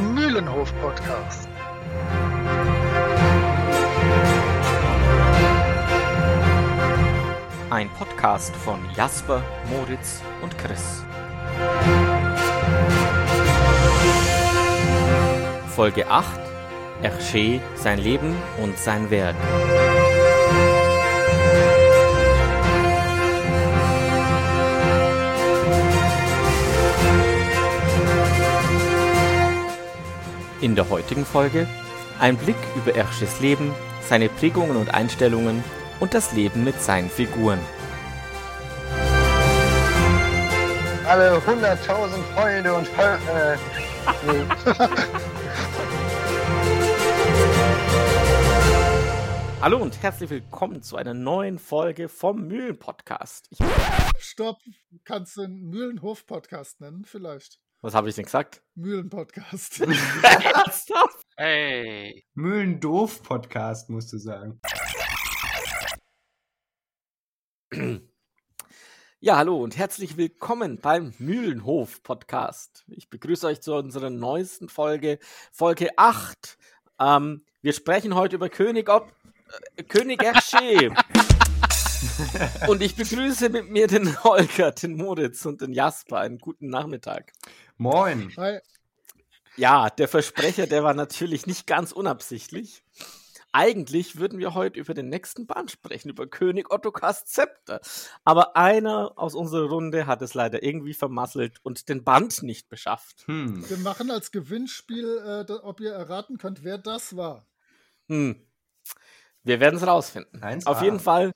der Mühlenhof-Podcast. Ein Podcast von Jasper, Moritz und Chris. Folge 8 Hergé, sein Leben und sein Werk. In der heutigen Folge ein Blick über Erches Leben, seine Prägungen und Einstellungen und das Leben mit seinen Figuren. Alle 100.000 Freunde und Fol äh, nee. Hallo und herzlich willkommen zu einer neuen Folge vom Mühlen-Podcast. Ich- Stopp, kannst du einen Mühlenhof-Podcast nennen, vielleicht? Was habe ich denn gesagt? Mühlen-Podcast. Hey. Mühlendorf-Podcast, musst du sagen. Ja, hallo und herzlich willkommen beim Mühlenhof-Podcast. Ich begrüße euch zu unserer neuesten Folge, Folge 8. Ähm, wir sprechen heute über König, Ob äh, König Hergé. und ich begrüße mit mir den Holger, den Moritz und den Jasper. Einen guten Nachmittag. Moin. Hi, Ja, der Versprecher, der war natürlich nicht ganz unabsichtlich. Eigentlich würden wir heute über den nächsten Band sprechen, über König Ottokars Zepter. Aber einer aus unserer Runde hat es leider irgendwie vermasselt und den Band nicht beschafft. Hm. wir machen als Gewinnspiel, äh, ob ihr erraten könnt, wer das war. Hm. Wir werden es rausfinden. 1A. Auf jeden Fall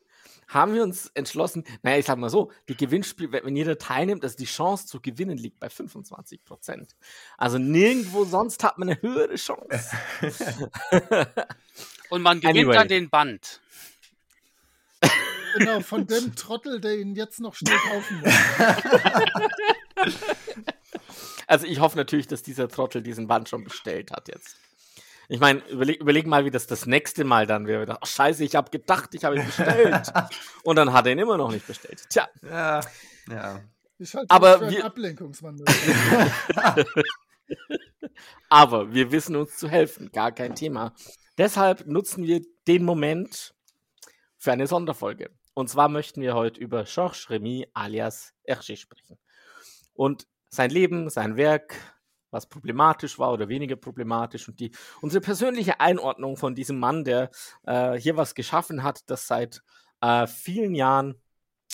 haben wir uns entschlossen, naja, ich sag mal so, die Gewinnspiel, wenn jeder teilnimmt, also die Chance zu gewinnen liegt bei 25 Prozent. Also nirgendwo sonst hat man eine höhere Chance. Und man gewinnt Anyway. dann den Band. Genau, von dem Trottel, der ihn jetzt noch schnell kaufen muss. Also ich hoffe natürlich, dass dieser Trottel diesen Band schon bestellt hat jetzt. Ich meine, überleg, überleg mal, wie das das nächste Mal dann wäre. Ach, scheiße, ich habe gedacht, ich habe ihn bestellt. Und dann hat er ihn immer noch nicht bestellt. Tja, Ja, ja. Ich halte Aber für wir- Ablenkungsmanöver. aber wir wissen uns zu helfen, gar kein Thema. Deshalb nutzen wir den Moment für eine Sonderfolge. Und zwar möchten wir heute über Georges Remy alias Hergé sprechen. Und sein Leben, sein Werk, was problematisch war oder weniger problematisch und die, unsere persönliche Einordnung von diesem Mann, der äh, hier was geschaffen hat, das seit äh, vielen Jahren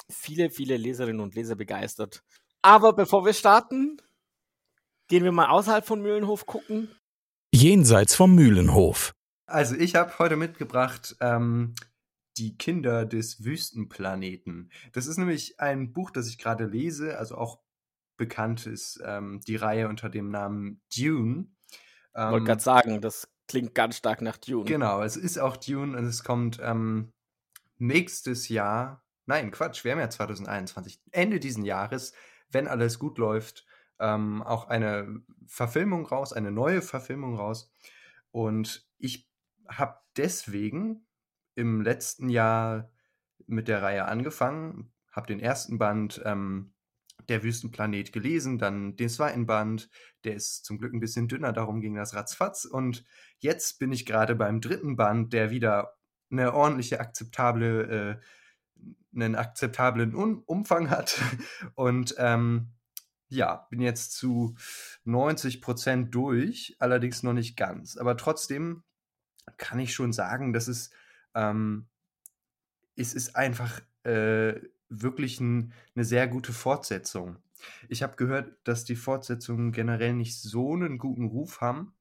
viele, viele Leserinnen und Leser begeistert. Aber bevor wir starten, gehen wir mal außerhalb von Mühlenhof gucken. Jenseits vom Mühlenhof. Also ich habe heute mitgebracht ähm, Die Kinder des Wüstenplaneten. Das ist nämlich ein Buch, das ich gerade lese, also auch bekannt ist ähm, die Reihe unter dem Namen Dune. Wollte Ähm, gerade sagen, das klingt ganz stark nach Dune. Genau, es ist auch Dune und es kommt ähm, nächstes Jahr, nein, Quatsch, wir haben ja 2021, Ende diesen Jahres, wenn alles gut läuft, ähm, auch eine Verfilmung raus, eine neue Verfilmung raus. Und ich habe deswegen im letzten Jahr mit der Reihe angefangen, habe den ersten Band ähm, Der Wüstenplanet gelesen, dann den zweiten Band, der ist zum Glück ein bisschen dünner, darum ging das ratzfatz. Und jetzt bin ich gerade beim dritten Band, der wieder eine ordentliche, akzeptable, äh, einen akzeptablen Un Umfang hat. Und ähm, ja, bin jetzt zu 90 Prozent durch, allerdings noch nicht ganz. Aber trotzdem kann ich schon sagen, dass es, ähm, es ist einfach äh, wirklich ein, eine sehr gute Fortsetzung. Ich habe gehört, dass die Fortsetzungen generell nicht so einen guten Ruf haben,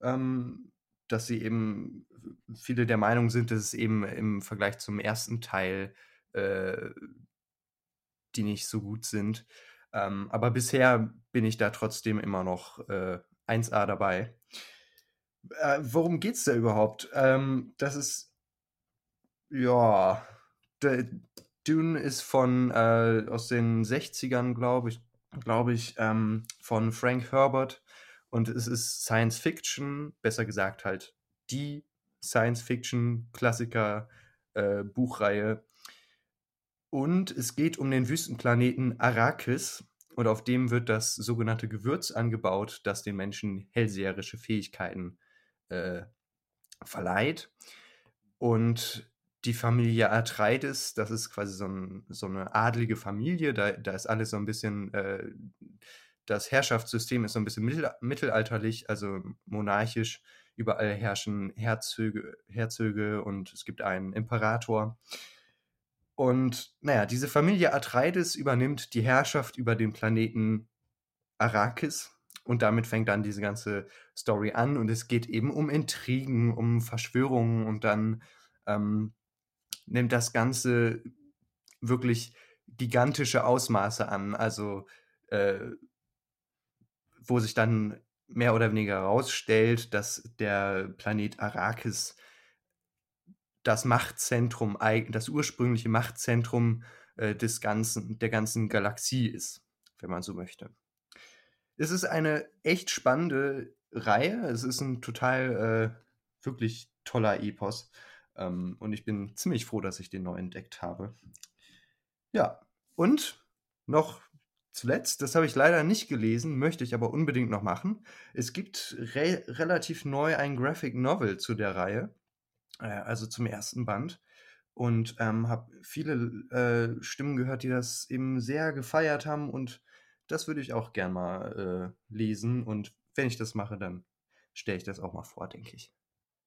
ähm, dass sie eben viele der Meinung sind, dass es eben im Vergleich zum ersten Teil äh, die nicht so gut sind. Ähm, aber bisher bin ich da trotzdem immer noch äh, 1A dabei. Äh, worum geht's da überhaupt? Ähm, das ist, ja, Dune ist von, äh, aus den 60ern, glaube ich, glaube ich, ähm, von Frank Herbert. Und es ist Science Fiction, besser gesagt halt die Science Fiction Klassiker äh, Buchreihe. Und es geht um den Wüstenplaneten Arrakis. und auf dem wird das sogenannte Gewürz angebaut, das den Menschen hellseherische Fähigkeiten äh, verleiht. Und die Familie Atreides, das ist quasi so, ein, so eine adlige Familie, da, da, ist alles so ein bisschen, äh, das Herrschaftssystem ist so ein bisschen mittel, mittelalterlich, also monarchisch. Überall herrschen Herzöge, Herzöge und es gibt einen Imperator. Und naja, diese Familie Atreides übernimmt die Herrschaft über den Planeten Arrakis. Und damit fängt dann diese ganze Story an. Und es geht eben um Intrigen, um Verschwörungen. Und dann ähm, nimmt das Ganze wirklich gigantische Ausmaße an. Also, äh, wo sich dann mehr oder weniger herausstellt, dass der Planet Arrakis das Machtzentrum, das ursprüngliche Machtzentrum äh, des ganzen, der ganzen Galaxie ist, wenn man so möchte. Es ist eine echt spannende Reihe. Es ist ein total äh, wirklich toller Epos. Ähm, und ich bin ziemlich froh, dass ich den neu entdeckt habe. Ja, und noch zuletzt, das habe ich leider nicht gelesen, möchte ich aber unbedingt noch machen. Es gibt re relativ neu ein Graphic Novel zu der Reihe äh, also zum ersten Band. Und ähm, habe viele äh, Stimmen gehört, die das eben sehr gefeiert haben. Und das würde ich auch gern mal äh, lesen. Und wenn ich das mache, dann stelle ich das auch mal vor, denke ich.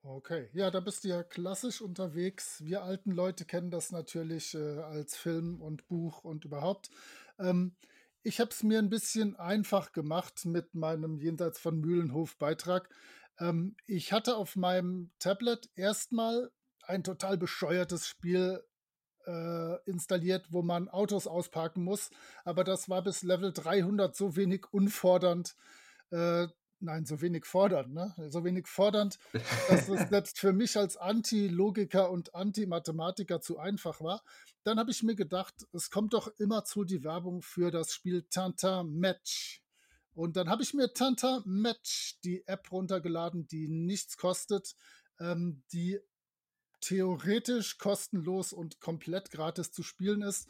Okay, ja, da bist du ja klassisch unterwegs. Wir alten Leute kennen das natürlich äh, als Film und Buch und überhaupt. Ähm, ich habe es mir ein bisschen einfach gemacht mit meinem Jenseits von Mühlenhof Beitrag. Ähm, ich hatte auf meinem Tablet erstmal ein total bescheuertes Spiel äh, installiert, wo man Autos ausparken muss. Aber das war bis Level 300 so wenig unfordernd. Äh, nein, so wenig fordernd, ne? So wenig fordernd, dass es selbst für mich als Anti-Logiker und Anti-Mathematiker zu einfach war. Dann habe ich mir gedacht, es kommt doch immer zu die Werbung für das Spiel Tintin Match. Und dann habe ich mir Tanta Match, die App runtergeladen, die nichts kostet, ähm, die theoretisch kostenlos und komplett gratis zu spielen ist.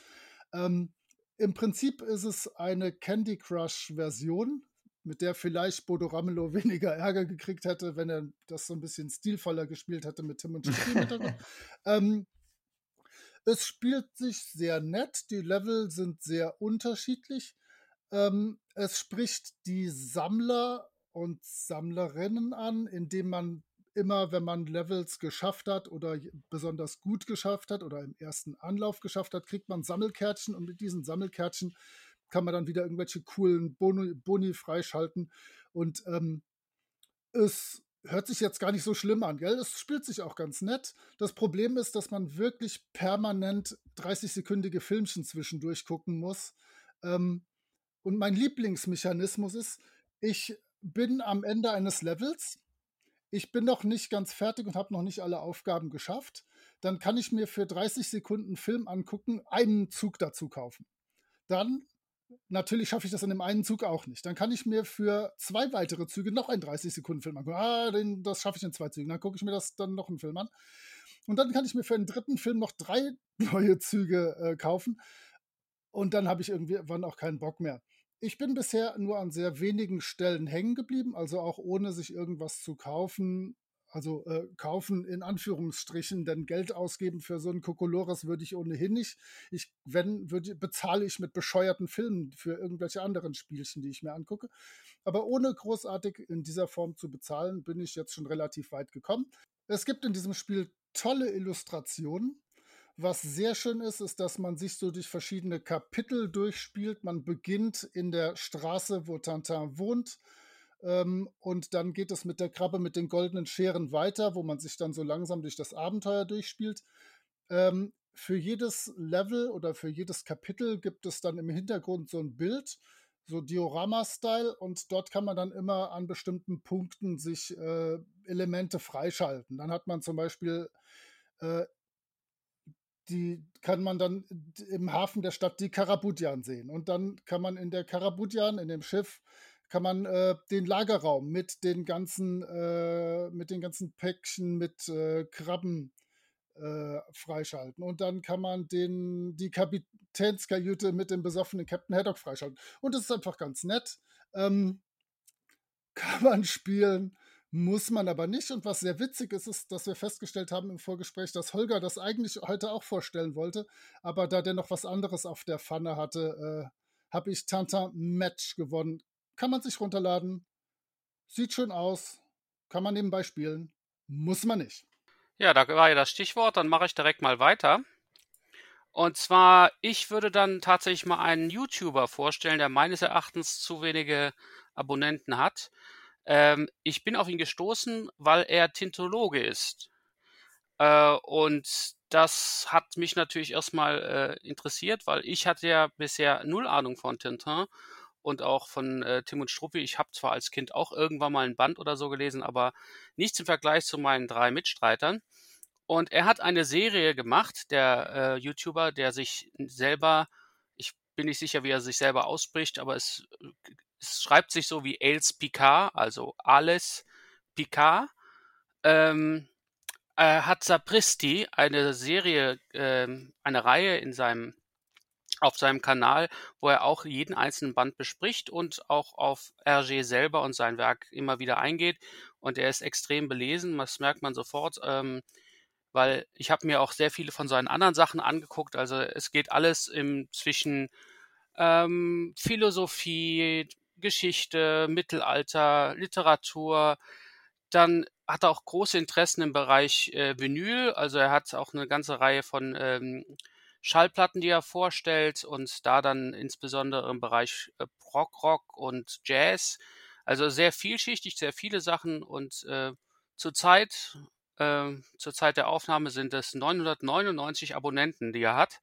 Ähm, Im Prinzip ist es eine Candy Crush-Version, mit der vielleicht Bodo Ramelow weniger Ärger gekriegt hätte, wenn er das so ein bisschen stilvoller gespielt hätte mit Tim und Steffi ähm, Es spielt sich sehr nett, die Level sind sehr unterschiedlich. Ähm, es spricht die Sammler und Sammlerinnen an, indem man immer, wenn man Levels geschafft hat oder besonders gut geschafft hat oder im ersten Anlauf geschafft hat, kriegt man Sammelkärtchen und mit diesen Sammelkärtchen kann man dann wieder irgendwelche coolen Boni, Boni freischalten. Und ähm, es hört sich jetzt gar nicht so schlimm an, gell? Es spielt sich auch ganz nett. Das Problem ist, dass man wirklich permanent 30-sekündige Filmchen zwischendurch gucken muss. Ähm, und mein Lieblingsmechanismus ist, ich bin am Ende eines Levels, ich bin noch nicht ganz fertig und habe noch nicht alle Aufgaben geschafft. Dann kann ich mir für 30 Sekunden Film angucken, einen Zug dazu kaufen. Dann, natürlich schaffe ich das in dem einen Zug auch nicht. Dann kann ich mir für zwei weitere Züge noch einen 30 Sekunden Film angucken. Ah, den, das schaffe ich in zwei Zügen. Dann gucke ich mir das dann noch einen Film an. Und dann kann ich mir für den dritten Film noch drei neue Züge äh, kaufen. Und dann habe ich irgendwann auch keinen Bock mehr. Ich bin bisher nur an sehr wenigen Stellen hängen geblieben, also auch ohne sich irgendwas zu kaufen. Also äh, kaufen in Anführungsstrichen, denn Geld ausgeben für so einen Kokolores würde ich ohnehin nicht. Ich, wenn, würde, bezahle ich mit bescheuerten Filmen für irgendwelche anderen Spielchen, die ich mir angucke. Aber ohne großartig in dieser Form zu bezahlen, bin ich jetzt schon relativ weit gekommen. Es gibt in diesem Spiel tolle Illustrationen. Was sehr schön ist, ist, dass man sich so durch verschiedene Kapitel durchspielt. Man beginnt in der Straße, wo Tintin wohnt. Ähm, und dann geht es mit der Krabbe mit den goldenen Scheren weiter, wo man sich dann so langsam durch das Abenteuer durchspielt. Ähm, für jedes Level oder für jedes Kapitel gibt es dann im Hintergrund so ein Bild, so Diorama-Style, und dort kann man dann immer an bestimmten Punkten sich äh, Elemente freischalten. Dann hat man zum Beispiel äh, die kann man dann im Hafen der Stadt die Karabudjan sehen. Und dann kann man in der Karabudjan, in dem Schiff, kann man äh, den Lagerraum mit den ganzen, äh, mit den ganzen Päckchen mit äh, Krabben äh, freischalten. Und dann kann man den, die Kapitänskajüte mit dem besoffenen Captain Haddock freischalten. Und das ist einfach ganz nett. Ähm, kann man spielen, muss man aber nicht. Und was sehr witzig ist, ist, dass wir festgestellt haben im Vorgespräch, dass Holger das eigentlich heute auch vorstellen wollte, aber da der noch was anderes auf der Pfanne hatte, äh, habe ich Tanta Match gewonnen. Kann man sich runterladen. Sieht schön aus. Kann man nebenbei spielen. Muss man nicht. Ja, da war ja das Stichwort. Dann mache ich direkt mal weiter. Und zwar, ich würde dann tatsächlich mal einen YouTuber vorstellen, der meines Erachtens zu wenige Abonnenten hat. Ähm, ich bin auf ihn gestoßen, weil er Tintologe ist. Äh, und das hat mich natürlich erstmal äh, interessiert, weil ich hatte ja bisher null Ahnung von Tintin und auch von äh, Tim und Struppi. Ich habe zwar als Kind auch irgendwann mal ein Band oder so gelesen, aber nichts im Vergleich zu meinen drei Mitstreitern. Und er hat eine Serie gemacht, der äh, YouTuber, der sich selber, ich bin nicht sicher, wie er sich selber ausspricht, aber es, es schreibt sich so wie Ailes Picard, also alles Picard. Ähm, äh, hat Sapristi eine Serie, äh, eine Reihe in seinem auf seinem Kanal, wo er auch jeden einzelnen Band bespricht und auch auf RG selber und sein Werk immer wieder eingeht. Und er ist extrem belesen, das merkt man sofort, ähm, weil ich habe mir auch sehr viele von seinen anderen Sachen angeguckt. Also es geht alles im zwischen ähm, Philosophie, Geschichte, Mittelalter, Literatur, dann hat er auch große Interessen im Bereich äh, Vinyl. Also er hat auch eine ganze Reihe von ähm, Schallplatten, die er vorstellt und da dann insbesondere im Bereich äh, Prog-Rock und Jazz. Also sehr vielschichtig, sehr viele Sachen und äh, zurzeit, äh, zur Zeit der Aufnahme sind es 999 Abonnenten, die er hat.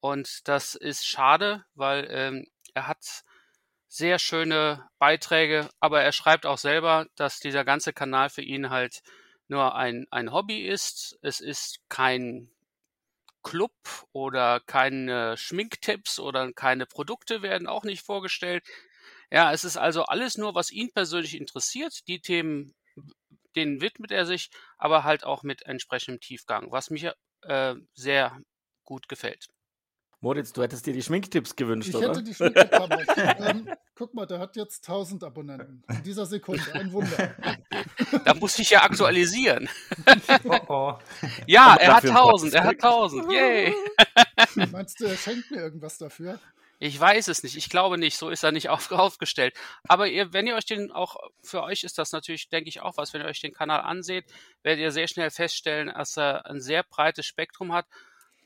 Und das ist schade, weil ähm, er hat sehr schöne Beiträge, aber er schreibt auch selber, dass dieser ganze Kanal für ihn halt nur ein, ein Hobby ist. Es ist kein Club oder keine Schminktipps oder keine Produkte werden auch nicht vorgestellt. Ja, es ist also alles nur, was ihn persönlich interessiert. Die Themen, denen widmet er sich, aber halt auch mit entsprechendem Tiefgang, was mir äh, sehr gut gefällt. Moritz, du hättest dir die Schminktipps gewünscht, ich oder? hätte die Schminktipps ähm, Guck mal, der hat jetzt 1000 Abonnenten. In dieser Sekunde. Ein Wunder. Da muss ich ja aktualisieren. Oh, oh. Ja, er hat dafür einen 1000, er hat 1000. Yay. Meinst du, er schenkt mir irgendwas dafür? Ich weiß es nicht. Ich glaube nicht. So ist er nicht auf, aufgestellt. Aber ihr, wenn ihr euch den auch, für euch ist das natürlich, denke ich, auch was. Wenn ihr euch den Kanal anseht, werdet ihr sehr schnell feststellen, dass er ein sehr breites Spektrum hat.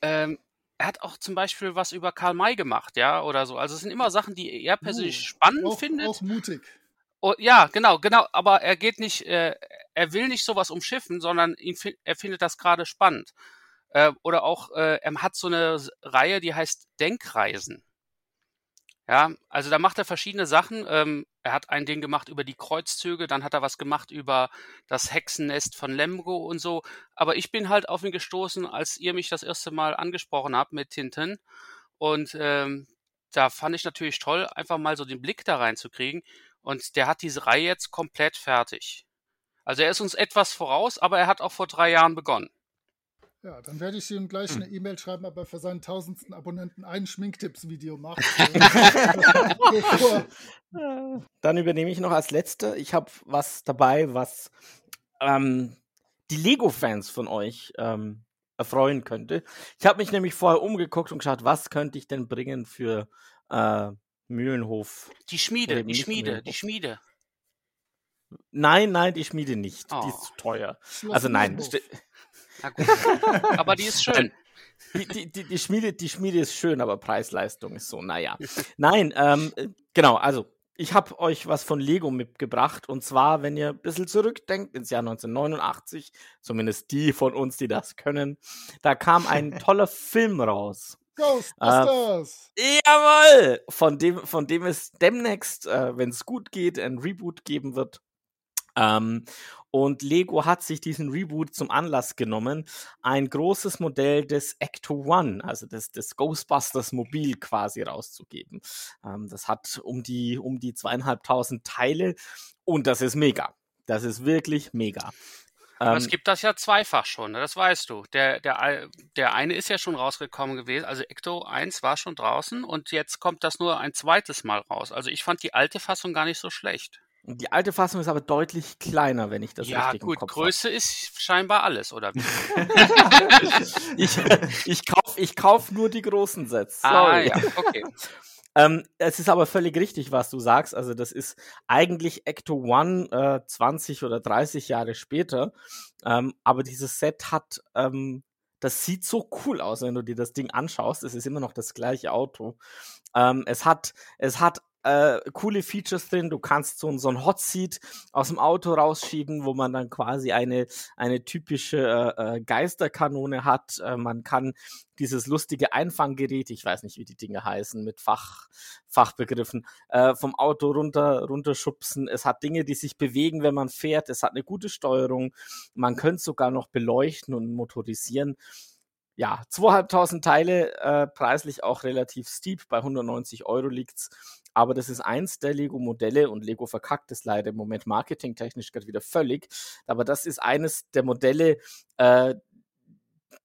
Ähm, er hat auch zum Beispiel was über Karl May gemacht, ja, oder so. Also es sind immer Sachen, die er persönlich Uh, spannend auch, findet. Auch mutig. Oh, ja, genau, genau. Aber er geht nicht, äh, er will nicht sowas umschiffen, sondern ihn, er findet das gerade spannend. Äh, oder auch, äh, er hat so eine Reihe, die heißt Denkreisen. Ja, also da macht er verschiedene Sachen. Ähm, er hat ein Ding gemacht über die Kreuzzüge, dann hat er was gemacht über das Hexennest von Lemgo und so. Aber ich bin halt auf ihn gestoßen, als ihr mich das erste Mal angesprochen habt mit Tinten. Und ähm, da fand ich natürlich toll, einfach mal so den Blick da reinzukriegen. Und der hat diese Reihe jetzt komplett fertig. Also er ist uns etwas voraus, aber er hat auch vor drei Jahren begonnen. Ja, dann werde ich ihm gleich Hm. eine E-Mail schreiben, ob er für seinen tausendsten Abonnenten ein Schminktipps-Video macht. Dann übernehme ich noch als letzter. Ich habe was dabei, was ähm, die Lego-Fans von euch ähm, erfreuen könnte. Ich habe mich nämlich vorher umgeguckt und geschaut, was könnte ich denn bringen für äh, Mühlenhof. Die Schmiede, die Schmiede, Mühlenhof. die Schmiede. Nein, nein, die Schmiede nicht. Die Oh. ist zu teuer. Schloss Also nein, Mühlenhof. Na gut. aber die ist schön. die, die, die, die, Schmiede, die Schmiede ist schön, aber Preis-Leistung ist so, naja. Nein, ähm, äh, genau, also ich habe euch was von Lego mitgebracht und zwar, wenn ihr ein bisschen zurückdenkt ins Jahr 1989, zumindest die von uns, die das können, da kam ein toller Film raus. Ghostbusters! Jawohl! Von dem, von dem es demnächst, äh, wenn es gut geht, ein Reboot geben wird. Ähm, und Lego hat sich diesen Reboot zum Anlass genommen, ein großes Modell des Ecto One, also des, des Ghostbusters Mobil quasi rauszugeben. Ähm, das hat um die, um die zweieinhalbtausend Teile und das ist mega. Das ist wirklich mega. Aber Ähm, es gibt das ja zweifach schon, ne? das weißt du. Der, der, der eine ist ja schon rausgekommen gewesen, also Ecto 1 war schon draußen und jetzt kommt das nur ein zweites Mal raus. Also ich fand die alte Fassung gar nicht so schlecht. Die alte Fassung ist aber deutlich kleiner, wenn ich das ja, richtig gut, im Kopf hab. Größe ist scheinbar alles, oder? wie? ich ich kaufe ich kauf nur die großen Sets. ah, Sorry. ja, okay. Ähm, es ist aber völlig richtig, was du sagst. Also, das ist eigentlich Ecto One äh, 20 oder 30 Jahre später. Ähm, aber dieses Set hat, ähm, das sieht so cool aus, wenn du dir das Ding anschaust. Es ist immer noch das gleiche Auto. Ähm, es hat, es hat äh, coole Features drin. Du kannst so, so ein Hot Seat aus dem Auto rausschieben, wo man dann quasi eine, eine typische äh, äh, Geisterkanone hat. Äh, man kann dieses lustige Einfanggerät, ich weiß nicht, wie die Dinge heißen, mit Fach, Fachbegriffen, äh, vom Auto runter, runterschubsen. Es hat Dinge, die sich bewegen, wenn man fährt. Es hat eine gute Steuerung. Man könnte sogar noch beleuchten und motorisieren. Ja, zweieinhalbtausend Teile, äh, preislich auch relativ steep, bei 190 Euro liegt's. Aber das ist eins der Lego-Modelle und Lego verkackt es leider im Moment marketingtechnisch gerade wieder völlig. Aber das ist eines der Modelle, äh,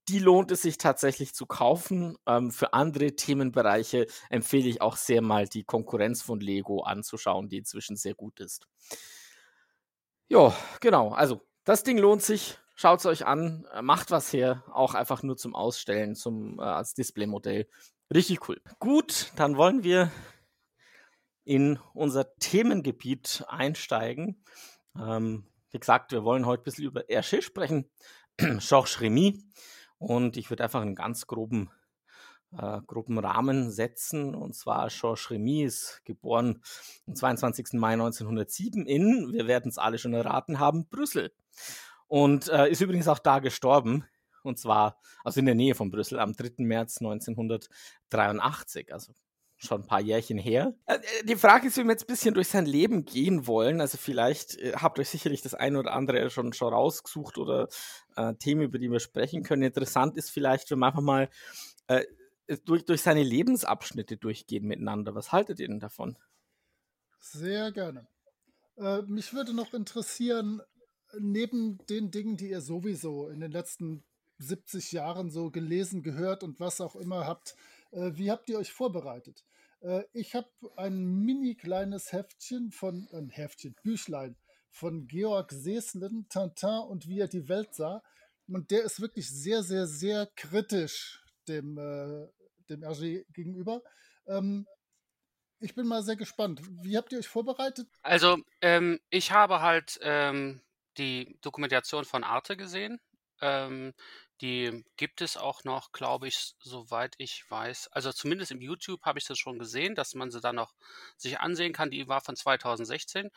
die lohnt es sich tatsächlich zu kaufen. Ähm, für andere Themenbereiche empfehle ich auch sehr mal die Konkurrenz von Lego anzuschauen, die inzwischen sehr gut ist. Ja, genau. Also, das Ding lohnt sich. Schaut es euch an. äh, Macht was her. Auch einfach nur zum Ausstellen, zum, äh, als Displaymodell. Richtig cool. Gut, dann wollen wir in unser Themengebiet einsteigen. Ähm, wie gesagt, wir wollen heute ein bisschen über Hergé sprechen. Georges Remy. Und ich würde einfach einen ganz groben, äh, groben Rahmen setzen. Und zwar Georges Remy ist geboren am 22. Mai 1907 in, wir werden es alle schon erraten haben, Brüssel. Und äh, ist übrigens auch da gestorben. Und zwar, also in der Nähe von Brüssel, am 3. März 1983. Also schon ein paar Jährchen her. Äh, Die Frage ist, wie wir jetzt ein bisschen durch sein Leben gehen wollen. Also vielleicht äh, habt ihr euch sicherlich das eine oder andere schon, schon rausgesucht oder äh, Themen, über die wir sprechen können. Interessant ist vielleicht, wenn wir einfach mal äh, durch, durch seine Lebensabschnitte durchgehen miteinander. Was haltet ihr denn davon? Sehr gerne. Äh, mich würde noch interessieren, neben den Dingen, die ihr sowieso in den letzten 70 Jahren so gelesen, gehört und was auch immer habt, äh, wie habt ihr euch vorbereitet? Äh, ich habe ein mini kleines Heftchen von, ein Heftchen, Büchlein von Georg Seeslen, Tintin und wie er die Welt sah. Und der ist wirklich sehr, sehr, sehr kritisch dem, äh, dem Hergé gegenüber. Ähm, ich bin mal sehr gespannt. Wie habt ihr euch vorbereitet? Also, ähm, ich habe halt ähm, die Dokumentation von Arte gesehen. Ähm, die gibt es auch noch, glaube ich, soweit ich weiß. Also zumindest im YouTube habe ich das schon gesehen, dass man sie dann noch sich ansehen kann. Die war von 2016.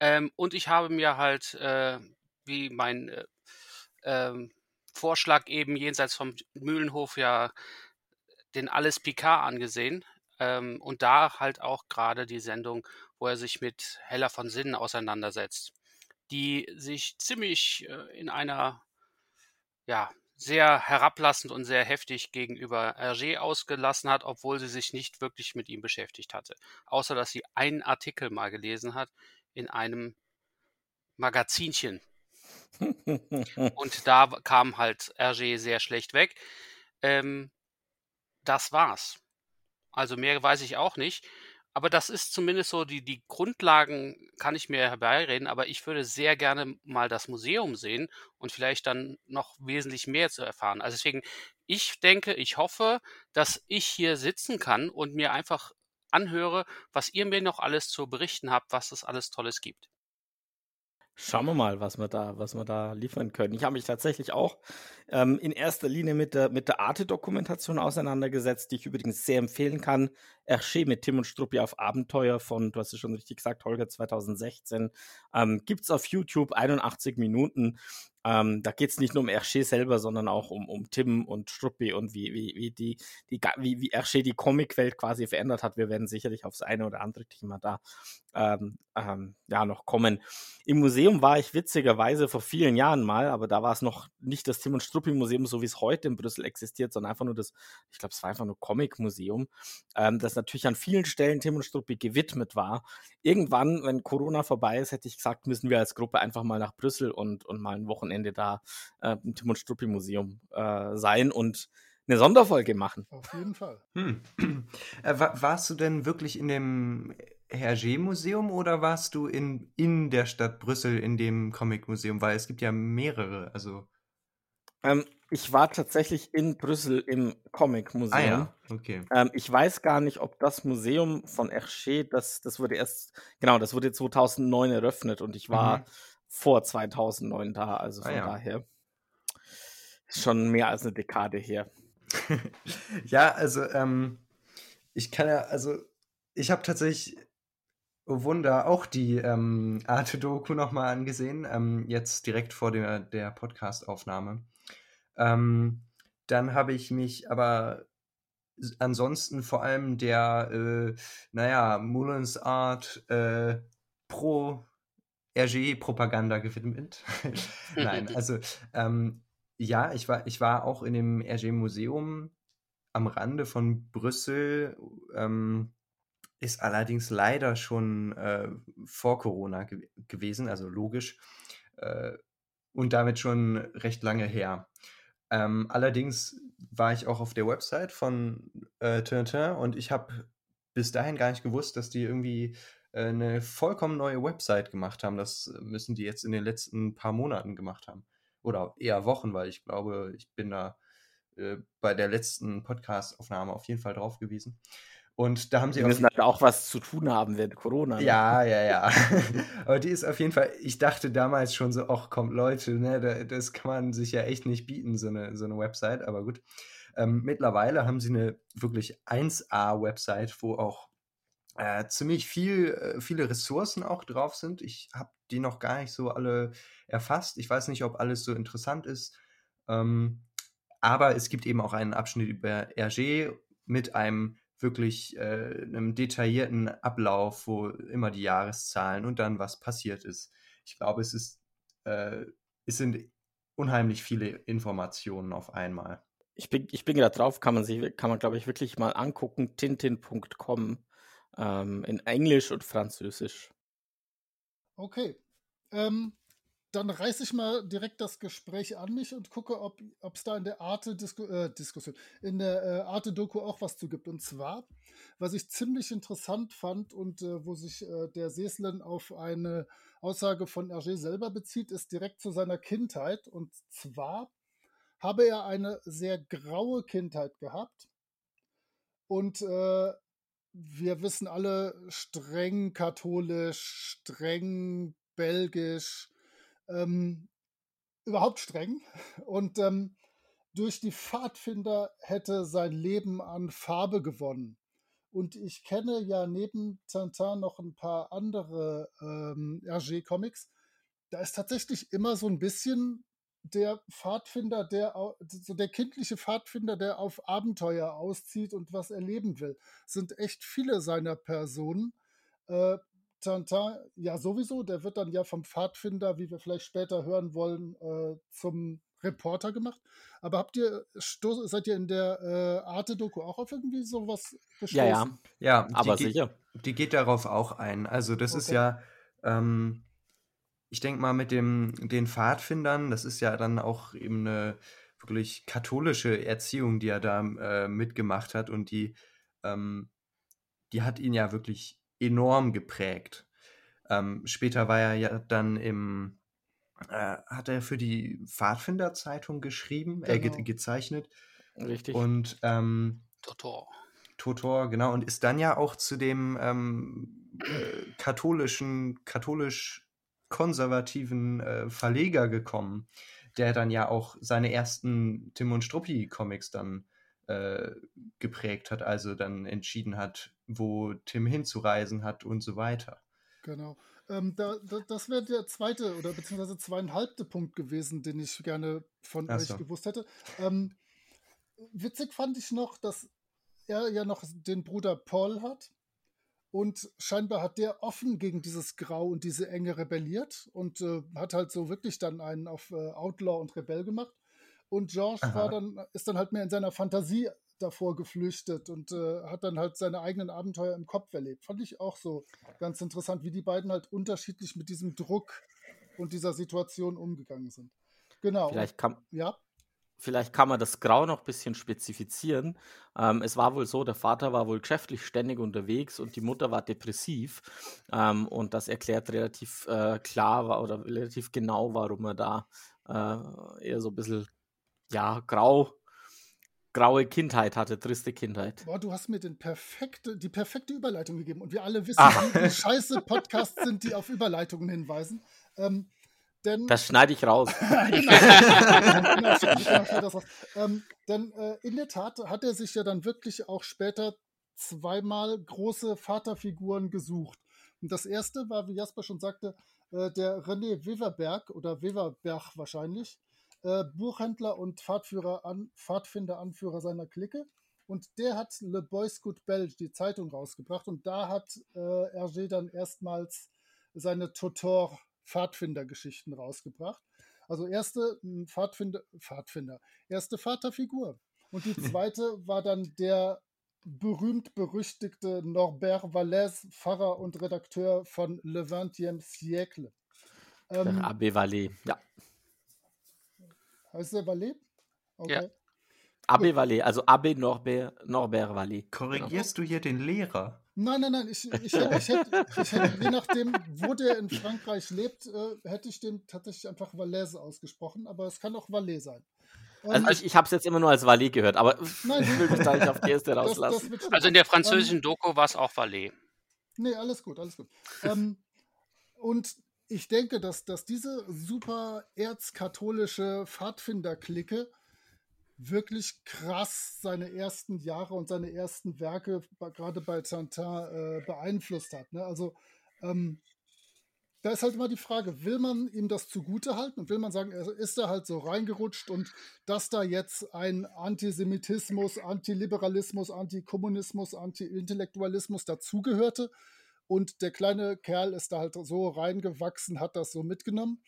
Ähm, und ich habe mir halt, äh, wie mein äh, ähm, Vorschlag eben jenseits vom Mühlenhof ja den Alles Picard angesehen. Ähm, und da halt auch gerade die Sendung, wo er sich mit Hella von Sinnen auseinandersetzt, die sich ziemlich äh, in einer, ja, sehr herablassend und sehr heftig gegenüber Hergé ausgelassen hat, obwohl sie sich nicht wirklich mit ihm beschäftigt hatte. Außer dass sie einen Artikel mal gelesen hat in einem Magazinchen. Und da kam halt Hergé sehr schlecht weg. Ähm, das war's. Also mehr weiß ich auch nicht. Aber das ist zumindest so, die, die Grundlagen kann ich mir herbeireden, aber ich würde sehr gerne mal das Museum sehen und vielleicht dann noch wesentlich mehr zu erfahren. Also deswegen, ich denke, ich hoffe, dass ich hier sitzen kann und mir einfach anhöre, was ihr mir noch alles zu berichten habt, was es alles Tolles gibt. Schauen wir mal, was wir da, was wir da liefern können. Ich habe mich tatsächlich auch ähm, in erster Linie mit der, mit der Arte-Dokumentation auseinandergesetzt, die ich übrigens sehr empfehlen kann. Hergé mit Tim und Struppi auf Abenteuer von, du hast es schon richtig gesagt, Holger 2016. Ähm, Gibt es auf YouTube 81 Minuten. Ähm, da geht es nicht nur um Hergé selber, sondern auch um, um Tim und Struppi und wie, wie, wie, die, die, wie, wie Hergé die Comicwelt quasi verändert hat. Wir werden sicherlich aufs eine oder andere Thema da ähm, ähm, ja, noch kommen. Im Museum war ich witzigerweise vor vielen Jahren mal, aber da war es noch nicht das Tim und Struppi Museum, so wie es heute in Brüssel existiert, sondern einfach nur das, ich glaube, es war einfach nur Comic Museum, ähm, das natürlich an vielen Stellen Tim und Struppi gewidmet war. Irgendwann, wenn Corona vorbei ist, hätte ich gesagt, müssen wir als Gruppe einfach mal nach Brüssel und, und mal ein Wochenende Wochenende da äh, im Tim und Struppi Museum äh, sein und eine Sonderfolge machen. Auf jeden Fall. Hm. Äh, wa- warst du denn wirklich in dem Hergé-Museum oder warst du in, in der Stadt Brüssel in dem Comic-Museum? Weil es gibt ja mehrere, also... Ähm, ich war tatsächlich in Brüssel im Comic Ah Museum. ja, okay. Ähm, ich weiß gar nicht, ob das Museum von Hergé, das, das wurde erst, genau, das wurde 2009 eröffnet und ich war Mhm. Vor 2009 da, also Ah von ja. daher schon mehr als eine Dekade her. ja, also ähm, ich kann ja, also ich habe tatsächlich, oh Wunder, auch die ähm, Arte-Doku nochmal angesehen, ähm, jetzt direkt vor der, der Podcast-Aufnahme. Ähm, dann habe ich mich aber ansonsten vor allem der, äh, naja, Mullins Art äh, pro RG-Propaganda gewidmet. Nein, also ähm, ja, ich war, ich war auch in dem RG-Museum am Rande von Brüssel, ähm, ist allerdings leider schon äh, vor Corona ge gewesen, also logisch, äh, und damit schon recht lange her. Ähm, allerdings war ich auch auf der Website von äh, Tintin und ich habe bis dahin gar nicht gewusst, dass die irgendwie eine vollkommen neue Website gemacht haben. Das müssen die jetzt in den letzten paar Monaten gemacht haben. Oder eher Wochen, weil ich glaube, ich bin da äh, bei der letzten Podcast-Aufnahme auf jeden Fall drauf gewesen. Und da haben sie auf müssen halt auch was zu tun haben während Corona. Ne? ja, ja, ja. Aber die ist auf jeden Fall, ich dachte damals schon so, ach komm, Leute, ne, da, das kann man sich ja echt nicht bieten, so eine, so eine Website, aber gut. Ähm, mittlerweile haben sie eine wirklich 1A-Website, wo auch äh, ziemlich viel, äh, viele Ressourcen auch drauf sind. Ich habe die noch gar nicht so alle erfasst. Ich weiß nicht, ob alles so interessant ist. Ähm, aber es gibt eben auch einen Abschnitt über RG mit einem wirklich äh, einem detaillierten Ablauf, wo immer die Jahreszahlen und dann was passiert ist. Ich glaube, es ist, äh, es sind unheimlich viele Informationen auf einmal. Ich bin, ich bin gerade drauf, kann man sich, kann man glaube ich wirklich mal angucken, tintin.com ähm, in Englisch und Französisch. Okay. Ähm, dann reiße ich mal direkt das Gespräch an mich und gucke, ob es da in der Arte-Diskussion, äh, in der äh, Arte-Doku auch was zu gibt. Und zwar, was ich ziemlich interessant fand und äh, wo sich äh, der Seslen auf eine Aussage von Hergé selber bezieht, ist direkt zu seiner Kindheit. Und zwar habe er eine sehr graue Kindheit gehabt. Und äh, wir wissen alle, streng katholisch, streng belgisch, ähm, überhaupt streng. Und ähm, durch die Pfadfinder hätte sein Leben an Farbe gewonnen. Und ich kenne ja neben Tintin noch ein paar andere ähm, Hergé-Comics. Da ist tatsächlich immer so ein bisschen der Pfadfinder, der so der kindliche Pfadfinder, der auf Abenteuer auszieht und was erleben will. Sind echt viele seiner Personen. Äh, Tintin, ja sowieso, der wird dann ja vom Pfadfinder, wie wir vielleicht später hören wollen, äh, zum Reporter gemacht. Aber habt ihr, seid ihr in der äh, Arte-Doku auch auf irgendwie sowas gestoßen? Ja, ja, Ja, aber die, sicher. die geht darauf auch ein. Also das ist Okay. ja, ähm, ich denke mal mit dem, den Pfadfindern, das ist ja dann auch eben eine wirklich katholische Erziehung, die er da äh, mitgemacht hat und die, ähm, die hat ihn ja wirklich enorm geprägt. Ähm, später war er ja dann im, äh, hat er für die Pfadfinderzeitung geschrieben, äh, ge Genau. gezeichnet Richtig. und ähm, Totor. Totor, genau, und ist dann ja auch zu dem ähm, äh, katholisch-konservativen äh, Verleger gekommen, der dann ja auch seine ersten Tim und Struppi-Comics dann äh, geprägt hat, also dann entschieden hat, wo Tim hinzureisen hat und so weiter. Genau. Ähm, da, da, das wäre der zweite oder beziehungsweise zweieinhalbte Punkt gewesen, den ich gerne von Ach euch so. gewusst hätte. Ähm, witzig fand ich noch, dass er ja noch den Bruder Paul hat. Und scheinbar hat der offen gegen dieses Grau und diese Enge rebelliert und äh, hat halt so wirklich dann einen auf äh, Outlaw und Rebell gemacht. Und George Aha. war dann, ist dann halt mehr in seiner Fantasie davor geflüchtet und äh, hat dann halt seine eigenen Abenteuer im Kopf erlebt. Fand ich auch so ganz interessant, wie die beiden halt unterschiedlich mit diesem Druck und dieser Situation umgegangen sind. Genau. Vielleicht kann, ja. Vielleicht kann man das Grau noch ein bisschen spezifizieren. Ähm, es war wohl so, der Vater war wohl geschäftlich ständig unterwegs und die Mutter war depressiv. Ähm, und das erklärt relativ äh, klar oder relativ genau, warum er da äh, eher so ein bisschen, ja, grau, graue Kindheit hatte, triste Kindheit. Boah, du hast mir den perfekte, die perfekte Überleitung gegeben. Und wir alle wissen, Ah. wie, wie scheiße Podcasts sind, die auf Überleitungen hinweisen. Ähm, denn Das schneide ich raus. genau, genau, genau, ähm, denn äh, in der Tat hat er sich ja dann wirklich auch später zweimal große Vaterfiguren gesucht. Und das erste war, wie Jasper schon sagte, äh, der René Weverberg oder Weverberg wahrscheinlich, äh, Buchhändler und Pfadführer an, Pfadfinder-Anführer seiner Clique. Und der hat Le Boy Scout Belge, die Zeitung, rausgebracht. Und da hat äh, Hergé dann erstmals seine Totor Pfadfinder-Geschichten rausgebracht. Also erste mh, Pfadfinder, Pfadfinder, erste Vaterfigur. Und die zweite war dann der berühmt-berüchtigte Norbert Vallès, Pfarrer und Redakteur von Le 20e Siècle. Der Ähm, Abbé Vallée. Ja. heißt der Vallée? Okay. Abbé Vallée, also Abbé Norbert, Norbert Vallée. Korrigierst du hier den Lehrer? Nein, nein, nein. Ich, ich, hätte, ich, hätte, ich hätte, je nachdem, wo der in Frankreich lebt, äh, hätte ich den tatsächlich einfach Valais ausgesprochen, aber es kann auch Valais sein. Ähm, Also ich, ich habe es jetzt immer nur als Vallée gehört, aber Nein, ich will mich da nicht auf die erste das, rauslassen. das stimmen. Also in der französischen Doku war es auch Valais. Nee, alles gut, alles gut. ähm, und ich denke, dass, dass diese super erzkatholische Pfadfinder-Clique wirklich krass seine ersten Jahre und seine ersten Werke gerade bei Tintin äh, beeinflusst hat. Ne? Also ähm, da ist halt immer die Frage, will man ihm das zugute halten und will man sagen, er ist da halt so reingerutscht und dass da jetzt ein Antisemitismus, Antiliberalismus, Antikommunismus, Anti-Intellektualismus dazugehörte und der kleine Kerl ist da halt so reingewachsen, hat das so mitgenommen.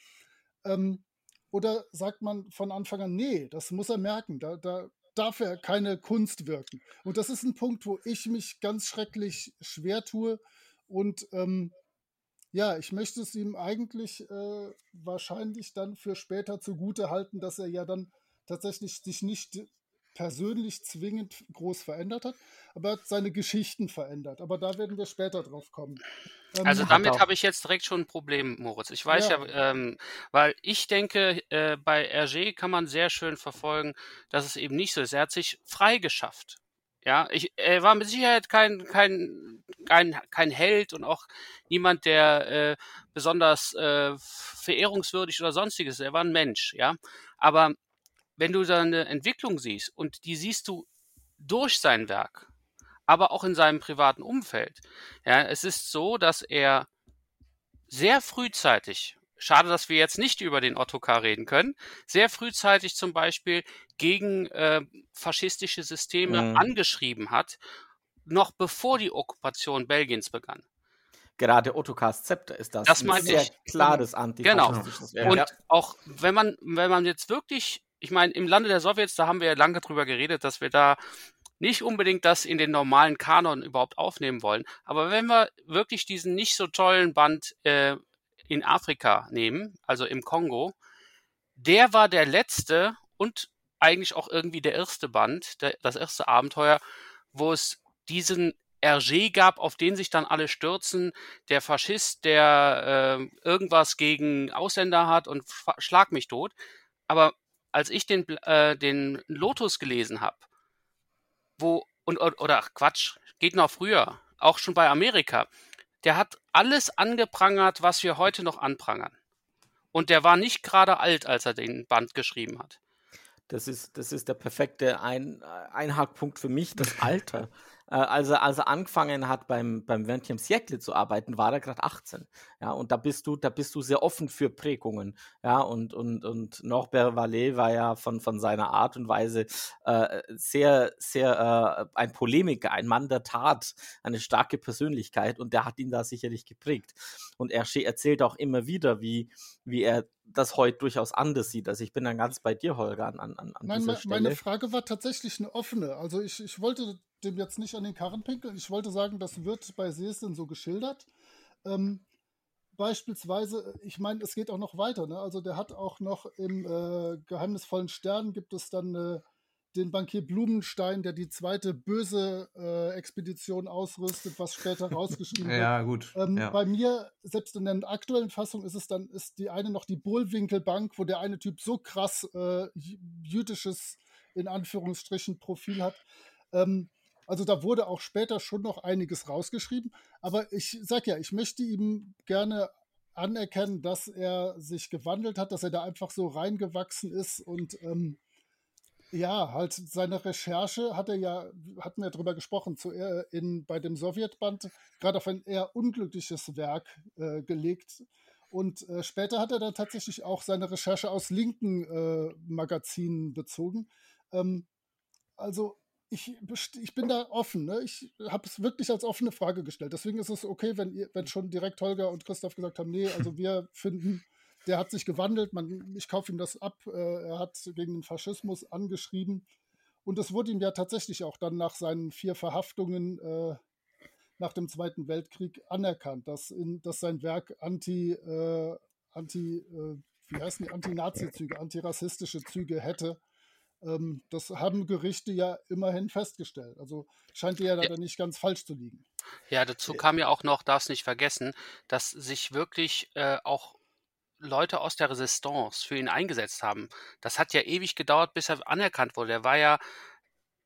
Ähm, oder sagt man von Anfang an, nee, das muss er merken, da, da darf er keine Kunst wirken. Und das ist ein Punkt, wo ich mich ganz schrecklich schwer tue und ähm, ja, ich möchte es ihm eigentlich äh, wahrscheinlich dann für später zugute halten, dass er ja dann tatsächlich sich nicht persönlich zwingend groß verändert hat, aber er hat seine Geschichten verändert. Aber da werden wir später drauf kommen. Ähm, Also damit auch- habe ich jetzt direkt schon ein Problem, Moritz. Ich weiß ja, Ja. ähm, weil ich denke, äh, bei Hergé kann man sehr schön verfolgen, dass es eben nicht so ist. Er hat sich freigeschafft. Ja, ich, er war mit Sicherheit kein, kein, kein, kein Held und auch niemand, der äh, besonders äh, verehrungswürdig oder sonstiges ist. Er war ein Mensch, ja. Aber wenn du seine Entwicklung siehst und die siehst du durch sein Werk, aber auch in seinem privaten Umfeld, ja, es ist so, dass er sehr frühzeitig, schade, dass wir jetzt nicht über den Ottokar reden können, sehr frühzeitig zum Beispiel gegen äh, faschistische Systeme Mhm. angeschrieben hat, noch bevor die Okkupation Belgiens begann. Gerade Ottokars Zepter ist das. Das ein meinte sehr ich. klares Genau. antifaschistisches. Und Ja. auch wenn man, wenn man jetzt wirklich, ich meine, im Lande der Sowjets, da haben wir ja lange drüber geredet, dass wir da nicht unbedingt das in den normalen Kanon überhaupt aufnehmen wollen. Aber wenn wir wirklich diesen nicht so tollen Band äh, in Afrika nehmen, also im Kongo, der war der letzte und eigentlich auch irgendwie der erste Band, der, das erste Abenteuer, wo es diesen Hergé gab, auf den sich dann alle stürzen, der Faschist, der äh, irgendwas gegen Ausländer hat und schlag mich tot. Aber als ich den, äh, den Lotus gelesen habe, wo, und, oder, ach, Quatsch, geht noch früher, auch schon bei Amerika, der hat alles angeprangert, was wir heute noch anprangern. Und der war nicht gerade alt, als er den Band geschrieben hat. Das ist, das ist der perfekte Ein, Einhackpunkt für mich, das Alter. Äh, als, er, als er angefangen hat, beim, beim 20. Siècle zu arbeiten, war er gerade 18. Ja, und da bist du, da bist du sehr offen für Prägungen. Ja, und, und, und Norbert Vallée war ja von, von seiner Art und Weise äh, sehr, sehr äh, ein Polemiker, ein Mann der Tat, eine starke Persönlichkeit und der hat ihn da sicherlich geprägt. Und er erzählt auch immer wieder, wie, wie er das heute durchaus anders sieht. Also ich bin dann ganz bei dir, Holger, an, an, an Nein, dieser Stelle. meine Frage war tatsächlich eine offene. Also ich, ich wollte dem jetzt nicht an den Karren pinkeln. Ich wollte sagen, das wird bei Seesten so geschildert. Ähm, beispielsweise, ich meine, es geht auch noch weiter. Ne? Also der hat auch noch im äh, Geheimnisvollen Stern gibt es dann äh, den Bankier Blumenstein, der die zweite böse äh, Expedition ausrüstet, was später rausgeschrieben wird. Ja, gut. Ähm, ja. Bei mir, selbst in der aktuellen Fassung, ist es dann, ist die eine noch die Bullwinkelbank, wo der eine Typ so krass äh, jüdisches, in Anführungsstrichen, Profil hat. Ähm, also da wurde auch später schon noch einiges rausgeschrieben. Aber ich sag ja, ich möchte ihm gerne anerkennen, dass er sich gewandelt hat, dass er da einfach so reingewachsen ist und ähm, ja, halt seine Recherche hat er ja, hatten wir drüber gesprochen, zu, äh, in, bei dem Sowjetband gerade auf ein eher unglückliches Werk äh, gelegt. Und äh, später hat er dann tatsächlich auch seine Recherche aus linken äh, Magazinen bezogen. Ähm, also ich, ich bin da offen. Ne? Ich habe es wirklich als offene Frage gestellt. Deswegen ist es okay, wenn, ihr, wenn schon direkt Holger und Christoph gesagt haben, nee, also wir finden der hat sich gewandelt, man, ich kaufe ihm das ab, äh, er hat gegen den Faschismus angeschrieben. Und es wurde ihm ja tatsächlich auch dann nach seinen vier Verhaftungen äh, nach dem Zweiten Weltkrieg anerkannt, dass, in, dass sein Werk anti, äh, anti äh, wie heißen die, Anti-Nazi-Züge, antirassistische Züge hätte. Ähm, das haben Gerichte ja immerhin festgestellt. Also scheint ja da nicht ganz falsch zu liegen. Ja, dazu kam ja auch noch, darfst nicht vergessen, dass sich wirklich äh, auch Leute aus der Resistance für ihn eingesetzt haben. Das hat ja ewig gedauert, bis er anerkannt wurde. Er war ja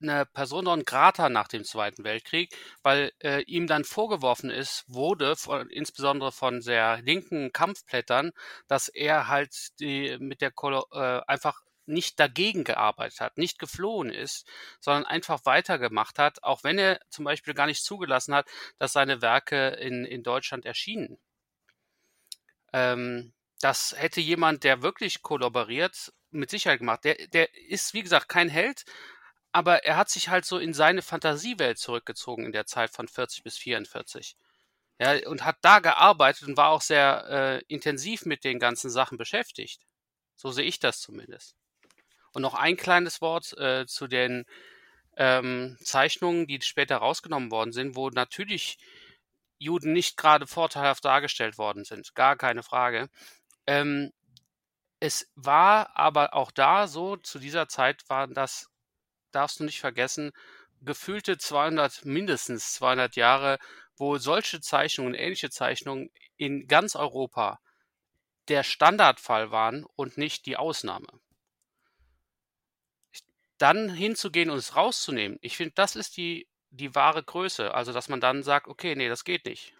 eine Person non grata nach dem Zweiten Weltkrieg, weil äh, ihm dann vorgeworfen ist, wurde, von, insbesondere von sehr linken Kampfblättern, dass er halt die, mit der Kolo äh, einfach nicht dagegen gearbeitet hat, nicht geflohen ist, sondern einfach weitergemacht hat, auch wenn er zum Beispiel gar nicht zugelassen hat, dass seine Werke in, in Deutschland erschienen. Ähm, das hätte jemand, der wirklich kollaboriert, mit Sicherheit gemacht. Der, der ist, wie gesagt, kein Held, aber er hat sich halt so in seine Fantasiewelt zurückgezogen in der Zeit von 40 bis 44. Ja, und hat da gearbeitet und war auch sehr äh, intensiv mit den ganzen Sachen beschäftigt. So sehe ich das zumindest. Und noch ein kleines Wort äh, zu den ähm, Zeichnungen, die später rausgenommen worden sind, wo natürlich Juden nicht gerade vorteilhaft dargestellt worden sind. Gar keine Frage. Ähm, es war aber auch da so, zu dieser Zeit waren das, darfst du nicht vergessen, gefühlte 200, mindestens 200 Jahre, wo solche Zeichnungen, ähnliche Zeichnungen in ganz Europa der Standardfall waren und nicht die Ausnahme. Dann hinzugehen und es rauszunehmen, ich finde, das ist die, die wahre Größe. Also, dass man dann sagt, okay, nee, das geht nicht.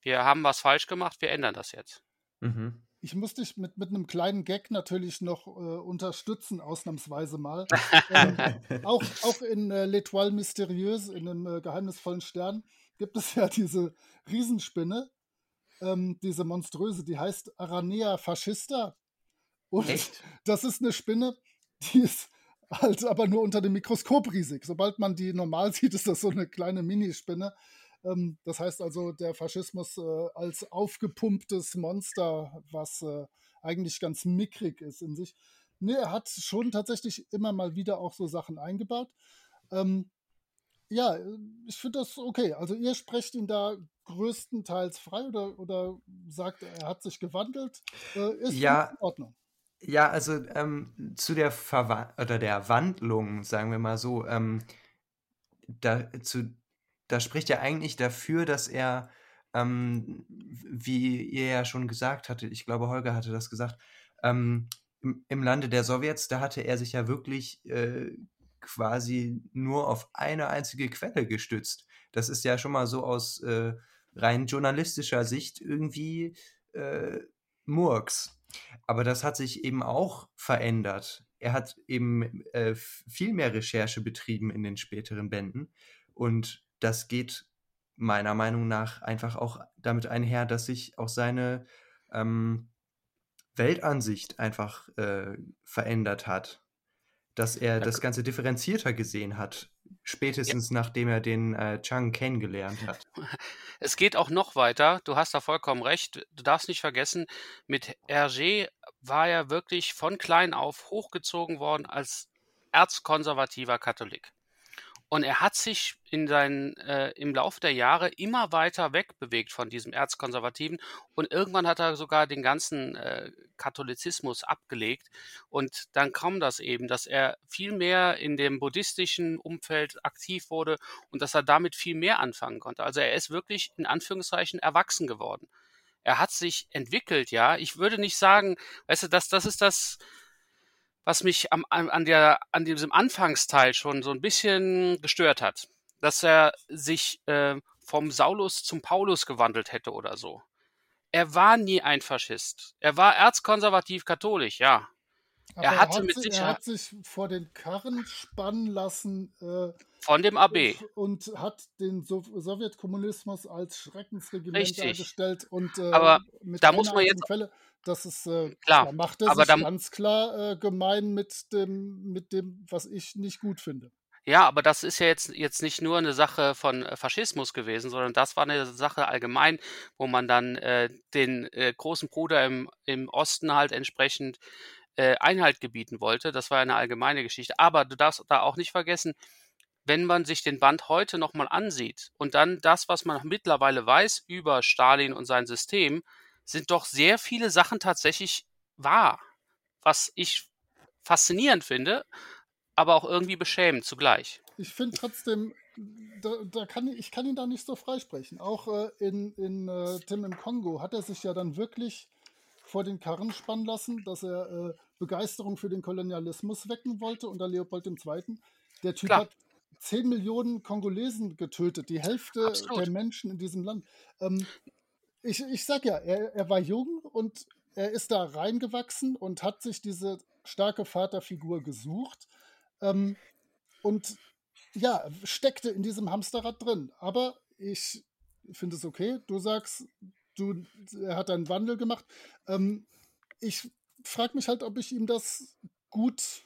Wir haben was falsch gemacht, wir ändern das jetzt. Mhm ich muss dich mit, mit einem kleinen Gag natürlich noch äh, unterstützen, ausnahmsweise mal. ähm, auch, auch in äh, L'Etoile Mystérieuse, in einem äh, geheimnisvollen Stern, gibt es ja diese Riesenspinne, ähm, diese monströse, die heißt Aranea fascista. Und Echt? das ist eine Spinne, die ist halt aber nur unter dem Mikroskop riesig. Sobald man die normal sieht, ist das so eine kleine Minispinne. Ähm, das heißt also, der Faschismus äh, als aufgepumptes Monster, was äh, eigentlich ganz mickrig ist in sich. Nee, er hat schon tatsächlich immer mal wieder auch so Sachen eingebaut. Ähm, ja, ich finde das okay. Also ihr sprecht ihn da größtenteils frei oder, oder sagt, er hat sich gewandelt. Äh, ist ja, in Ordnung. Ja, also ähm, zu der Verwa oder der Wandlung, sagen wir mal so, ähm, da, zu da spricht ja eigentlich dafür, dass er, ähm, wie ihr ja schon gesagt hattet, ich glaube, Holger hatte das gesagt, ähm, im, im, Lande der Sowjets, da hatte er sich ja wirklich äh, quasi nur auf eine einzige Quelle gestützt. Das ist ja schon mal so aus äh, rein journalistischer Sicht irgendwie äh, Murks. Aber das hat sich eben auch verändert. Er hat eben äh, viel mehr Recherche betrieben in den späteren Bänden und das geht meiner Meinung nach einfach auch damit einher, dass sich auch seine ähm, Weltansicht einfach äh, verändert hat. Dass er das Ganze differenzierter gesehen hat, spätestens ja. nachdem er den äh, Chang kennengelernt hat. Es geht auch noch weiter, du hast da vollkommen recht. Du darfst nicht vergessen, mit Hergé war er wirklich von klein auf hochgezogen worden als erzkonservativer Katholik. Und er hat sich in seinen, äh, im Laufe der Jahre immer weiter wegbewegt von diesem Erzkonservativen und irgendwann hat er sogar den ganzen äh, Katholizismus abgelegt. Und dann kam das eben, dass er viel mehr in dem buddhistischen Umfeld aktiv wurde und dass er damit viel mehr anfangen konnte. Also er ist wirklich in Anführungszeichen erwachsen geworden. Er hat sich entwickelt, ja. Ich würde nicht sagen, weißt du, das, das ist das, was mich am, an, der, an diesem Anfangsteil schon so ein bisschen gestört hat. Dass er sich äh, vom Saulus zum Paulus gewandelt hätte oder so. Er war nie ein Faschist. Er war erzkonservativ katholisch, ja. Aber er, hatte hat mit sich, er hat sich vor den Karren spannen lassen. Äh, von dem AB. Und, und hat den so Sowjetkommunismus als Schreckensregiment Richtig. dargestellt. Und, äh, Aber da muss man jetzt. Fälle, das ist äh, klar. Da macht er aber sich ganz klar äh, gemein mit dem, mit dem, was ich nicht gut finde. Ja, aber das ist ja jetzt, jetzt nicht nur eine Sache von äh, Faschismus gewesen, sondern das war eine Sache allgemein, wo man dann äh, den großen Bruder im, im Osten halt entsprechend äh, Einhalt gebieten wollte. Das war eine allgemeine Geschichte. Aber du darfst da auch nicht vergessen, wenn man sich den Band heute nochmal ansieht und dann das, was man mittlerweile weiß über Stalin und sein System, sind doch sehr viele Sachen tatsächlich wahr. Was ich faszinierend finde, aber auch irgendwie beschämend zugleich. Ich finde trotzdem, da, da, kann ich, kann ihn da nicht so freisprechen. Auch äh, in, in äh, Tim im Kongo hat er sich ja dann wirklich vor den Karren spannen lassen, dass er äh, Begeisterung für den Kolonialismus wecken wollte unter Leopold II. Der Typ Klar. hat 10 Millionen Kongolesen getötet, die Hälfte Absolut. der Menschen in diesem Land. Ähm, ich, ich sag ja, er, er war jung und er ist da reingewachsen und hat sich diese starke Vaterfigur gesucht. Ähm, und ja, steckte in diesem Hamsterrad drin. Aber ich finde es okay. Du sagst, du, er hat einen Wandel gemacht. Ähm, ich frage mich halt, ob ich ihm das gut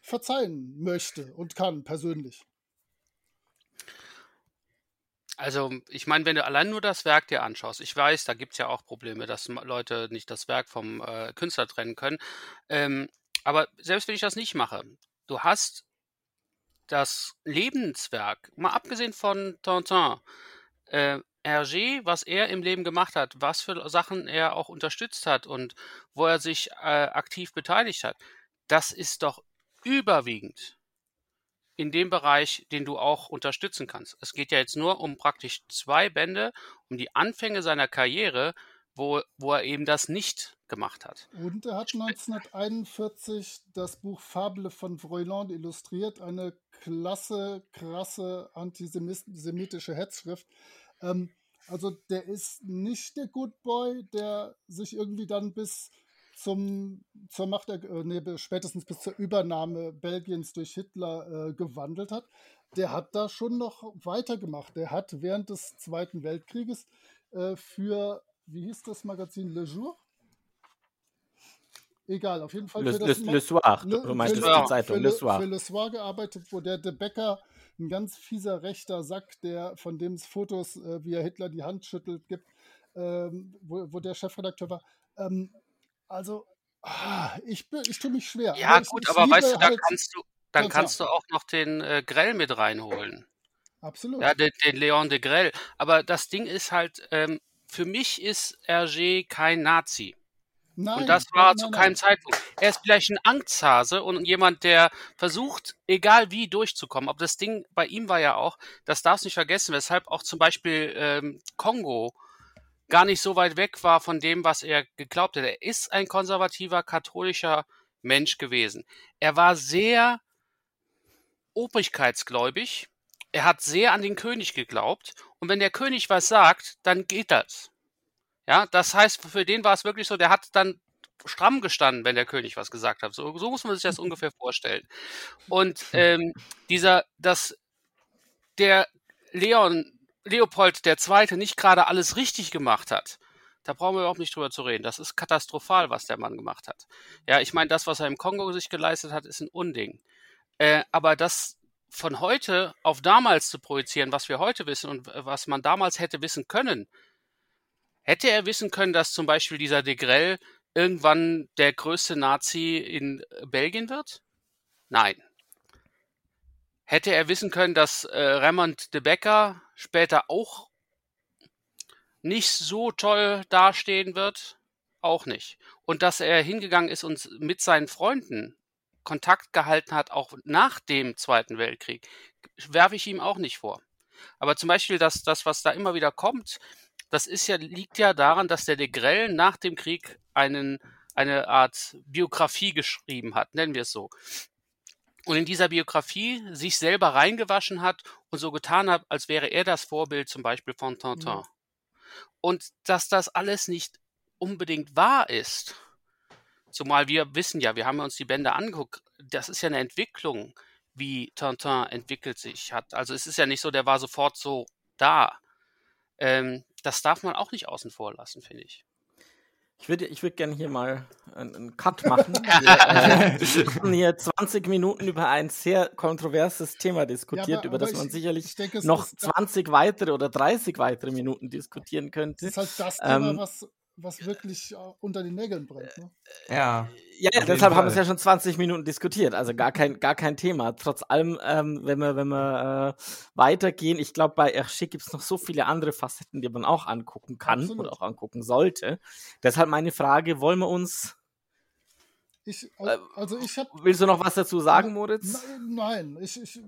verzeihen möchte und kann, persönlich. Also, ich meine, wenn du allein nur das Werk dir anschaust, ich weiß, da gibt es ja auch Probleme, dass Leute nicht das Werk vom äh, Künstler trennen können. Ähm, aber selbst wenn ich das nicht mache, du hast das Lebenswerk, mal abgesehen von Tintin, äh, Hergé, was er im Leben gemacht hat, was für Sachen er auch unterstützt hat und wo er sich äh, aktiv beteiligt hat, das ist doch überwiegend in dem Bereich, den du auch unterstützen kannst. Es geht ja jetzt nur um praktisch zwei Bände, um die Anfänge seiner Karriere, wo, wo er eben das nicht gemacht hat. Und er hat 1941 das Buch Fable von Vroiland illustriert, eine klasse, krasse antisemitische Hetzschrift. Ähm, also der ist nicht der Good Boy, der sich irgendwie dann bis zum, zur Macht, äh, nee, spätestens bis zur Übernahme Belgiens durch Hitler äh, gewandelt hat, der hat da schon noch weitergemacht. Der hat während des Zweiten Weltkrieges äh, für, wie hieß das Magazin, Le Jour? Egal, auf jeden Fall. Le, Le, Le Soir, Le, du meinst für, die Zeitung, für Le Soir. Für Le Soir gearbeitet, wo der De Becker, ein ganz fieser rechter Sack, der von dem es Fotos, äh, wie er Hitler die Hand schüttelt, gibt, ähm, wo, wo der Chefredakteur war. Ähm, also, ah, ich, ich tue mich schwer. Ja, aber ich, gut, ich aber weißt du, dann halt kannst du, dann kannst du auch noch den äh, Grell mit reinholen. Absolut. Ja, den, den Leon de Grell. Aber das Ding ist halt, ähm, für mich ist Hergé kein Nazi. Nein, Und das war nein, zu keinem nein. Zeitpunkt. Er ist vielleicht ein Angsthase und jemand, der versucht, egal wie durchzukommen. Aber das Ding bei ihm war ja auch, das darfst du nicht vergessen, weshalb auch zum Beispiel ähm, Kongo gar nicht so weit weg war von dem, was er geglaubt hat. Er ist ein konservativer, katholischer Mensch gewesen. Er war sehr obrigkeitsgläubig. Er hat sehr an den König geglaubt. Und wenn der König was sagt, dann geht das. Ja, das heißt, für den war es wirklich so, der hat dann stramm gestanden, wenn der König was gesagt hat. So, so muss man sich das ungefähr vorstellen. Und ähm, dieser, dass der Leon, Leopold II. nicht gerade alles richtig gemacht hat, da brauchen wir überhaupt nicht drüber zu reden. Das ist katastrophal, was der Mann gemacht hat. Ja, ich meine, das, was er im Kongo sich geleistet hat, ist ein Unding. Äh, aber das von heute auf damals zu projizieren, was wir heute wissen und was man damals hätte wissen können, hätte er wissen können, dass zum Beispiel dieser de Grell irgendwann der größte Nazi in Belgien wird? Nein. Hätte er wissen können, dass äh, Raymond de Becker später auch nicht so toll dastehen wird? Auch nicht. Und dass er hingegangen ist und mit seinen Freunden Kontakt gehalten hat, auch nach dem Zweiten Weltkrieg, werfe ich ihm auch nicht vor. Aber zum Beispiel das, das, was da immer wieder kommt, das ist ja, liegt ja daran, dass der de Grell nach dem Krieg einen, eine Art Biografie geschrieben hat, nennen wir es so und in dieser Biografie sich selber reingewaschen hat und so getan hat, als wäre er das Vorbild zum Beispiel von Tintin. Mhm. Und dass das alles nicht unbedingt wahr ist, zumal wir wissen ja, wir haben uns die Bände angeguckt, das ist ja eine Entwicklung, wie Tintin entwickelt sich hat. Also es ist ja nicht so, der war sofort so da. Ähm, das darf man auch nicht außen vor lassen, finde ich. Ich würde ich würd gerne hier mal einen, einen Cut machen. wir, äh, haben hier 20 Minuten über ein sehr kontroverses Thema diskutiert, ja, aber, über das man ich, sicherlich ich denke, noch 20 weitere oder 30 weitere Minuten diskutieren könnte. Das ist halt das Thema, ähm, was was wirklich unter den Nägeln brennt. Ne? Ja. Ja, ja deshalb haben wir es ja schon 20 Minuten diskutiert. Also gar kein, gar kein Thema. Trotz allem, ähm, wenn wir, wenn wir äh, weitergehen, ich glaube, bei Hergé gibt es noch so viele andere Facetten, die man auch angucken kann Absolut. oder auch angucken sollte. Deshalb meine Frage: Wollen wir uns ich, äh, also ich hab, Willst du noch was dazu sagen, Moritz? Nein, ich, ich,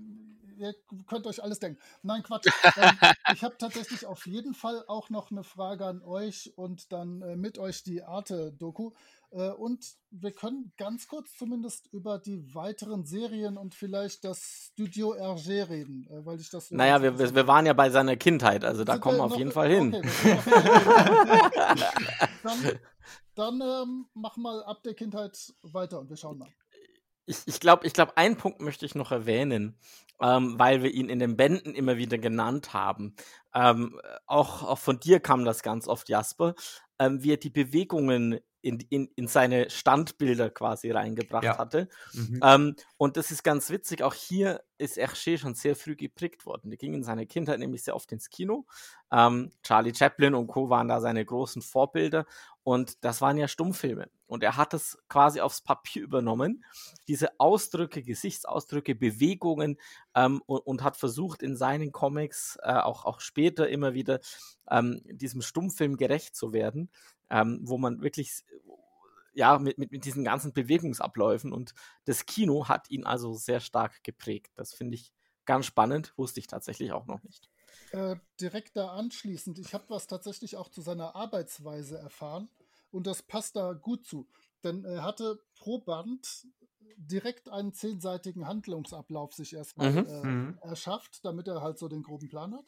ihr könnt euch alles denken. Nein, Quatsch. ähm, ich habe tatsächlich auf jeden Fall auch noch eine Frage an euch und dann äh, mit euch die Arte-Doku. Äh, und wir können ganz kurz zumindest über die weiteren Serien und vielleicht das Studio Hergé reden, äh, weil ich das. Naja, wir, wir, waren ja bei seiner Kindheit, also da kommen wir auf jeden Fall hin. Okay, dann dann ähm, mach mal ab der Kindheit weiter und wir schauen mal ich, ich glaube, ich glaub, einen Punkt möchte ich noch erwähnen, ähm, weil wir ihn in den Bänden immer wieder genannt haben. Ähm, auch, auch von dir kam das ganz oft, Jasper, ähm, wie er die Bewegungen in, in, in seine Standbilder quasi reingebracht ja. hatte. Mhm. Ähm, und das ist ganz witzig, auch hier ist Hergé schon sehr früh geprägt worden. Er ging in seiner Kindheit nämlich sehr oft ins Kino. Ähm, Charlie Chaplin und Co. waren da seine großen Vorbilder und das waren ja Stummfilme. Und er hat es quasi aufs Papier übernommen, diese Ausdrücke, Gesichtsausdrücke, Bewegungen ähm, und, und, hat versucht, in seinen Comics äh, auch, auch später immer wieder ähm, diesem Stummfilm gerecht zu werden ähm, wo man wirklich ja, mit, mit, mit diesen ganzen Bewegungsabläufen und das Kino hat ihn also sehr stark geprägt. Das finde ich ganz spannend, wusste ich tatsächlich auch noch nicht. Äh, direkt da anschließend, ich habe was tatsächlich auch zu seiner Arbeitsweise erfahren und das passt da gut zu. Denn er hatte pro Band direkt einen zehnseitigen Handlungsablauf sich erstmal mhm. äh, mhm. erschafft, damit er halt so den groben Plan hat.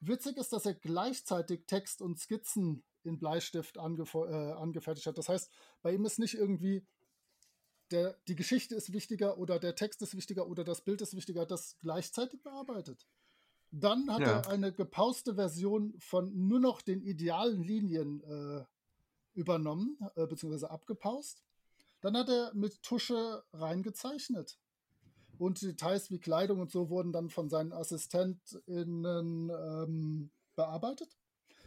Witzig ist, dass er gleichzeitig Text und Skizzen in Bleistift äh, angefertigt hat. Das heißt, bei ihm ist nicht irgendwie der, die Geschichte ist wichtiger oder der Text ist wichtiger oder das Bild ist wichtiger, das gleichzeitig bearbeitet. Dann hat ja. er eine gepauste Version von nur noch den idealen Linien äh, übernommen, äh, beziehungsweise abgepaust. Dann hat er mit Tusche reingezeichnet. Und Details wie Kleidung und so wurden dann von seinen AssistentInnen ähm, bearbeitet.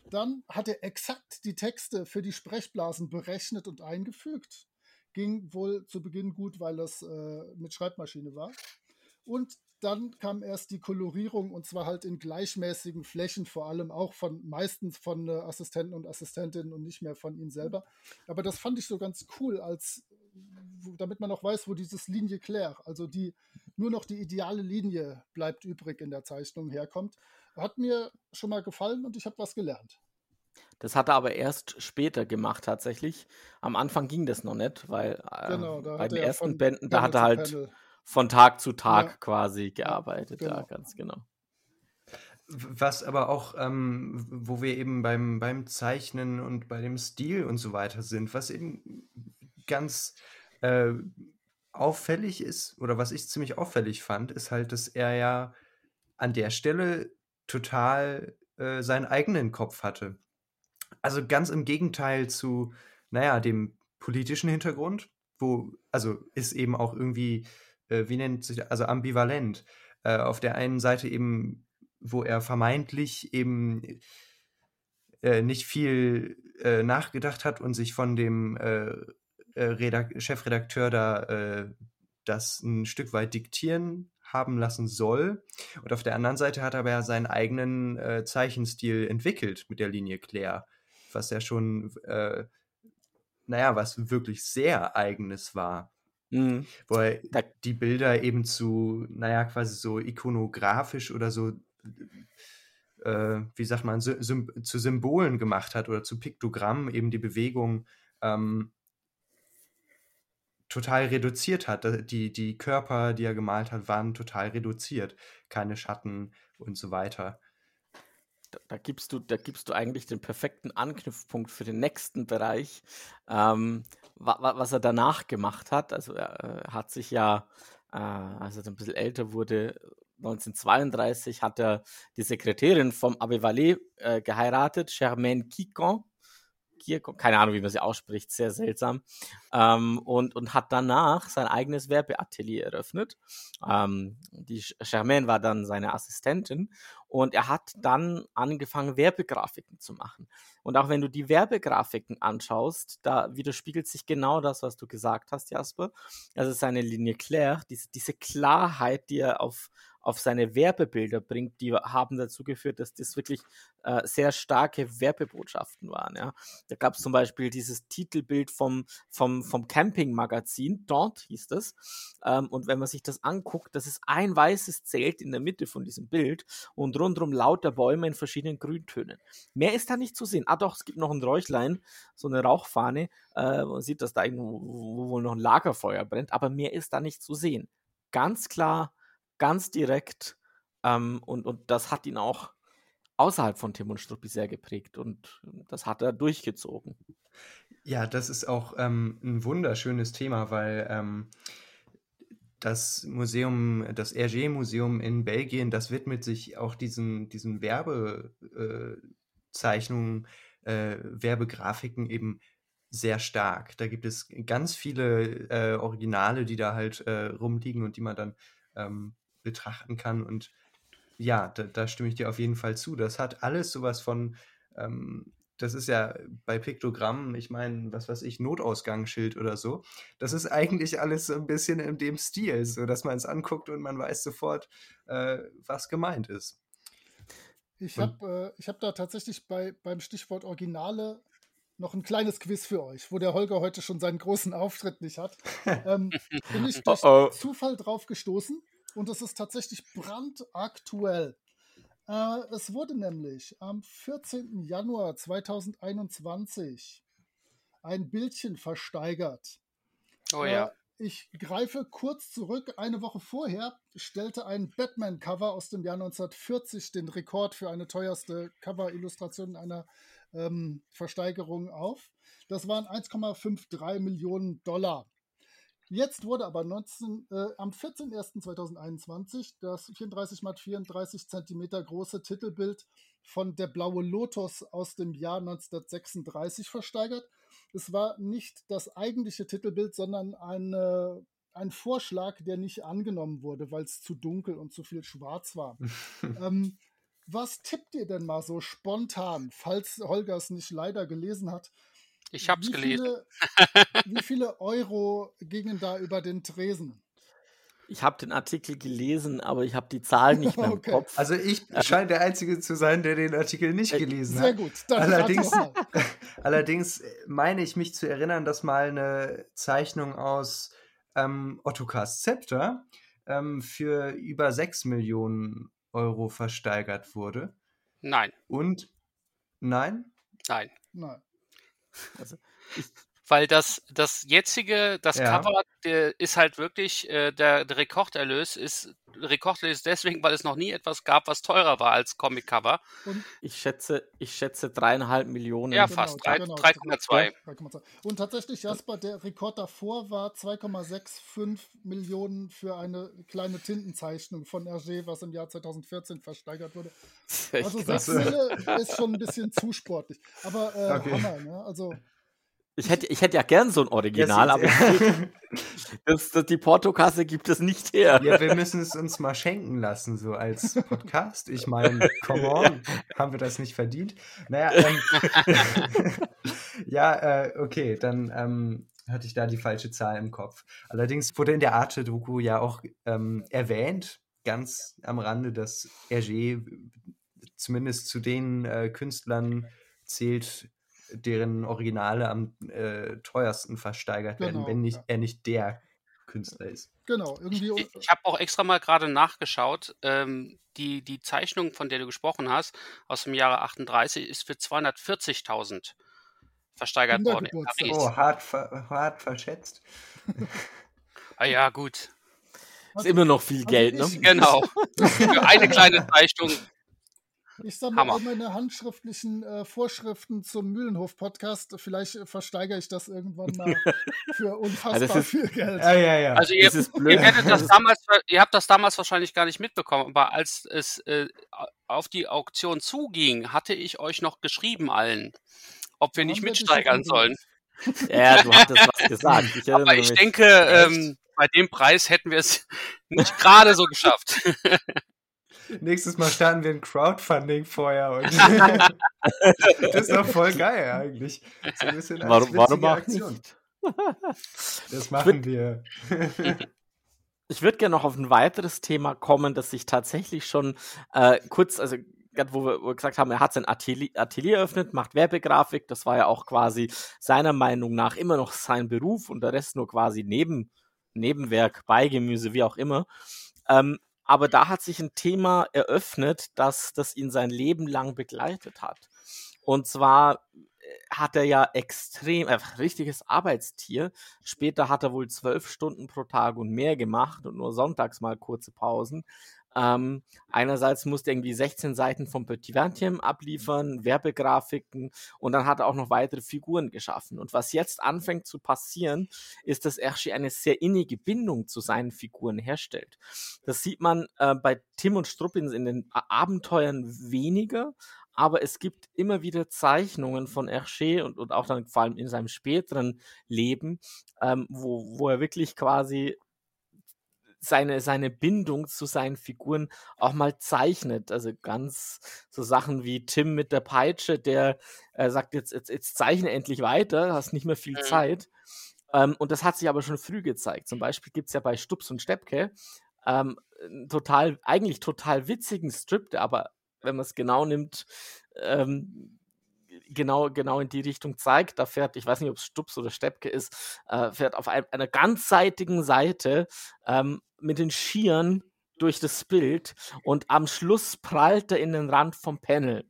Dann hat er exakt die Texte für die Sprechblasen berechnet und eingefügt. Ging wohl zu Beginn gut, weil das äh, mit Schreibmaschine war. Und dann kam erst die Kolorierung und zwar halt in gleichmäßigen Flächen, vor allem auch von meistens von äh, Assistenten und Assistentinnen und nicht mehr von ihnen selber. Aber das fand ich so ganz cool, als damit man auch weiß, wo dieses Linie Claire, also die nur noch die ideale Linie bleibt übrig in der Zeichnung herkommt. Hat mir schon mal gefallen und ich habe was gelernt. Das hat er aber erst später gemacht tatsächlich. Am Anfang ging das noch nicht, weil äh, genau, bei den ersten Bänden, da hat er halt Panel. Von Tag zu Tag ja. quasi gearbeitet. Genau. Ja, ganz genau. Was aber auch, ähm, wo wir eben beim, beim Zeichnen und bei dem Stil und so weiter sind, was eben ganz äh, auffällig ist, oder was ich ziemlich auffällig fand, ist halt, dass er ja an der Stelle total äh, seinen eigenen Kopf hatte. Also ganz im Gegenteil zu, naja, dem politischen Hintergrund, wo, also ist eben auch irgendwie, äh, wie nennt sich, also ambivalent. Äh, auf der einen Seite eben, wo er vermeintlich eben äh, nicht viel äh, nachgedacht hat und sich von dem äh, Chefredakteur da das ein Stück weit diktieren haben lassen soll. Und auf der anderen Seite hat er aber ja seinen eigenen äh, Zeichenstil entwickelt mit der Linie Claire, was ja schon, äh, naja, was wirklich sehr eigenes war. Mhm. Wo er Da- die Bilder eben zu, naja, quasi so ikonografisch oder so, äh, wie sagt man, Sy Sym zu Symbolen gemacht hat oder zu Piktogrammen eben die Bewegung ähm, total reduziert hat. Die, die Körper, die er gemalt hat, waren total reduziert. Keine Schatten und so weiter. Da, da, gibst du, da gibst du eigentlich den perfekten Anknüpfpunkt für den nächsten Bereich, ähm, wa, wa, was er danach gemacht hat. Also er äh, hat sich ja, äh, als er ein bisschen älter wurde, 1932 hat er die Sekretärin vom Abbé Vallée äh, geheiratet, Germaine. Quicon, keine Ahnung, wie man sie ausspricht, sehr seltsam. Ähm, und, und hat danach sein eigenes Werbeatelier eröffnet. Ähm, die Germaine war dann seine Assistentin und er hat dann angefangen, Werbegrafiken zu machen. Und auch wenn du die Werbegrafiken anschaust, da widerspiegelt sich genau das, was du gesagt hast, Jasper. Also seine Linie Claire, diese, diese Klarheit, die er auf, auf seine Werbebilder bringt, die haben dazu geführt, dass das wirklich äh, sehr starke Werbebotschaften waren. Ja. Da gab es zum Beispiel dieses Titelbild vom, vom, vom Camping-Magazin, dort hieß das. Ähm, und wenn man sich das anguckt, das ist ein weißes Zelt in der Mitte von diesem Bild und rundherum lauter Bäume in verschiedenen Grüntönen. Mehr ist da nicht zu sehen. Ah doch, es gibt noch ein Räuchlein, so eine Rauchfahne. Äh, man sieht, dass da irgendwo wo wohl noch ein Lagerfeuer brennt, aber mehr ist da nicht zu sehen. Ganz klar, ganz direkt ähm, und, und das hat ihn auch außerhalb von Tim und Struppi sehr geprägt und das hat er durchgezogen. Ja, das ist auch ähm, ein wunderschönes Thema, weil ähm, das Museum, das Hergé-Museum in Belgien, das widmet sich auch diesen, diesen Werbezeichnungen, äh, Werbegrafiken eben sehr stark. Da gibt es ganz viele äh, Originale, die da halt äh, rumliegen und die man dann ähm, betrachten kann. Und ja, da, da stimme ich dir auf jeden Fall zu. Das hat alles sowas von, ähm, das ist ja bei Piktogrammen, ich meine, was weiß ich, Notausgangsschild oder so. Das ist eigentlich alles so ein bisschen in dem Stil, so dass man es anguckt und man weiß sofort, äh, was gemeint ist. Ich habe äh, ich hab da tatsächlich bei, beim Stichwort Originale noch ein kleines Quiz für euch, wo der Holger heute schon seinen großen Auftritt nicht hat. ähm, bin ich durch Oh oh. Zufall drauf gestoßen und es ist tatsächlich brandaktuell. Äh, es wurde nämlich am 14. Januar 2021 ein Bildchen versteigert. Oh ja. Äh, ich greife kurz zurück. Eine Woche vorher stellte ein Batman-Cover aus dem Jahr 1940 den Rekord für eine teuerste Cover-Illustration einer ähm, Versteigerung auf. Das waren 1,53 Millionen Dollar. Jetzt wurde aber 19, äh, am 14.01.2021 das 34 x 34 Zentimeter große Titelbild von Der blaue Lotus aus dem Jahr 1936 versteigert. Es war nicht das eigentliche Titelbild, sondern eine, ein Vorschlag, der nicht angenommen wurde, weil es zu dunkel und zu viel schwarz war. ähm, was tippt ihr denn mal so spontan, falls Holger es nicht leider gelesen hat? Ich hab's wie gelesen. Viele, wie viele Euro gingen da über den Tresen? Ich habe den Artikel gelesen, aber ich habe die Zahlen nicht mehr im Okay. Kopf. Also ich scheine der Einzige zu sein, der den Artikel nicht Äh, gelesen Sehr hat. gut. Dann Allerdings, allerdings meine ich mich zu erinnern, dass mal eine Zeichnung aus ähm, Ottokars Zepter ähm, für über 6 Millionen Euro versteigert wurde. Nein, Und nein? nein. Nein. Also, ich, Weil das, das jetzige, das Ja. Cover der ist halt wirklich, äh, der, der Rekorderlös ist, Rekorderlös deswegen, weil es noch nie etwas gab, was teurer war als Comic-Cover. Und ich schätze, ich schätze dreieinhalb Millionen. Ja, Genau, fast. Drei- genau, 3,2. 3,2. Und tatsächlich, Jasper, der Rekord davor war 2,65 Millionen für eine kleine Tintenzeichnung von Hergé, was im Jahr 2014 versteigert wurde. Also krass. 6 Mille ist schon ein bisschen zu sportlich. Aber äh, Okay. Hammer, ne? Also Ich hätte, ich hätte ja gern so ein Original, aber das, das, die Portokasse gibt es nicht her. ja, wir müssen es uns mal schenken lassen, so als Podcast. Ich meine, come on, haben wir das nicht verdient? Naja, ähm, ja, äh, okay, dann ähm, hatte ich da die falsche Zahl im Kopf. Allerdings wurde in der Arte-Doku ja auch ähm, erwähnt, ganz am Rande, dass Hergé zumindest zu den äh, Künstlern zählt, deren Originale am äh, teuersten versteigert werden, Genau, wenn nicht, ja. er nicht der Künstler ist. Genau, irgendwie. Ich, ich habe auch extra mal gerade nachgeschaut. Ähm, die, die Zeichnung, von der du gesprochen hast, aus dem Jahre 38, ist für 240.000 versteigert worden. Oh, hart, ver hart verschätzt. Ah ja, gut. Ist immer noch viel Also Geld, ne? Genau. Für eine kleine Zeichnung. Ich sammle Hammer. all meine handschriftlichen äh, Vorschriften zum Mühlenhof-Podcast. Vielleicht äh, versteigere ich das irgendwann mal für unfassbar das ist- viel Geld. Ja, ja, ja. Also ihr, ihr damals, ihr habt das damals wahrscheinlich gar nicht mitbekommen, aber als es äh, auf die Auktion zuging, hatte ich euch noch geschrieben allen, ob wir Dann nicht mitsteigern sollen. Ja, du hattest was gesagt. Ich Aber ich mich. denke, ähm, bei dem Preis hätten wir es nicht gerade so geschafft. Nächstes Mal starten wir ein Crowdfunding vorher. Und das ist doch voll geil eigentlich. So ein bisschen als Warum, warum Aktion. nicht? Das machen wir. Ich würde gerne noch auf ein weiteres Thema kommen, das sich tatsächlich schon äh, kurz, also gerade wo wir, wo wir gesagt haben, er hat sein Atelier, Atelier eröffnet, macht Werbegrafik, das war ja auch quasi seiner Meinung nach immer noch sein Beruf und der Rest nur quasi neben, Nebenwerk, Beigemüse, wie auch immer. Ähm, aber da hat sich ein Thema eröffnet, das, das ihn sein Leben lang begleitet hat. Und zwar äh, hat er ja extrem, äh, richtiges Arbeitstier. Später hat er wohl zwölf Stunden pro Tag und mehr gemacht und nur sonntags mal kurze Pausen. Ähm, einerseits musste er irgendwie 16 Seiten vom Petit Vingtième abliefern, Werbegrafiken und dann hat er auch noch weitere Figuren geschaffen. Und was jetzt anfängt zu passieren, ist, dass Hergé eine sehr innige Bindung zu seinen Figuren herstellt. Das sieht man äh, bei Tim und Struppins in den Abenteuern weniger, aber es gibt immer wieder Zeichnungen von Hergé und, und auch dann vor allem in seinem späteren Leben, ähm, wo, wo er wirklich quasi seine, seine Bindung zu seinen Figuren auch mal zeichnet. Also ganz so Sachen wie Tim mit der Peitsche, der äh, sagt, jetzt, jetzt, jetzt zeichne endlich weiter, hast nicht mehr viel Mhm. Zeit. Ähm, und das hat sich aber schon früh gezeigt. Zum Beispiel gibt es ja bei Stups und Steppke ähm, einen total, eigentlich total witzigen Strip, der aber, wenn man es genau nimmt, ähm, genau, genau in die Richtung zeigt. Da fährt, ich weiß nicht, ob es Stups oder Steppke ist, äh, fährt auf ein, einer ganzseitigen Seite ähm, mit den Skiern durch das Bild und am Schluss prallt er in den Rand vom Panel.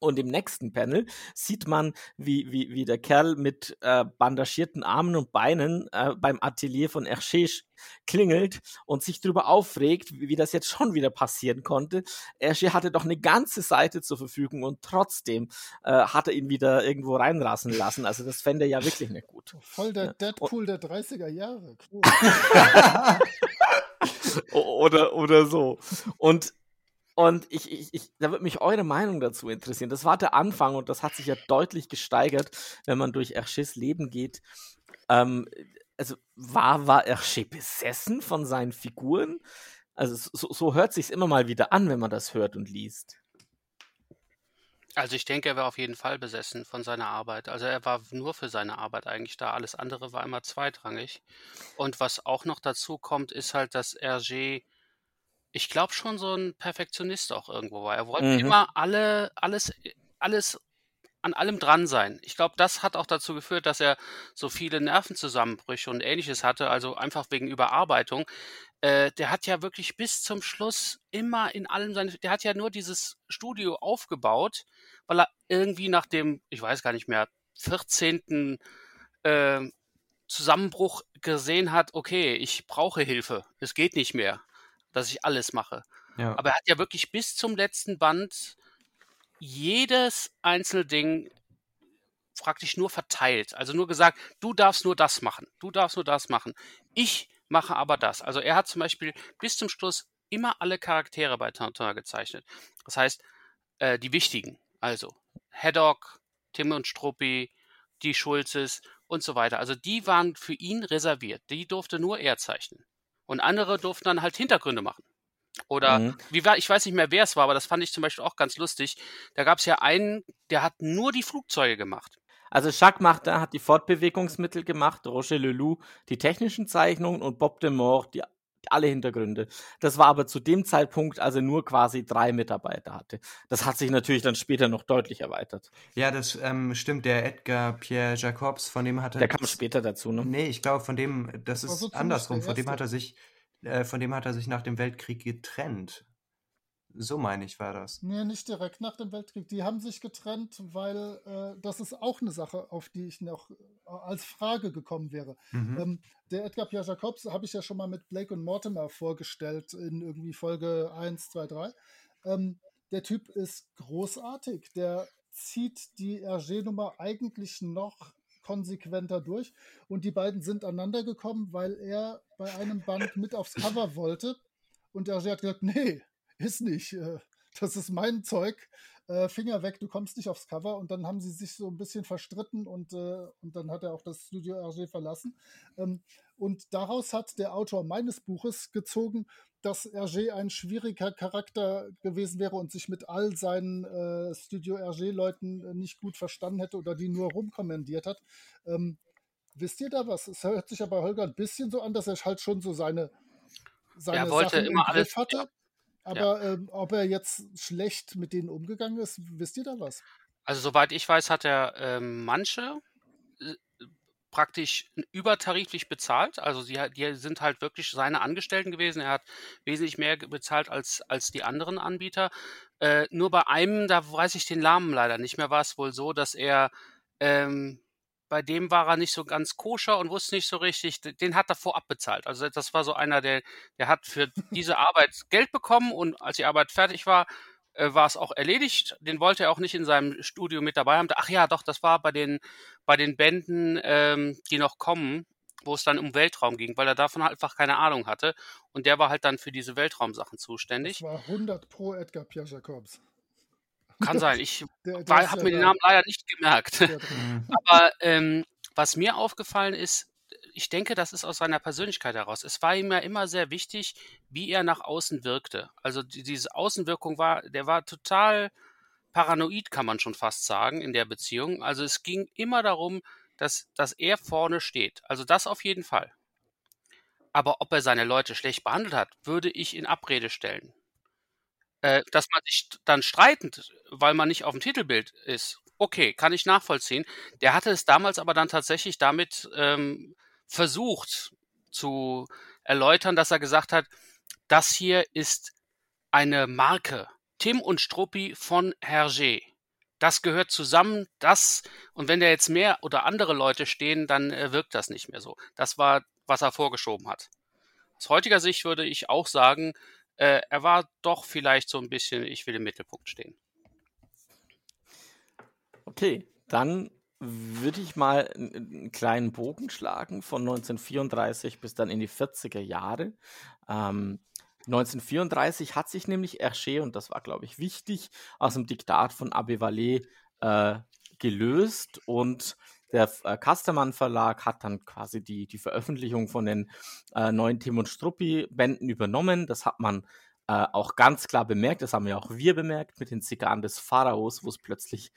Und im nächsten Panel sieht man, wie, wie, wie der Kerl mit äh, bandagierten Armen und Beinen äh, beim Atelier von Hergé klingelt und sich darüber aufregt, wie, wie das jetzt schon wieder passieren konnte. Hergé hatte doch eine ganze Seite zur Verfügung und trotzdem äh, hat er ihn wieder irgendwo reinrasen lassen. Also das fände er ja wirklich nicht gut. Voll der. Deadpool der 30er Jahre. Cool. Oder, oder so. Und, und ich, ich, ich, da würde mich eure Meinung dazu interessieren. Das war der Anfang und das hat sich ja deutlich gesteigert, wenn man durch Hergés Leben geht. Ähm, also war, war Hergé besessen von seinen Figuren? Also so, so hört sich immer mal wieder an, wenn man das hört und liest. Also ich denke, er war auf jeden Fall besessen von seiner Arbeit. Also er war nur für seine Arbeit eigentlich da. Alles andere war immer zweitrangig. Und was auch noch dazu kommt, ist halt, dass Hergé, ich glaube schon so ein Perfektionist auch irgendwo war. Er wollte Mhm. immer alle, alles, alles an allem dran sein. Ich glaube, das hat auch dazu geführt, dass er so viele Nervenzusammenbrüche und ähnliches hatte, also einfach wegen Überarbeitung. Äh, der hat ja wirklich bis zum Schluss immer in allem seine, der hat ja nur dieses Studio aufgebaut, weil er irgendwie nach dem, ich weiß gar nicht mehr, 14. Äh, Zusammenbruch gesehen hat, okay, ich brauche Hilfe. Es geht nicht mehr, dass ich alles mache. Ja. Aber er hat ja wirklich bis zum letzten Band jedes einzelne Ding praktisch nur verteilt. Also nur gesagt, du darfst nur das machen, du darfst nur das machen. Ich mache aber das. Also er hat zum Beispiel bis zum Schluss immer alle Charaktere bei Tintin gezeichnet. Das heißt, äh, die wichtigen. Also Haddock, Tim und Struppi, die Schulzes und so weiter. Also die waren für ihn reserviert. Die durfte nur er zeichnen. Und andere durften dann halt Hintergründe machen. Oder Mhm. wie war, ich weiß nicht mehr, wer es war, aber das fand ich zum Beispiel auch ganz lustig. Da gab es ja einen, der hat nur die Flugzeuge gemacht. Also Jacques Martin hat die Fortbewegungsmittel gemacht, Roger Leloup die technischen Zeichnungen und Bob de die, die alle Hintergründe. Das war aber zu dem Zeitpunkt, als er nur quasi drei Mitarbeiter hatte. Das hat sich natürlich dann später noch deutlich erweitert. Ja, das ähm, stimmt. Der Edgar Pierre Jacobs, von dem hat er. Der kam später dazu, ne? Nee, ich glaube, von dem, das ist so ziemlich andersrum. der Von dem hat er sich, äh, von dem hat er sich nach dem Weltkrieg getrennt. So meine ich, war das. Nee, nicht direkt nach dem Weltkrieg. Die haben sich getrennt, weil äh, das ist auch eine Sache, auf die ich noch äh, als Frage gekommen wäre. Mhm. Ähm, der Edgar Pierre Jacobs habe ich ja schon mal mit Blake und Mortimer vorgestellt in irgendwie Folge 1, 2, 3. Ähm, der Typ ist großartig. Der zieht die Hergé-Nummer eigentlich noch konsequenter durch. Und die beiden sind aneinander gekommen, weil er bei einem Band mit aufs Cover wollte. Und Hergé hat gesagt, nee, ist nicht. äh, Das ist mein Zeug. Äh, Finger weg, du kommst nicht aufs Cover. Und dann haben sie sich so ein bisschen verstritten und, äh, und dann hat er auch das Studio Hergé verlassen. Ähm, und daraus hat der Autor meines Buches gezogen, dass Hergé ein schwieriger Charakter gewesen wäre und sich mit all seinen äh, Studio Hergé-Leuten äh, nicht gut verstanden hätte oder die nur rumkommandiert hat. Ähm, wisst ihr da was? Es hört sich aber Holger ein bisschen so an, dass er halt schon so seine, seine wollte Sachen immer im alles- Griff hatte. Aber ähm, ob er jetzt schlecht mit denen umgegangen ist, wisst ihr da was? Also soweit ich weiß, hat er ähm, manche äh, praktisch übertariflich bezahlt. Also sie, die sind halt wirklich seine Angestellten gewesen. Er hat wesentlich mehr bezahlt als, als die anderen Anbieter. Äh, nur bei einem, da weiß ich den Namen leider nicht mehr, war es wohl so, dass er ähm, bei dem war er nicht so ganz koscher und wusste nicht so richtig, den hat er vorab bezahlt. Also das war so einer, der, der hat für diese Arbeit Geld bekommen und als die Arbeit fertig war, äh, war es auch erledigt. Den wollte er auch nicht in seinem Studio mit dabei haben. Ach ja, doch, das war bei den, bei den Bänden, ähm, die noch kommen, wo es dann um Weltraum ging, weil er davon halt einfach keine Ahnung hatte. Und der war halt dann für diese Weltraumsachen Das zuständig. war 100 pro Edgar Pierre Jacobs. Kann sein. Ich habe mir den Namen leider nicht gemerkt. Mhm. Aber ähm, was mir aufgefallen ist, ich denke, das ist aus seiner Persönlichkeit heraus. Es war ihm ja immer sehr wichtig, wie er nach außen wirkte. Also die, diese Außenwirkung war, der war total paranoid, kann man schon fast sagen, in der Beziehung. Also es ging immer darum, dass, dass er vorne steht. Also das auf jeden Fall. Aber ob er seine Leute schlecht behandelt hat, würde ich in Abrede stellen. Äh, dass man sich dann streitend, weil man nicht auf dem Titelbild ist, okay, kann ich nachvollziehen. Der hatte es damals aber dann tatsächlich damit ähm, versucht zu erläutern, dass er gesagt hat, das hier ist eine Marke. Tim und Struppi von Hergé. Das gehört zusammen, das, und wenn da jetzt mehr oder andere Leute stehen, dann äh, wirkt das nicht mehr so. Das war, was er vorgeschoben hat. Aus heutiger Sicht würde ich auch sagen, äh, er war doch vielleicht so ein bisschen, ich will im Mittelpunkt stehen. Okay, dann würde ich mal einen kleinen Bogen schlagen von 1934 bis dann in die 40er Jahre. Ähm, 1934 hat sich nämlich Hergé, und das war, glaube ich, wichtig, aus dem Diktat von Abbé Vallée äh, gelöst und der äh, Kastermann Verlag hat dann quasi die, die Veröffentlichung von den äh, neuen Tim und Struppi-Bänden übernommen. Das hat man äh, auch ganz klar bemerkt, das haben ja auch wir bemerkt mit den Zigarren des Pharaos, wo es plötzlich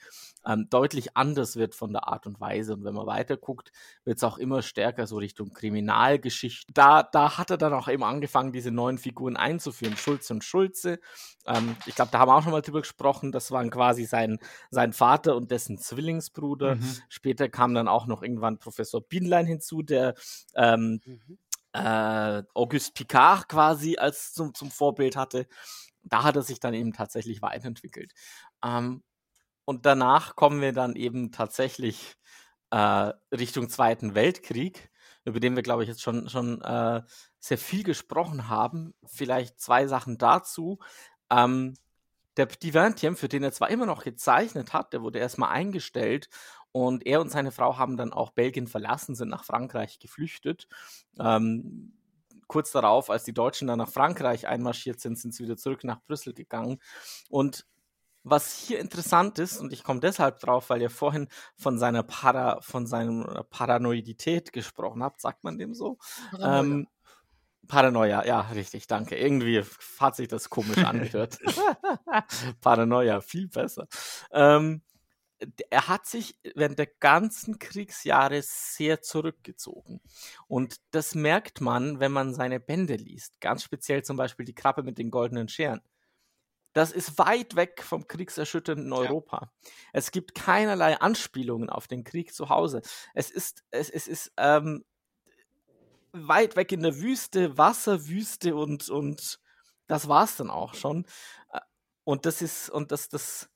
ähm, deutlich anders wird von der Art und Weise. Und wenn man weiter guckt, wird es auch immer stärker so Richtung Kriminalgeschichte. Da, da hat er dann auch eben angefangen, diese neuen Figuren einzuführen, Schulze und Schulze. Ähm, ich glaube, da haben wir auch schon mal drüber gesprochen. Das waren quasi sein, sein Vater und dessen Zwillingsbruder. Mhm. Später kam dann auch noch irgendwann Professor Bienlein hinzu, der ähm, Mhm. Äh, Auguste Picard quasi als zum, zum Vorbild hatte. Da hat er sich dann eben tatsächlich weiterentwickelt. Ähm, und danach kommen wir dann eben tatsächlich äh, Richtung Zweiten Weltkrieg, über den wir, glaube ich, jetzt schon, schon äh, sehr viel gesprochen haben. Vielleicht zwei Sachen dazu. Ähm, der Petit Vingtième, für den er zwar immer noch gezeichnet hat, der wurde erstmal eingestellt und er und seine Frau haben dann auch Belgien verlassen, sind nach Frankreich geflüchtet. Ähm, kurz darauf, als die Deutschen dann nach Frankreich einmarschiert sind, sind sie wieder zurück nach Brüssel gegangen. Und was hier interessant ist, und ich komme deshalb drauf, weil ihr vorhin von seiner Para, von seiner Paranoidität gesprochen habt, sagt man dem so? Paranoia. Ähm, Paranoia, ja, richtig, danke. Irgendwie hat sich das komisch angehört. Paranoia, viel besser. Ähm, er hat sich während der ganzen Kriegsjahre sehr zurückgezogen. Und das merkt man, wenn man seine Bände liest. Ganz speziell zum Beispiel die Krabbe mit den goldenen Scheren. Das ist weit weg vom kriegserschütternden Europa. Ja. Es gibt keinerlei Anspielungen auf den Krieg zu Hause. Es ist, es, es ist ähm, weit weg in der Wüste, Wasserwüste und, und das war's dann auch schon. Äh, und das ist, und das, das,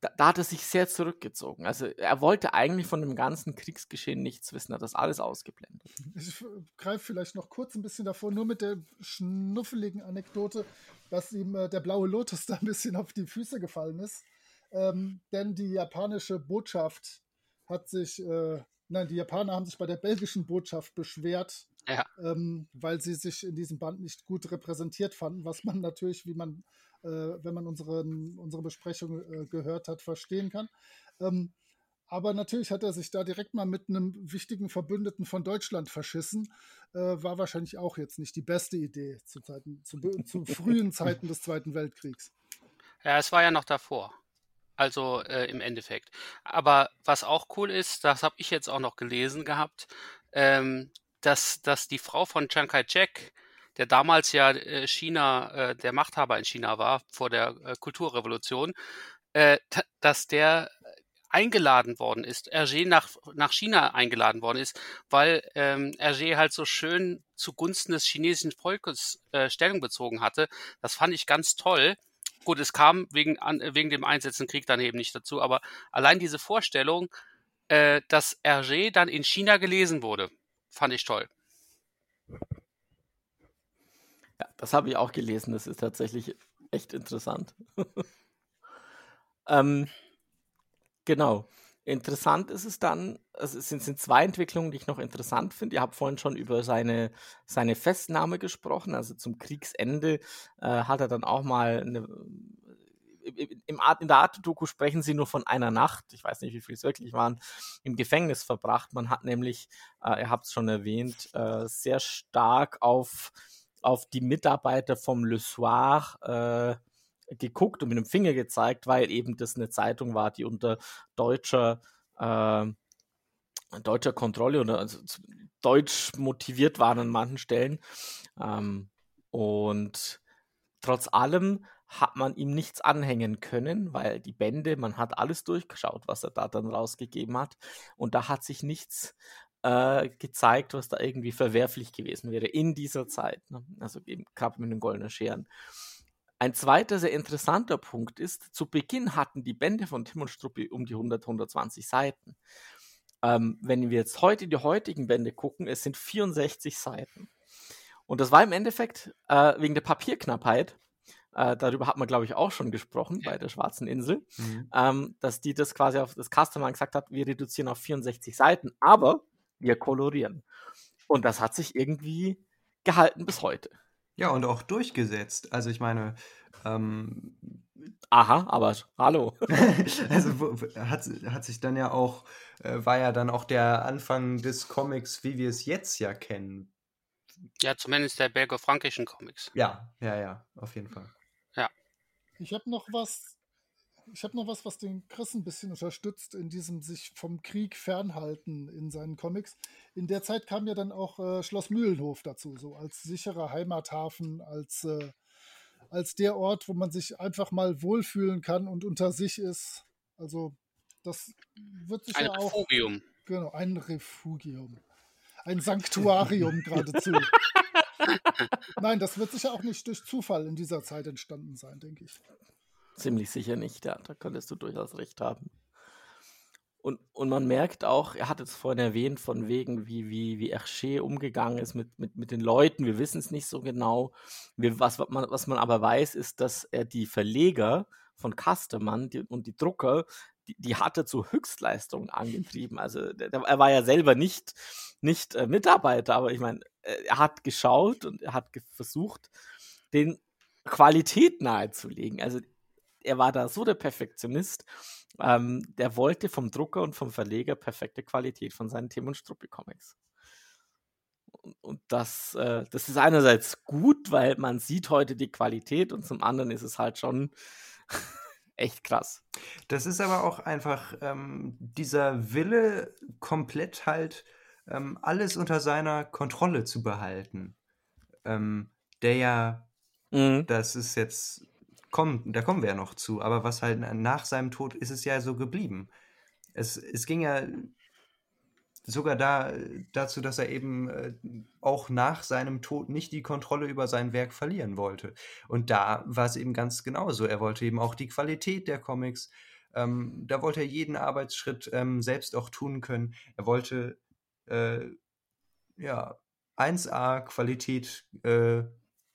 da, da, hat er sich sehr zurückgezogen. Also er wollte eigentlich von dem ganzen Kriegsgeschehen nichts wissen, hat das alles ausgeblendet. Ich greife vielleicht noch kurz ein bisschen davor, nur mit der schnuffeligen Anekdote, dass ihm äh, der blaue Lotus da ein bisschen auf die Füße gefallen ist. Ähm, denn die japanische Botschaft hat sich, äh, nein, die Japaner haben sich bei der belgischen Botschaft beschwert, ja. ähm, weil sie sich in diesem Band nicht gut repräsentiert fanden, was man natürlich, wie man äh, wenn man unseren, unsere Besprechung äh, gehört hat, verstehen kann. Ähm, aber natürlich hat er sich da direkt mal mit einem wichtigen Verbündeten von Deutschland verschissen. Äh, war wahrscheinlich auch jetzt nicht die beste Idee zu, Zeiten, zu, zu frühen Zeiten des Zweiten Weltkriegs. Ja, es war ja noch davor. Also äh, im Endeffekt. Aber was auch cool ist, das habe ich jetzt auch noch gelesen gehabt, ähm, dass, dass die Frau von Chiang Kai-shek der damals ja äh, China, äh, der Machthaber in China war, vor der äh, Kulturrevolution, dass der eingeladen worden ist, Hergé nach, nach China eingeladen worden ist, weil ähm, Hergé halt so schön zugunsten des chinesischen Volkes äh, Stellung bezogen hatte. Das fand ich ganz toll. Gut, es kam wegen, an, wegen dem Einsetzen Krieg dann eben nicht dazu, aber allein diese Vorstellung, äh, dass Hergé dann in China gelesen wurde, fand ich toll. Ja, das habe ich auch gelesen. Das ist tatsächlich echt interessant. ähm, genau. Interessant ist es dann, also es sind, sind, zwei Entwicklungen, die ich noch interessant finde. Ihr habt vorhin schon über seine, seine Festnahme gesprochen. Also zum Kriegsende äh, hat er dann auch mal eine, im Art, in der Art-Doku sprechen sie nur von einer Nacht, ich weiß nicht, wie viel es wirklich waren, im Gefängnis verbracht. Man hat nämlich, äh, ihr habt es schon erwähnt, äh, sehr stark auf auf die Mitarbeiter vom Le Soir äh, geguckt und mit dem Finger gezeigt, weil eben das eine Zeitung war, die unter deutscher, äh, deutscher Kontrolle oder also deutsch motiviert waren an manchen Stellen. Ähm, und trotz allem hat man ihm nichts anhängen können, weil die Bände, man hat alles durchgeschaut, was er da dann rausgegeben hat. Und da hat sich nichts äh, gezeigt, was da irgendwie verwerflich gewesen wäre in dieser Zeit. Ne? Also eben gerade mit den goldenen Scheren. Ein zweiter sehr interessanter Punkt ist, zu Beginn hatten die Bände von Tim und Struppi um die 100, 120 Seiten. Ähm, wenn wir jetzt heute die heutigen Bände gucken, es sind 64 Seiten. Und das war im Endeffekt äh, wegen der Papierknappheit, äh, darüber hat man, glaube ich, auch schon gesprochen bei der Schwarzen Insel, mhm. ähm, dass die das quasi auf das Customer gesagt hat, wir reduzieren auf 64 Seiten, aber wir kolorieren. Und das hat sich irgendwie gehalten bis heute. Ja, und auch durchgesetzt. Also ich meine, ähm, Aha, aber hallo. also hat, hat sich dann ja auch, äh, war ja dann auch der Anfang des Comics, wie wir es jetzt ja kennen. Ja, zumindest der belgo-frankischen Comics. Ja, ja, ja, auf jeden Fall. Ja. Ich habe noch was ich habe noch was, was den Chris ein bisschen unterstützt in diesem sich vom Krieg fernhalten in seinen Comics. In der Zeit kam ja dann auch äh, Schloss Mühlenhof dazu, so als sicherer Heimathafen, als, äh, als der Ort, wo man sich einfach mal wohlfühlen kann und unter sich ist. Also das wird sich ein ja auch. Ein Refugium. Genau, ein Refugium. Ein Sanktuarium geradezu. Nein, das wird sicher auch nicht durch Zufall in dieser Zeit entstanden sein, denke ich. Ziemlich sicher nicht, ja. Da könntest du durchaus recht haben. Und, und man merkt auch, er hat es vorhin erwähnt, von wegen, wie, wie, wie Hergé umgegangen ist mit, mit, mit den Leuten. Wir wissen es nicht so genau. Wir, was, man, was man aber weiß, ist, dass er die Verleger von Castermann die, und die Drucker, die, die hat er zu Höchstleistungen angetrieben. Also der, der, er war ja selber nicht, nicht äh, Mitarbeiter, aber ich meine, äh, er hat geschaut und er hat versucht, den Qualität nahezulegen. Also er war da so der Perfektionist. Ähm, der wollte vom Drucker und vom Verleger perfekte Qualität von seinen Tim und Struppi Comics. Und, und das, äh, das ist einerseits gut, weil man sieht heute die Qualität und zum anderen ist es halt schon echt krass. Das ist aber auch einfach ähm, dieser Wille, komplett halt ähm, alles unter seiner Kontrolle zu behalten. Ähm, der ja, Mhm. das ist jetzt, kommt, da kommen wir ja noch zu, aber was halt nach seinem Tod ist es ja so geblieben. Es, es ging ja sogar da, dazu, dass er eben äh, auch nach seinem Tod nicht die Kontrolle über sein Werk verlieren wollte. Und da war es eben ganz genauso. Er wollte eben auch die Qualität der Comics, ähm, da wollte er jeden Arbeitsschritt ähm, selbst auch tun können. Er wollte äh, ja 1A Qualität äh,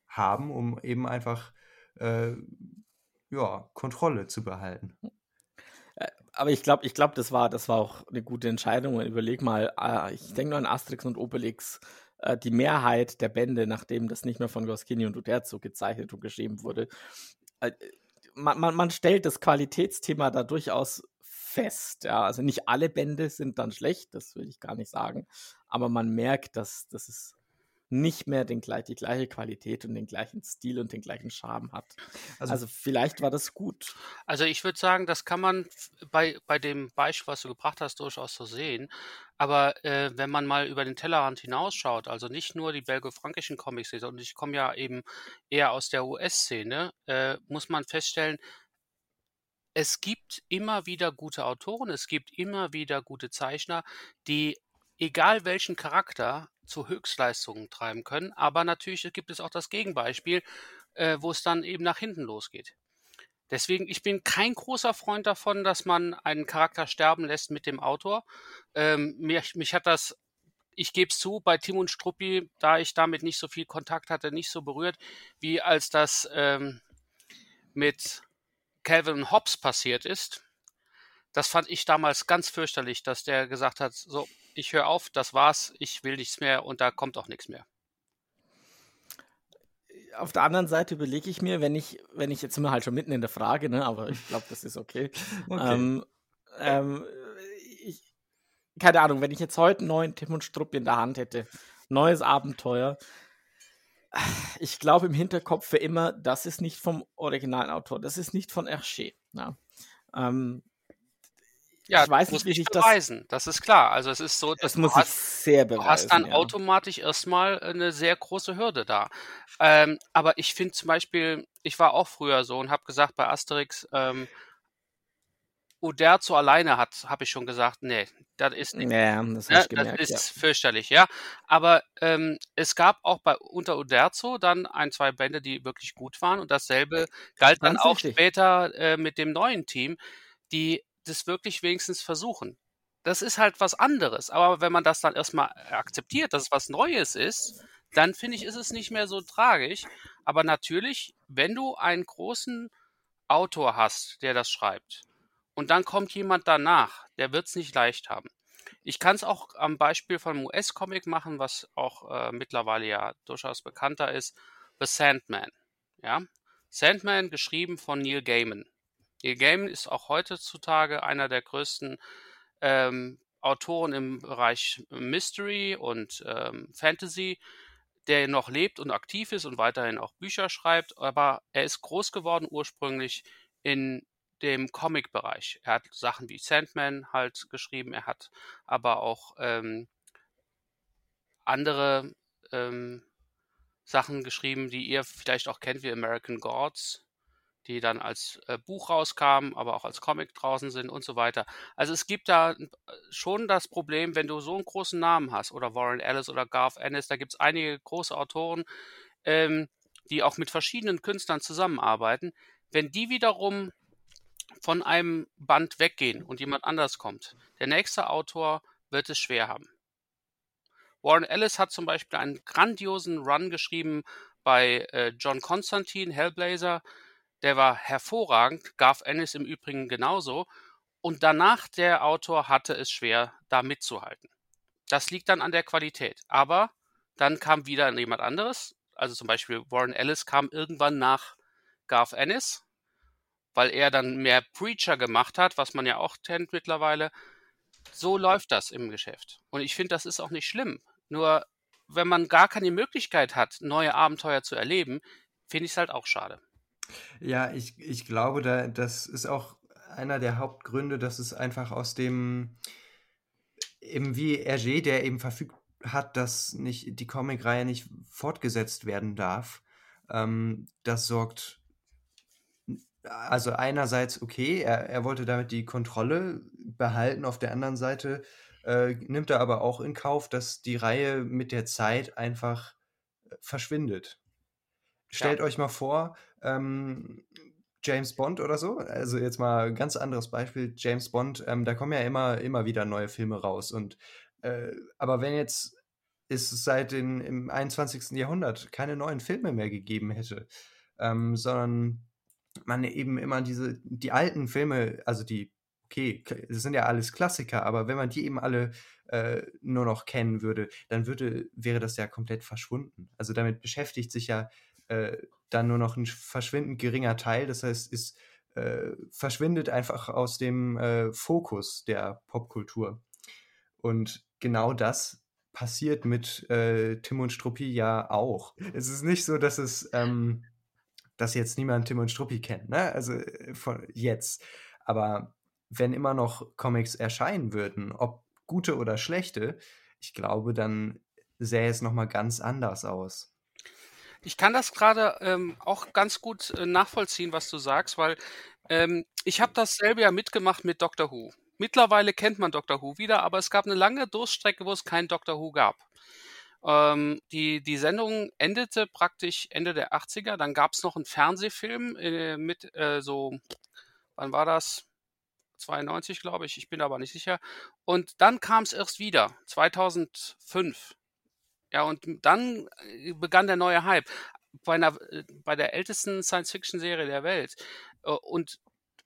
haben, um eben einfach äh, ja, Kontrolle zu behalten. Aber ich glaube, ich glaube, das war, das war auch eine gute Entscheidung. Überleg mal, äh, ich denke nur an Asterix und Obelix. Äh, die Mehrheit der Bände, nachdem das nicht mehr von Goscinny und Uderzo gezeichnet und geschrieben wurde, äh, man, man, man stellt das Qualitätsthema da durchaus fest. Ja, also nicht alle Bände sind dann schlecht, das will ich gar nicht sagen. Aber man merkt, dass, dass es nicht mehr den, gleich- die gleiche Qualität und den gleichen Stil und den gleichen Charme hat. Also- Also, vielleicht war das gut. Also ich würde sagen, das kann man bei, bei dem Beispiel, was du gebracht hast, durchaus so sehen. Aber äh, wenn man mal über den Tellerrand hinausschaut, also nicht nur die belgo-frankischen Comics sieht, und ich komme ja eben eher aus der US-Szene, äh, muss man feststellen, es gibt immer wieder gute Autoren, es gibt immer wieder gute Zeichner, die egal welchen Charakter zu Höchstleistungen treiben können. Aber natürlich gibt es auch das Gegenbeispiel, äh, wo es dann eben nach hinten losgeht. Deswegen, ich bin kein großer Freund davon, dass man einen Charakter sterben lässt mit dem Autor. Ähm, mich, mich hat das, ich gebe es zu, bei Tim und Struppi, da ich damit nicht so viel Kontakt hatte, nicht so berührt, wie als das ähm, mit Calvin Hobbes passiert ist. Das fand ich damals ganz fürchterlich, dass der gesagt hat, so, ich höre auf, das war's, ich will nichts mehr und da kommt auch nichts mehr. Auf der anderen Seite überlege ich mir, wenn ich, wenn ich jetzt sind wir halt schon mitten in der Frage, ne, aber ich glaube, das ist okay. Okay. Ähm, ähm, ich, keine Ahnung, wenn ich jetzt heute einen neuen Tim und Struppi in der Hand hätte, neues Abenteuer, ich glaube im Hinterkopf für immer, das ist nicht vom originalen Autor, das ist nicht von Hergé. Ja. Ähm, Ja, ich weiß du nicht, wie dich das, beweisen. Das ist klar. Also es ist so, dass das du muss ich hast, sehr du hast dann beweisen, ja. automatisch erstmal eine sehr große Hürde da. Ähm, aber ich finde zum Beispiel, ich war auch früher so und habe gesagt bei Asterix, ähm, Uderzo alleine hat, habe ich schon gesagt, nee, das ist nicht. Ja, das Ja, hast du das gemerkt, ja. ist fürchterlich, ja. Aber ähm, es gab auch bei unter Uderzo dann ein, zwei Bände, die wirklich gut waren und dasselbe galt dann auch später äh, mit dem neuen Team, die das wirklich wenigstens versuchen. Das ist halt was anderes. Aber wenn man das dann erstmal akzeptiert, dass es was Neues ist, dann finde ich, ist es nicht mehr so tragisch. Aber natürlich, wenn du einen großen Autor hast, der das schreibt, und dann kommt jemand danach, der wird es nicht leicht haben. Ich kann es auch am Beispiel von einem US-Comic machen, was auch äh, mittlerweile ja durchaus bekannter ist, The Sandman. Ja? Sandman, geschrieben von Neil Gaiman. Neil Gaiman ist auch heutzutage einer der größten ähm, Autoren im Bereich Mystery und ähm, Fantasy, der noch lebt und aktiv ist und weiterhin auch Bücher schreibt, aber er ist groß geworden ursprünglich in dem Comic-Bereich. Er hat Sachen wie Sandman halt geschrieben, er hat aber auch ähm, andere ähm, Sachen geschrieben, die ihr vielleicht auch kennt, wie American Gods, die dann als äh, Buch rauskamen, aber auch als Comic draußen sind und so weiter. Also es gibt da äh, schon das Problem, wenn du so einen großen Namen hast, oder Warren Ellis oder Garth Ennis, da gibt es einige große Autoren, ähm, die auch mit verschiedenen Künstlern zusammenarbeiten. Wenn die wiederum von einem Band weggehen und jemand anders kommt, der nächste Autor wird es schwer haben. Warren Ellis hat zum Beispiel einen grandiosen Run geschrieben bei äh, John Constantine, Hellblazer. Der war hervorragend, Garth Ennis im Übrigen genauso. Und danach der Autor hatte es schwer, da mitzuhalten. Das liegt dann an der Qualität. Aber dann kam wieder jemand anderes. Also zum Beispiel Warren Ellis kam irgendwann nach Garth Ennis, weil er dann mehr Preacher gemacht hat, was man ja auch kennt mittlerweile. So läuft das im Geschäft. Und ich finde, das ist auch nicht schlimm. Nur wenn man gar keine Möglichkeit hat, neue Abenteuer zu erleben, finde ich es halt auch schade. Ja, ich, ich glaube, da, das ist auch einer der Hauptgründe, dass es einfach aus dem, eben wie Hergé, der eben verfügt hat, dass nicht die Comicreihe nicht fortgesetzt werden darf. Ähm, das sorgt also einerseits okay, er, er wollte damit die Kontrolle behalten, auf der anderen Seite äh, nimmt er aber auch in Kauf, dass die Reihe mit der Zeit einfach äh, verschwindet. Stellt euch mal vor, ähm, James Bond oder so, also jetzt mal ein ganz anderes Beispiel, James Bond, ähm, da kommen ja immer, immer wieder neue Filme raus. Und äh, aber wenn jetzt es seit den, im 21. Jahrhundert keine neuen Filme mehr gegeben hätte, ähm, sondern man eben immer diese, die alten Filme, also die, okay, das sind ja alles Klassiker, aber wenn man die eben alle äh, nur noch kennen würde, dann würde, wäre das ja komplett verschwunden. Also damit beschäftigt sich ja äh, dann nur noch ein verschwindend geringer Teil. Das heißt, es äh, verschwindet einfach aus dem äh, Fokus der Popkultur. Und genau das passiert mit äh, Tim und Struppi ja auch. Es ist nicht so, dass es ähm, dass jetzt niemand Tim und Struppi kennt, ne? Also äh, von jetzt. Aber wenn immer noch Comics erscheinen würden, ob gute oder schlechte, ich glaube, dann sähe es nochmal ganz anders aus. Ich kann das gerade ähm, auch ganz gut äh, nachvollziehen, was du sagst, weil ähm, ich habe dasselbe ja mitgemacht mit Doctor Who. Mittlerweile kennt man Doctor Who wieder, aber es gab eine lange Durststrecke, wo es kein Doctor Who gab. Ähm, die, die Sendung endete praktisch Ende der 80er. Dann gab es noch einen Fernsehfilm äh, mit äh, so, wann war das? 92, glaube ich. Ich bin aber nicht sicher. Und dann kam es erst wieder, 2005. Ja, und dann äh, begann der neue Hype bei, einer, äh, bei der ältesten Science-Fiction-Serie der Welt. Äh, und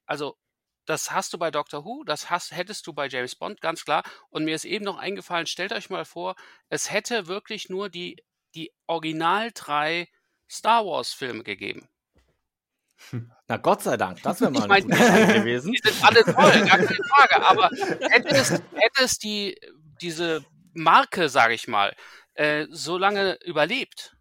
also das hast du bei Doctor Who, das hast, hättest du bei James Bond, ganz klar. Und mir ist eben noch eingefallen, stellt euch mal vor, es hätte wirklich nur die, die Original drei Star Wars-Filme gegeben. Na Gott sei Dank, das wäre mal eine gute Idee gewesen. Die sind alle toll, gar keine Frage. Aber hätte es, hätte es die, diese Marke, sage ich mal, äh, so lange überlebt?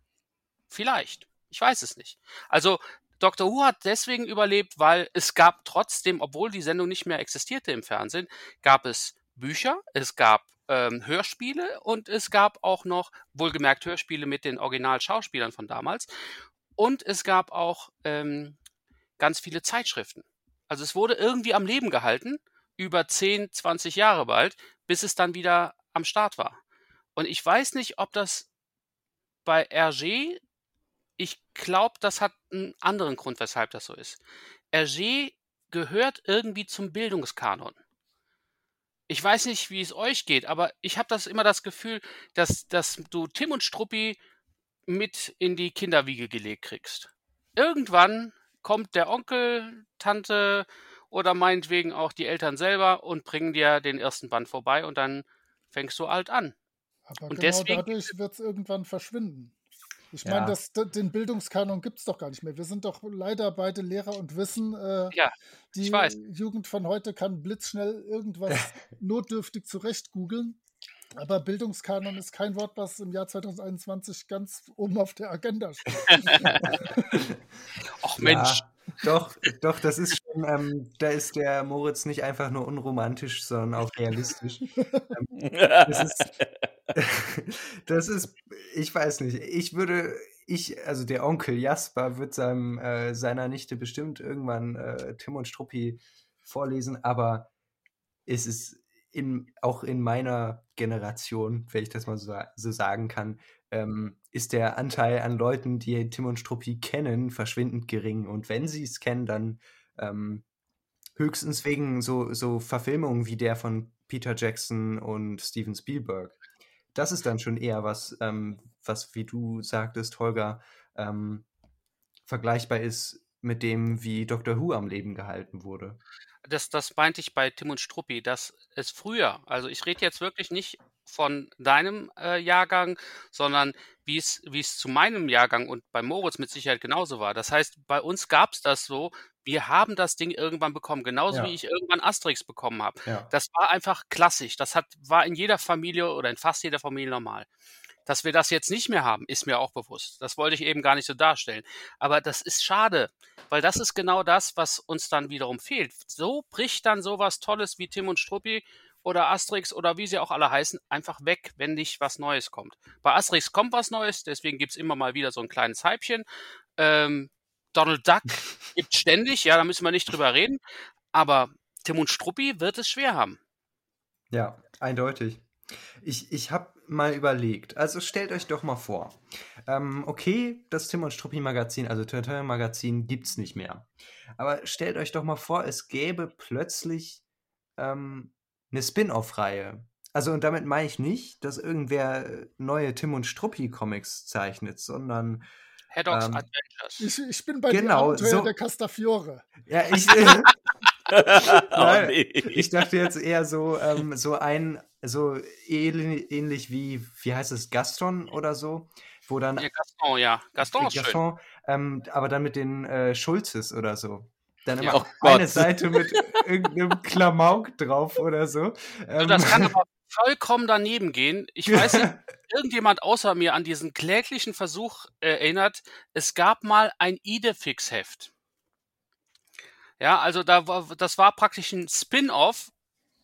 Vielleicht. Ich weiß es nicht. Also Doctor Who hat deswegen überlebt, weil es gab trotzdem, obwohl die Sendung nicht mehr existierte im Fernsehen, gab es Bücher, es gab ähm, Hörspiele und es gab auch noch, wohlgemerkt Hörspiele mit den Originalschauspielern von damals. Und es gab auch ähm, ganz viele Zeitschriften. Also es wurde irgendwie am Leben gehalten, über 10, 20 Jahre bald, bis es dann wieder am Start war. Und ich weiß nicht, ob das bei RG ich glaube, das hat einen anderen Grund, weshalb das so ist. Hergé gehört irgendwie zum Bildungskanon. Ich weiß nicht, wie es euch geht, aber ich habe das immer das Gefühl, dass, dass du Tim und Struppi mit in die Kinderwiege gelegt kriegst. Irgendwann kommt der Onkel, Tante oder meinetwegen auch die Eltern selber und bringen dir den ersten Band vorbei und dann fängst du alt an. Aber und genau deswegen, dadurch wird es irgendwann verschwinden. Ich meine, ja. den Bildungskanon gibt es doch gar nicht mehr. Wir sind doch leider beide Lehrer und wissen, äh, ja, die Jugend von heute kann blitzschnell irgendwas notdürftig zurecht googeln. Aber Bildungskanon ist kein Wort, was im Jahr 2021 ganz oben auf der Agenda steht. Ach Mensch. Ja, doch, doch, das ist schon, ähm, da ist der Moritz nicht einfach nur unromantisch, sondern auch realistisch. ähm, das, ist, das ist, ich weiß nicht, ich würde, ich, also der Onkel Jasper wird seinem, äh, seiner Nichte bestimmt irgendwann äh, Tim und Struppi vorlesen, aber es ist in, auch in meiner Generation, wenn ich das mal so, so sagen kann, ähm, ist der Anteil an Leuten, die Tim und Struppi kennen, verschwindend gering. Und wenn sie es kennen, dann ähm, höchstens wegen so, so Verfilmungen wie der von Peter Jackson und Steven Spielberg. Das ist dann schon eher was, ähm, was, wie du sagtest, Holger, ähm, vergleichbar ist mit dem, wie Doctor Who am Leben gehalten wurde das, das meinte ich bei Tim und Struppi, dass es früher, also ich rede jetzt wirklich nicht von deinem äh, Jahrgang, sondern wie es, wie es zu meinem Jahrgang und bei Moritz mit Sicherheit genauso war. Das heißt, bei uns gab es das so, wir haben das Ding irgendwann bekommen, genauso ja. wie ich irgendwann Asterix bekommen habe. Ja. Das war einfach klassisch. Das hat, war in jeder Familie oder in fast jeder Familie normal. Dass wir das jetzt nicht mehr haben, ist mir auch bewusst. Das wollte ich eben gar nicht so darstellen. Aber das ist schade, weil das ist genau das, was uns dann wiederum fehlt. So bricht dann sowas Tolles wie Tim und Struppi oder Asterix oder wie sie auch alle heißen, einfach weg, wenn nicht was Neues kommt. Bei Asterix kommt was Neues, deswegen gibt's immer mal wieder so ein kleines Hypchen. Ähm, Donald Duck gibt ständig, ja, da müssen wir nicht drüber reden. Aber Tim und Struppi wird es schwer haben. Ja, eindeutig. Ich, ich habe mal überlegt, also stellt euch doch mal vor, ähm, okay, das Tim und Struppi Magazin, also Tintin Magazin, gibt's nicht mehr. Aber stellt euch doch mal vor, es gäbe plötzlich ähm, eine Spin-off-Reihe. Also und damit meine ich nicht, dass irgendwer neue Tim und Struppi Comics zeichnet, sondern Haddock's Ähm, Adventures. Ich, ich bin bei Genau, den Abenteuer so- der Castafiore. ja, ich, oh, Nein, nee. ich dachte jetzt eher so, ähm, so ein, so ähnlich, wie, wie heißt es, Gaston oder so, wo dann Ja, Gaston, ja. Gaston ist schön. Gaston, ähm, aber dann mit den äh, Schulzes oder so. Dann Ja. immer Oh Gott. eine Seite mit irgendeinem Klamauk drauf oder so. Ähm, das kann aber vollkommen daneben gehen. Ich weiß nicht, irgendjemand außer mir an diesen kläglichen Versuch äh, erinnert. Es gab mal ein Idefix-Heft. Ja, also da war, das war praktisch ein Spin-off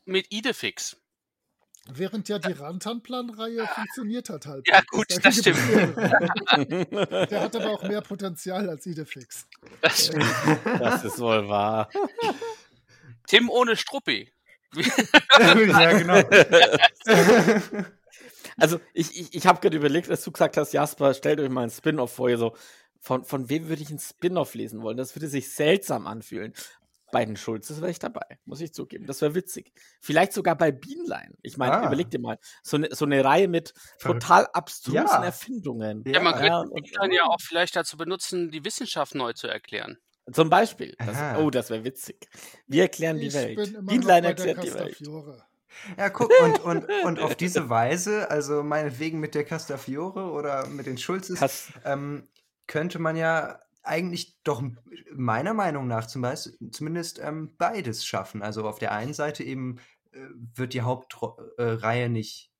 mit Idefix. Während ja die Rantanplan-Reihe funktioniert hat halt. Ja, gut, Da das gibt's stimmt. Der hat aber auch mehr Potenzial als Idefix. Das, das ist wohl wahr. Tim ohne Struppi. Ja, genau. Also ich, ich, ich habe gerade überlegt, als du gesagt hast, Jasper, stellt euch mal ein Spin-off vor. Ihr so, von, von wem würde ich ein Spin-off lesen wollen? Das würde sich seltsam anfühlen. Bei den Schulzes wäre ich dabei, muss ich zugeben. Das wäre witzig. Vielleicht sogar bei Bienlein. Ich meine, Ah. überleg dir mal, so eine so eine Reihe mit total abstrusen Ja. Erfindungen. Ja, man könnte und- Bienlein ja auch vielleicht dazu benutzen, die Wissenschaft neu zu erklären. Zum Beispiel. Das, oh, das wäre witzig. Wir erklären die Ich Welt. Bienlein bei der erklärt die Welt. Ja, guck, und, und, und auf diese Weise, also meinetwegen mit der Castafiore oder mit den Schulzes, ähm, könnte man ja eigentlich doch meiner Meinung nach zum Beispiel, zumindest ähm, beides schaffen. Also auf der einen Seite eben äh, wird die Hauptreihe nicht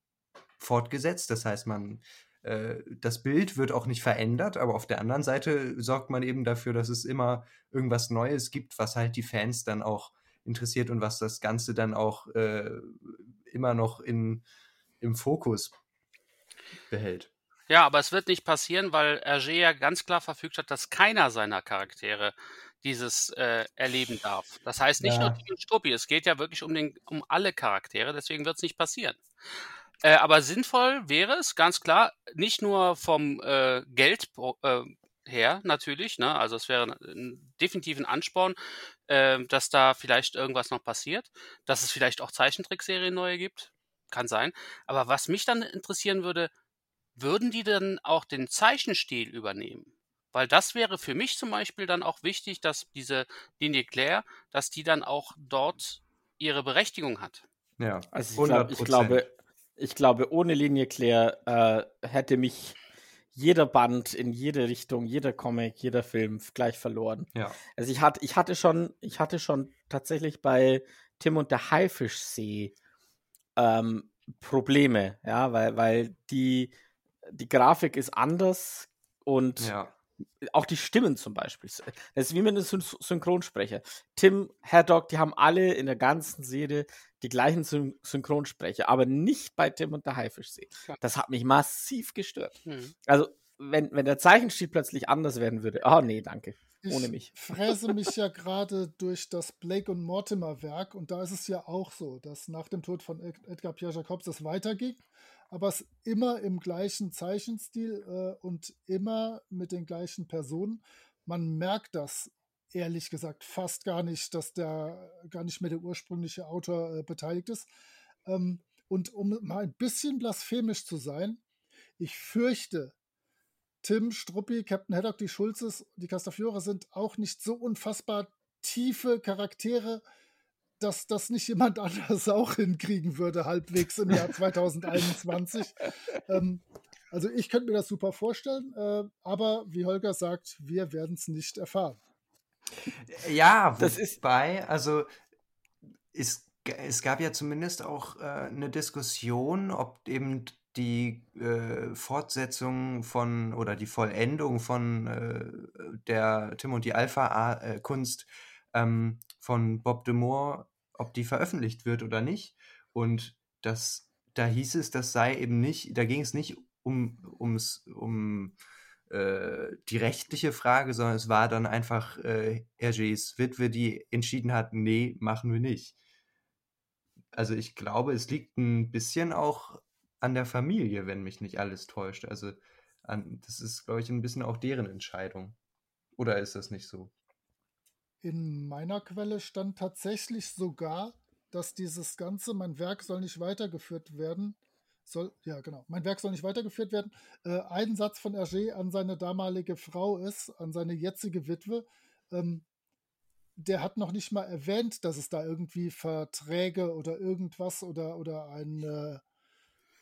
fortgesetzt, das heißt man äh, das Bild wird auch nicht verändert, aber auf der anderen Seite sorgt man eben dafür, dass es immer irgendwas Neues gibt, was halt die Fans dann auch interessiert und was das Ganze dann auch äh, immer noch in, im Fokus behält. Ja, aber es wird nicht passieren, weil Hergé ja ganz klar verfügt hat, dass keiner seiner Charaktere dieses äh, erleben darf. Das heißt nicht Ja. nur Tim und Struppi, es geht ja wirklich um, den, um alle Charaktere, deswegen wird es nicht passieren. Äh, aber sinnvoll wäre es, ganz klar, nicht nur vom äh, Geld äh, her natürlich, ne? also es wäre ein, definitiv ein Ansporn, äh, dass da vielleicht irgendwas noch passiert, dass es vielleicht auch Zeichentrickserien neue gibt, kann sein. Aber was mich dann interessieren würde, würden die dann auch den Zeichenstil übernehmen? Weil das wäre für mich zum Beispiel dann auch wichtig, dass diese Linie Claire, dass die dann auch dort ihre Berechtigung hat. Ja, Also ich, glaub, ich 100%. glaube, ich glaube, ohne Linie Claire äh, hätte mich jeder Band in jede Richtung, jeder Comic, jeder Film gleich verloren. Ja. Also ich hatte, ich hatte schon, ich hatte schon tatsächlich bei Tim und der Haifischsee ähm, Probleme, ja, weil, weil die, die Grafik ist anders und Ja. Auch die Stimmen zum Beispiel. Das ist wie mit einem Syn Synchronsprecher. Tim, Haddock, die haben alle in der ganzen Serie die gleichen Syn Synchronsprecher, aber nicht bei Tim und der Haifischsee. Das hat mich massiv gestört. Hm. Also, wenn, wenn der Zeichenstil plötzlich anders werden würde, oh nee, danke. Ohne Ich mich. fräse mich ja gerade durch das Blake und Mortimer Werk und da ist es ja auch so, dass nach dem Tod von Ed- Edgar Pierre Jacobs es weiterging, aber es immer im gleichen Zeichenstil äh, und immer mit den gleichen Personen. Man merkt das ehrlich gesagt fast gar nicht, dass der gar nicht mehr der ursprüngliche Autor äh, beteiligt ist. Ähm, und um mal ein bisschen blasphemisch zu sein, ich fürchte, Tim, Struppi, Captain Haddock, die Schulzes, die Castafiore sind auch nicht so unfassbar tiefe Charaktere, dass das nicht jemand anders auch hinkriegen würde, halbwegs im Jahr 2021. ähm, also ich könnte mir das super vorstellen, äh, aber wie Holger sagt, wir werden es nicht erfahren. Ja, Das ist- wobei, also es es gab ja zumindest auch äh, eine Diskussion, ob eben die äh, Fortsetzung von oder die Vollendung von äh, der Tim und die Alpha-Kunst ähm, von Bob de Moore, ob die veröffentlicht wird oder nicht. Und das, da hieß es, das sei eben nicht, da ging es nicht um, ums, um äh, die rechtliche Frage, sondern es war dann einfach äh, Hergés Witwe, die entschieden hat, nee, machen wir nicht. Also ich glaube, es liegt ein bisschen auch an der Familie, wenn mich nicht alles täuscht. Also an, das ist, glaube ich, ein bisschen auch deren Entscheidung. Oder ist das nicht so? In meiner Quelle stand tatsächlich sogar, dass dieses Ganze, mein Werk soll nicht weitergeführt werden, soll, ja genau, mein Werk soll nicht weitergeführt werden, äh, ein Satz von Hergé an seine damalige Frau ist, an seine jetzige Witwe, ähm, der hat noch nicht mal erwähnt, dass es da irgendwie Verträge oder irgendwas oder, oder ein, äh,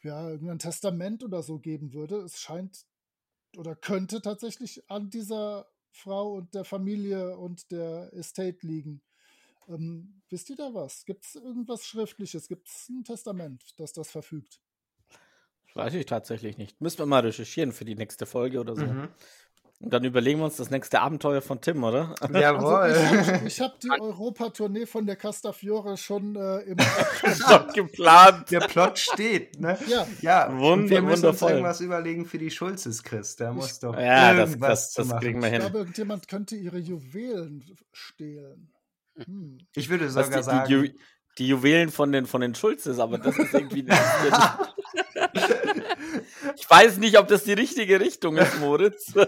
ja, irgendein Testament oder so geben würde. Es scheint oder könnte tatsächlich an dieser Frau und der Familie und der Estate liegen. Ähm, wisst ihr da was? Gibt es irgendwas Schriftliches? Gibt es ein Testament, das das verfügt? Weiß ich tatsächlich nicht. Müssen wir mal recherchieren für die nächste Folge oder so. Mhm. Und dann überlegen wir uns das nächste Abenteuer von Tim, oder? Jawohl. Also ich, ich habe die Europatournee von der Castafiore schon äh, im schon geplant. Der Plot steht, ne? Ja. ja. Wunder, wir müssen wundervoll. uns irgendwas überlegen für die Schulzes, Chris. Da muss doch ja, irgendwas das, das, das kriegen wir hin. Ich glaube, irgendjemand könnte ihre Juwelen stehlen. Hm. Ich würde sogar die, sagen... Die, Ju die, Juwelen von den, von den Schulzes, aber das ist irgendwie... ich weiß nicht, ob das die richtige Richtung ist, Moritz.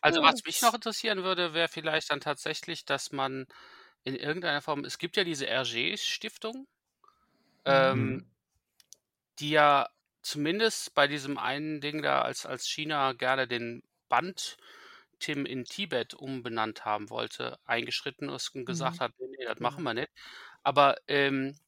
Also was mich noch interessieren würde, wäre vielleicht dann tatsächlich, dass man in irgendeiner Form, es gibt ja diese RG-Stiftung, ähm, mhm. die ja zumindest bei diesem einen Ding da, als, als China gerne den Band Tim in Tibet umbenannt haben wollte, eingeschritten ist und gesagt mhm. hat, nee, nee, das machen wir nicht. Aber ähm,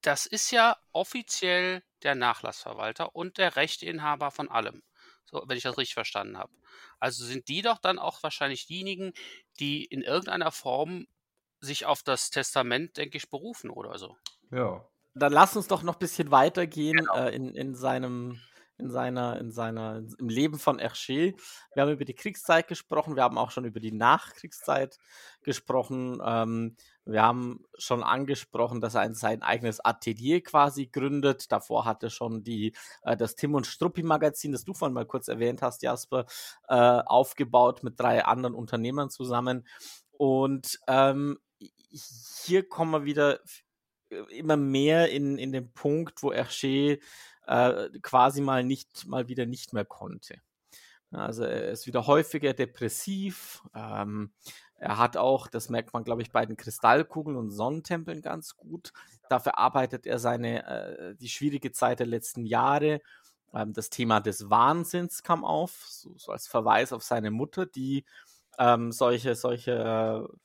das ist ja offiziell der Nachlassverwalter und der Rechteinhaber von allem. So, wenn ich das richtig verstanden habe. Also sind die doch dann auch wahrscheinlich diejenigen, die in irgendeiner Form sich auf das Testament, denke ich, berufen oder so. Ja. Dann lass uns doch noch ein bisschen weitergehen genau. äh, in, in seinem in seiner, in seiner, im Leben von Hergé. Wir haben über die Kriegszeit gesprochen, wir haben auch schon über die Nachkriegszeit gesprochen. Ähm, wir haben schon angesprochen, dass er ein, sein eigenes Atelier quasi gründet. Davor hatte schon die, äh, das Tim und Struppi Magazin, das du vorhin mal kurz erwähnt hast, Jasper, äh, aufgebaut mit drei anderen Unternehmern zusammen. Und ähm, hier kommen wir wieder immer mehr in, in den Punkt, wo Hergé äh, quasi mal nicht, mal wieder nicht mehr konnte. Also er ist wieder häufiger depressiv. Ähm, er hat auch, das merkt man, glaube ich, bei den Kristallkugeln und Sonnentempeln ganz gut. Da verarbeitet er seine, äh, die schwierige Zeit der letzten Jahre. Ähm, das Thema des Wahnsinns kam auf, so, so als Verweis auf seine Mutter, die ähm, solche, solche,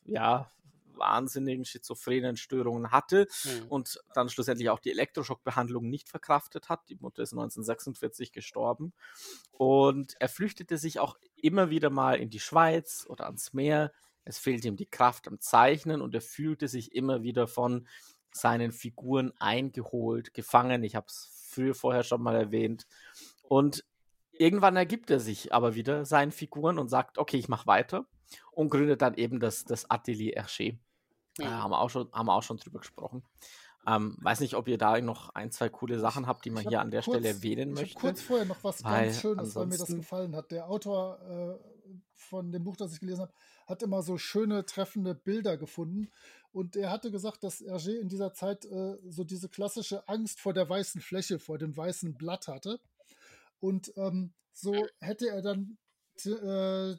äh, ja, wahnsinnigen schizophrenen Störungen hatte mhm. und dann schlussendlich auch die Elektroschockbehandlung nicht verkraftet hat. Die Mutter ist 1946 gestorben. Und er flüchtete sich auch immer wieder mal in die Schweiz oder ans Meer. Es fehlte ihm die Kraft am Zeichnen und er fühlte sich immer wieder von seinen Figuren eingeholt, gefangen. Ich habe es früher vorher schon mal erwähnt. Und irgendwann ergibt er sich aber wieder seinen Figuren und sagt, okay, ich mache weiter und gründet dann eben das, das Atelier Hergé. Ja. Äh, haben, wir auch schon, haben wir auch schon drüber gesprochen. Ähm, weiß nicht, ob ihr da noch ein, zwei coole Sachen habt, die man hier an der kurz, Stelle erwähnen möchte. kurz vorher noch was weil ganz Schönes, weil mir das gefallen hat. Der Autor äh, von dem Buch, das ich gelesen habe, hat immer so schöne, treffende Bilder gefunden. Und er hatte gesagt, dass Hergé in dieser Zeit äh, so diese klassische Angst vor der weißen Fläche, vor dem weißen Blatt hatte. Und ähm, so hätte er dann äh, äh,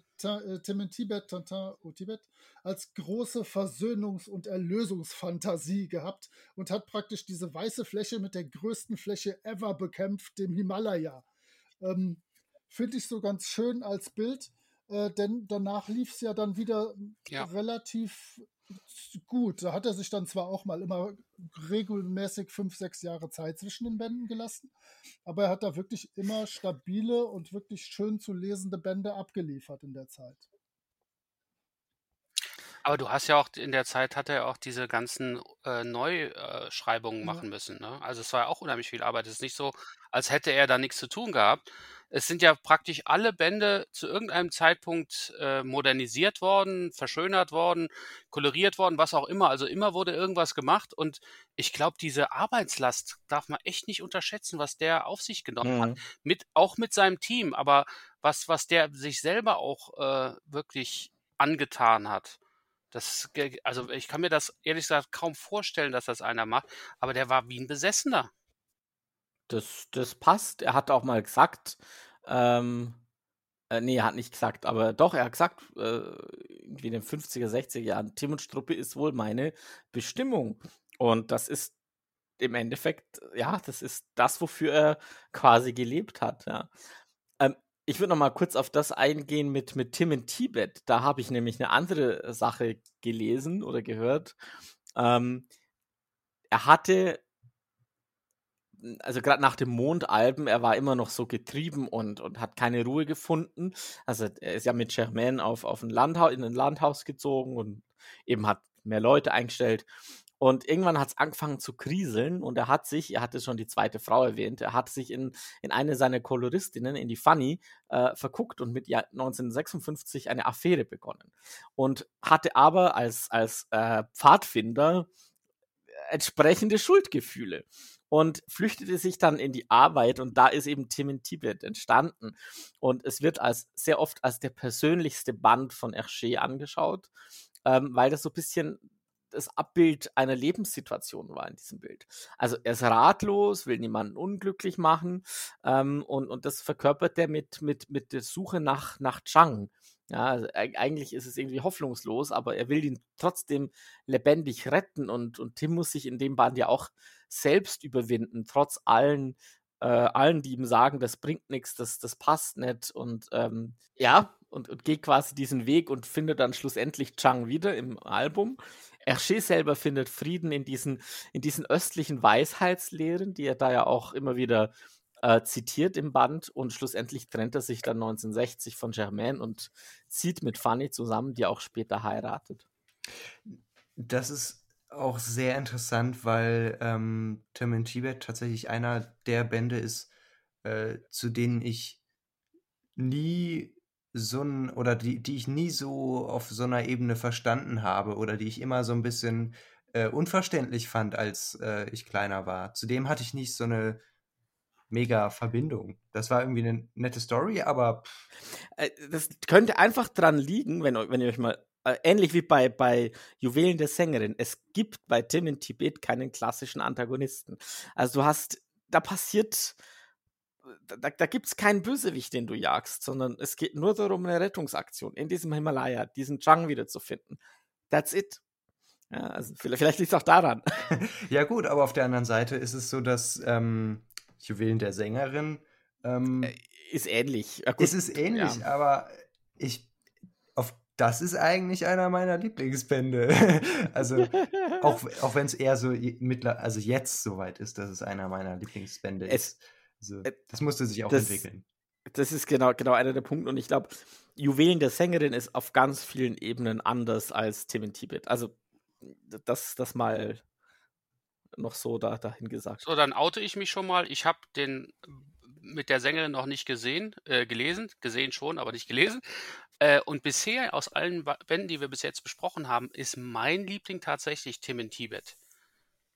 Tim Tibet, Tintin au Tibet, als große Versöhnungs- und Erlösungsfantasie gehabt und hat praktisch diese weiße Fläche mit der größten Fläche ever bekämpft, dem Himalaya. Ähm, Finde ich so ganz schön als Bild, äh, denn danach lief es ja dann wieder ja. relativ gut. Da hat er sich dann zwar auch mal immer regelmäßig fünf, sechs Jahre Zeit zwischen den Bänden gelassen, aber er hat da wirklich immer stabile und wirklich schön zu lesende Bände abgeliefert in der Zeit. Aber du hast ja auch in der Zeit hat er auch diese ganzen äh, Neuschreibungen Ja. machen müssen. Ne? Also es war ja auch unheimlich viel Arbeit. Es ist nicht so, als hätte er da nichts zu tun gehabt. Es sind ja praktisch alle Bände zu irgendeinem Zeitpunkt äh, modernisiert worden, verschönert worden, koloriert worden, was auch immer. Also immer wurde irgendwas gemacht und ich glaube, diese Arbeitslast darf man echt nicht unterschätzen, was der auf sich genommen hat Mhm. mit, auch mit seinem Team, aber was, was der sich selber auch äh, wirklich angetan hat. Das, also ich kann mir das ehrlich gesagt kaum vorstellen, dass das einer macht, aber der war wie ein Besessener. Das, das passt. Er hat auch mal gesagt, ähm, äh, nee, er hat nicht gesagt, aber doch, er hat gesagt, äh, irgendwie in den 50er, 60er Jahren, Tim und Struppi ist wohl meine Bestimmung. Und das ist im Endeffekt, ja, das ist das, wofür er quasi gelebt hat, ja. Ähm, ich würde noch mal kurz auf das eingehen mit, mit Tim in Tibet. Da habe ich nämlich eine andere Sache gelesen oder gehört. Ähm, er hatte also gerade nach dem Mondalben, er war immer noch so getrieben und, und hat keine Ruhe gefunden. Also er ist ja mit Germain auf, auf ein Landhaus, in ein Landhaus gezogen und eben hat mehr Leute eingestellt. Und irgendwann hat es angefangen zu kriseln und er hat sich, er hatte schon die zweite Frau erwähnt, er hat sich in, in eine seiner Koloristinnen, in die Fanny, äh, verguckt und mit ihr 1956 eine Affäre begonnen. Und hatte aber als, als äh, Pfadfinder entsprechende Schuldgefühle und flüchtete sich dann in die Arbeit und da ist eben Tim in Tibet entstanden und es wird als sehr oft als der persönlichste Band von Hergé angeschaut, ähm, weil das so ein bisschen das Abbild einer Lebenssituation war in diesem Bild. Also er ist ratlos, will niemanden unglücklich machen ähm, und, und das verkörpert er mit, mit, mit der Suche nach, nach Chang. Ja, also eig- eigentlich ist es irgendwie hoffnungslos, aber er will ihn trotzdem lebendig retten und, und Tim muss sich in dem Band ja auch selbst überwinden, trotz allen, äh, allen, die ihm sagen, das bringt nichts, das, das passt nicht und ähm, ja, und, und geht quasi diesen Weg und findet dann schlussendlich Chang wieder im Album. Hergé selber findet Frieden in diesen, in diesen östlichen Weisheitslehren, die er da ja auch immer wieder äh, zitiert im Band und schlussendlich trennt er sich dann 1960 von Germain und zieht mit Fanny zusammen, die auch später heiratet. Das ist auch sehr interessant, weil ähm, Tim Tibet tatsächlich einer der Bände ist, äh, zu denen ich nie so ein, oder die, die ich nie so auf so einer Ebene verstanden habe oder die ich immer so ein bisschen äh, unverständlich fand, als äh, ich kleiner war. Zudem hatte ich nicht so eine mega Verbindung. Das war irgendwie eine nette Story, aber pff, Äh, das könnte einfach dran liegen, wenn, wenn ihr euch mal, äh, ähnlich wie bei, bei Juwelen der Sängerin, es gibt bei Tim in Tibet keinen klassischen Antagonisten. Also du hast, da passiert, da, da gibt es keinen Bösewicht, den du jagst, sondern es geht nur darum, eine Rettungsaktion in diesem Himalaya, diesen Chang wiederzufinden. That's it. Ja, also vielleicht, vielleicht liegt es auch daran. ja gut, aber auf der anderen Seite ist es so, dass ähm, Juwelen der Sängerin ähm, Äh, Ist ähnlich. Gut, Es ist ähnlich, ja. aber ich auf das ist eigentlich einer meiner Lieblingsbände. also auch, auch wenn es eher so mittler, also jetzt soweit ist, dass es einer meiner Lieblingsbände Es- ist. Also, äh, das musste sich auch das- entwickeln. Das ist genau, genau einer der Punkte. Und ich glaube, Juwelen der Sängerin ist auf ganz vielen Ebenen anders als Tim in Tibet. Also, das, das mal noch so da, dahin gesagt. So, dann oute ich mich schon mal. Ich habe den mit der Sängerin noch nicht gesehen, äh, gelesen, gesehen schon, aber nicht gelesen. Äh, und bisher aus allen Bänden, die wir bis jetzt besprochen haben, ist mein Liebling tatsächlich Tim in Tibet.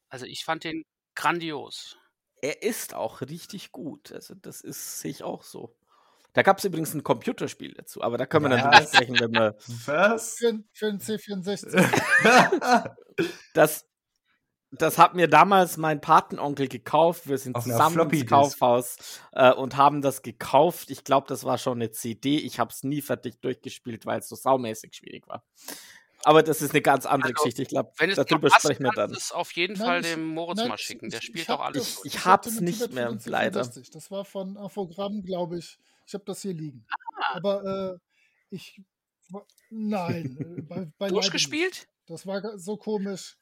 Also ich fand den grandios. Er ist auch richtig gut. Also, das ist, sehe ich auch so. Da gab es übrigens ein Computerspiel dazu, aber da können wir dann drüber sprechen, wenn wir Was? Für, für den C64. das. Das hat mir damals mein Patenonkel gekauft. Wir sind Auf zusammen ins. Kaufhaus äh, und haben das gekauft. Ich glaube, das war schon eine CD. Ich habe es nie fertig durchgespielt, weil es so saumäßig schwierig war. Aber das ist eine ganz andere Also, Geschichte. Ich glaube, Wenn es darüber sprechen wir dann. es auf jeden Nein, Fall ich- dem Moritz Nein, mal ich- schicken. Der ich- spielt ich auch alles. das-. Ich hab hab's Tim und nicht mehr, leider. C64. Das war von Infogramm, glaube ich. Ich habe das hier liegen. Ah. Aber äh, ich. Nein, äh, bei, beileibe Durchgespielt? Das war so komisch.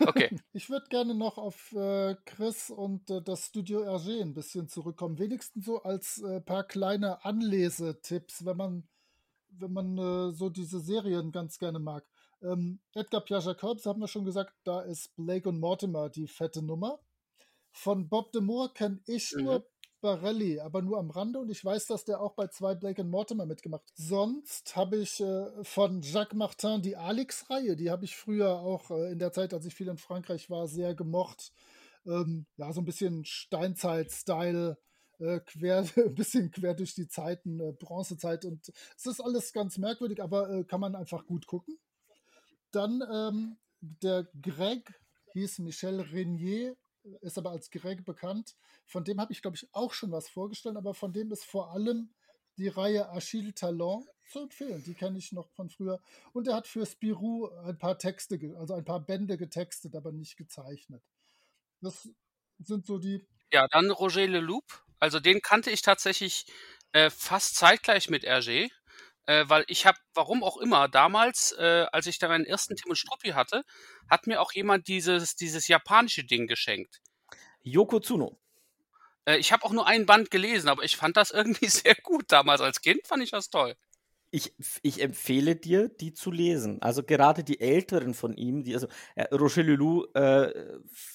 Okay. Ich würde gerne noch auf äh, Chris und äh, das Studio RG ein bisschen zurückkommen. Wenigstens so als äh, paar kleine Anlesetipps, wenn man, wenn man äh, so diese Serien ganz gerne mag. Ähm, Edgar Piaget-Corbs haben wir schon gesagt, da ist Blake und Mortimer die fette Nummer. Von Bob de Moor kenne ich Mhm. nur Barelli, aber nur am Rande und ich weiß, dass der auch bei zwei Blake und Mortimer mitgemacht hat. Sonst habe ich äh, von Jacques Martin die Alix-Reihe, die habe ich früher auch äh, in der Zeit, als ich viel in Frankreich war, sehr gemocht. Ähm, ja, so ein bisschen Steinzeit-Style, äh, quer, ein bisschen quer durch die Zeiten, äh, Bronzezeit und es ist alles ganz merkwürdig, aber äh, kann man einfach gut gucken. Dann ähm, der Greg hieß Michel Renier, ist aber als Greg bekannt. Von dem habe ich, glaube ich, auch schon was vorgestellt, aber von dem ist vor allem die Reihe Achille Talon zu empfehlen. Die kenne ich noch von früher. Und er hat für Spirou ein paar Texte, also ein paar Bände getextet, aber nicht gezeichnet. Das sind so die. Ja, dann Roger Leloup. Also den kannte ich tatsächlich äh, fast zeitgleich mit Hergé, äh, weil ich habe, warum auch immer, damals, äh, als ich da meinen ersten Tim und Struppi hatte, hat mir auch jemand dieses, dieses japanische Ding geschenkt. Yoko Tsuno. Äh, ich habe auch nur einen Band gelesen, aber ich fand das irgendwie sehr gut damals. Als Kind fand ich das toll. Ich, ich empfehle dir, die zu lesen. Also gerade die älteren von ihm, die, also äh, Roger Lulou äh,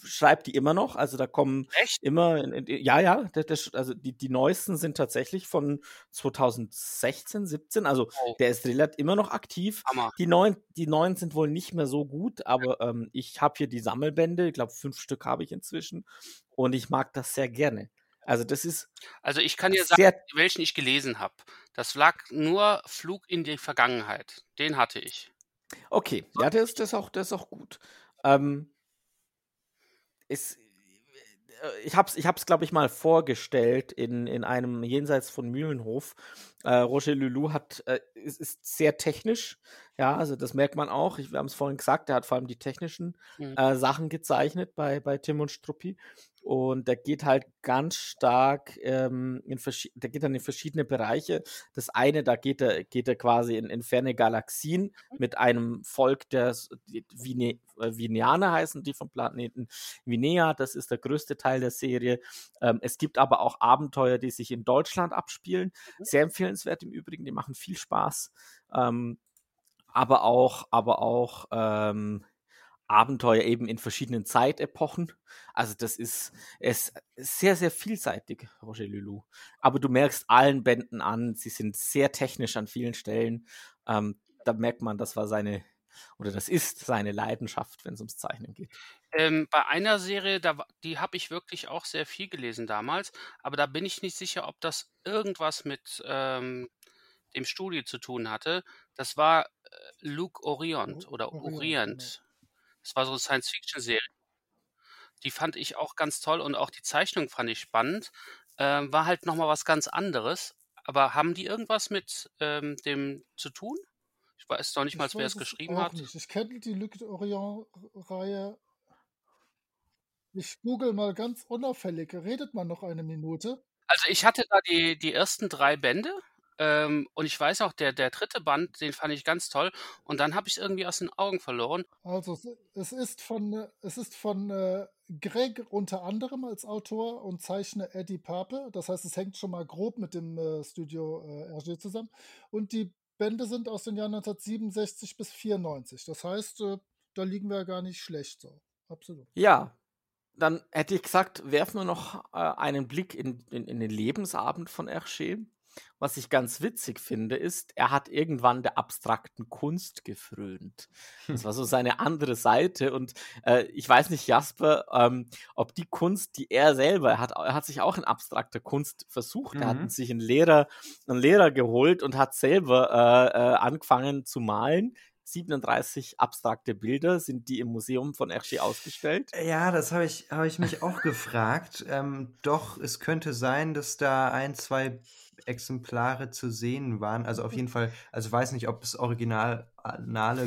schreibt die immer noch. Also da kommen Echt? immer, ja, ja, der, der, also die, die neuesten sind tatsächlich von 2016, 17. Also Oh. der ist relativ immer noch aktiv. Hammer. Die neuen, die neuen sind wohl nicht mehr so gut, aber ähm, ich habe hier die Sammelbände, ich glaube fünf Stück habe ich inzwischen und ich mag das sehr gerne. Also das ist Also ich kann dir sagen, welchen ich gelesen habe. Das lag nur Flug in die Vergangenheit. Den hatte ich. okay, ja, das ist, das auch, das ist auch gut. Ähm, ist, äh, ich habe es, ich hab's, glaube ich, mal vorgestellt in, in einem Jenseits von Mühlenhof. Äh, Roger Lulou hat, äh, ist, ist sehr technisch, ja, also das merkt man auch. Ich, wir haben es vorhin gesagt, er hat vor allem die technischen Mhm. äh, Sachen gezeichnet bei, bei Tim und Struppi. Und der geht halt ganz stark, ähm, in der geht dann in verschiedene Bereiche. Das eine, da geht er, geht er quasi in, in ferne Galaxien mit einem Volk, der Vine, äh, Vineaner heißen, die vom Planeten Vinea. Das ist der größte Teil der Serie. Ähm, es gibt aber auch Abenteuer, die sich in Deutschland abspielen. Sehr empfehlenswert im Übrigen, die machen viel Spaß. Ähm, aber auch, aber auch ähm, Abenteuer eben in verschiedenen Zeitepochen. Also das ist, es ist sehr, sehr vielseitig, Roger Lulou. Aber du merkst allen Bänden an, sie sind sehr technisch an vielen Stellen. Ähm, da merkt man, das war seine, oder das ist seine Leidenschaft, wenn es ums Zeichnen geht. Ähm, bei einer Serie, da, die habe ich wirklich auch sehr viel gelesen damals, aber da bin ich nicht sicher, ob das irgendwas mit ähm, dem Studio zu tun hatte. Das war äh, Luke Orient oder Orient, Das war so eine Science-Fiction-Serie. Die fand ich auch ganz toll und auch die Zeichnung fand ich spannend. Ähm, war halt nochmal was ganz anderes. Aber haben die irgendwas mit ähm, dem zu tun? Ich weiß noch nicht mal, wer es geschrieben hat. Nicht. Ich kenne die Luc Orient-Reihe. Ich google mal ganz unauffällig. Redet man noch eine Minute? Also ich hatte da die, die ersten drei Bände ähm, und ich weiß auch, der, der dritte Band, den fand ich ganz toll und dann habe ich es irgendwie aus den Augen verloren. Also es- ist von, äh, es ist von äh, Greg unter anderem als Autor und Zeichner Eddie Pape. Das heißt, es hängt schon mal grob mit dem äh, Studio äh, RG zusammen. Und die Bände sind aus den Jahren 1967 bis 94. Das heißt, äh, da liegen wir gar nicht schlecht so. Absolut. Ja, dann hätte ich gesagt, werfen wir noch äh, einen Blick in, in, in den Lebensabend von Hergé. Was ich ganz witzig finde, ist, er hat irgendwann der abstrakten Kunst gefrönt. Das war so seine andere Seite. Und äh, ich weiß nicht, Jasper, ähm, ob die Kunst, die er selber, er hat, er hat sich auch in abstrakter Kunst versucht. Er Mhm. hat sich einen Lehrer, einen Lehrer geholt und hat selber äh, äh, angefangen zu malen. 37 abstrakte Bilder sind die im Museum von Hergé ausgestellt. Ja, das habe ich, habe ich mich auch gefragt. Ähm, doch, es könnte sein, dass da ein, zwei Exemplare zu sehen waren. Also auf jeden Fall, also weiß nicht, ob es Originale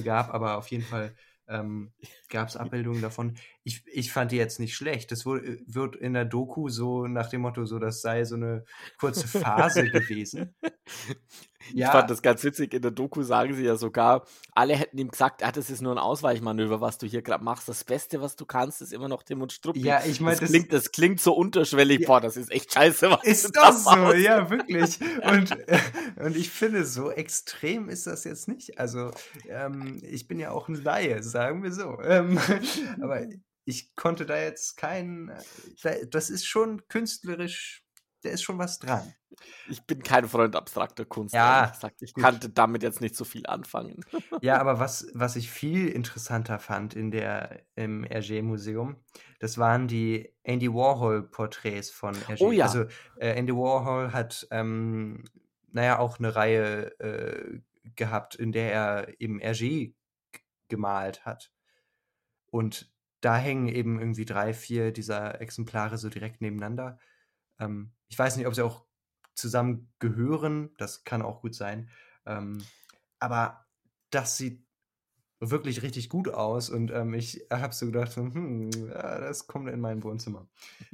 gab, aber auf jeden Fall ähm, gab es Abbildungen davon. Ich, ich fand die jetzt nicht schlecht. Das wurde, wird in der Doku so nach dem Motto, so das sei so eine kurze Phase gewesen. Ja. Ich fand das ganz witzig. In der Doku sagen sie ja sogar, alle hätten ihm gesagt, ah, das ist nur ein Ausweichmanöver, was du hier gerade machst. Das Beste, was du kannst, ist immer noch Tim und Struppi. Ja, ich meine, das, das, klingt, das klingt so unterschwellig. Ja. Boah, das ist echt scheiße. Was ist das so? Machst. Ja, wirklich. Und, und ich finde, so extrem ist das jetzt nicht. Also, ähm, ich bin ja auch ein Laie, sagen wir so. Ähm, aber ich konnte da jetzt keinen. Äh, das ist schon künstlerisch, da ist schon was dran. Ich bin kein Freund abstrakter Kunst. Ja, gesagt. ich gut. kannte damit jetzt nicht so viel anfangen. Ja, aber was, was ich viel interessanter fand in der, im Hergé-Museum, das waren die Andy Warhol-Porträts von Hergé. Oh ja. Also äh, Andy Warhol hat, ähm, naja, auch eine Reihe äh, gehabt, in der er eben Hergé gemalt hat. Und da hängen eben irgendwie drei, vier dieser Exemplare so direkt nebeneinander. Ähm, ich weiß nicht, ob sie auch zusammen gehören, das kann auch gut sein. Ähm, aber das sieht wirklich richtig gut aus und ähm, ich habe so gedacht, hm, ja, das kommt in mein Wohnzimmer.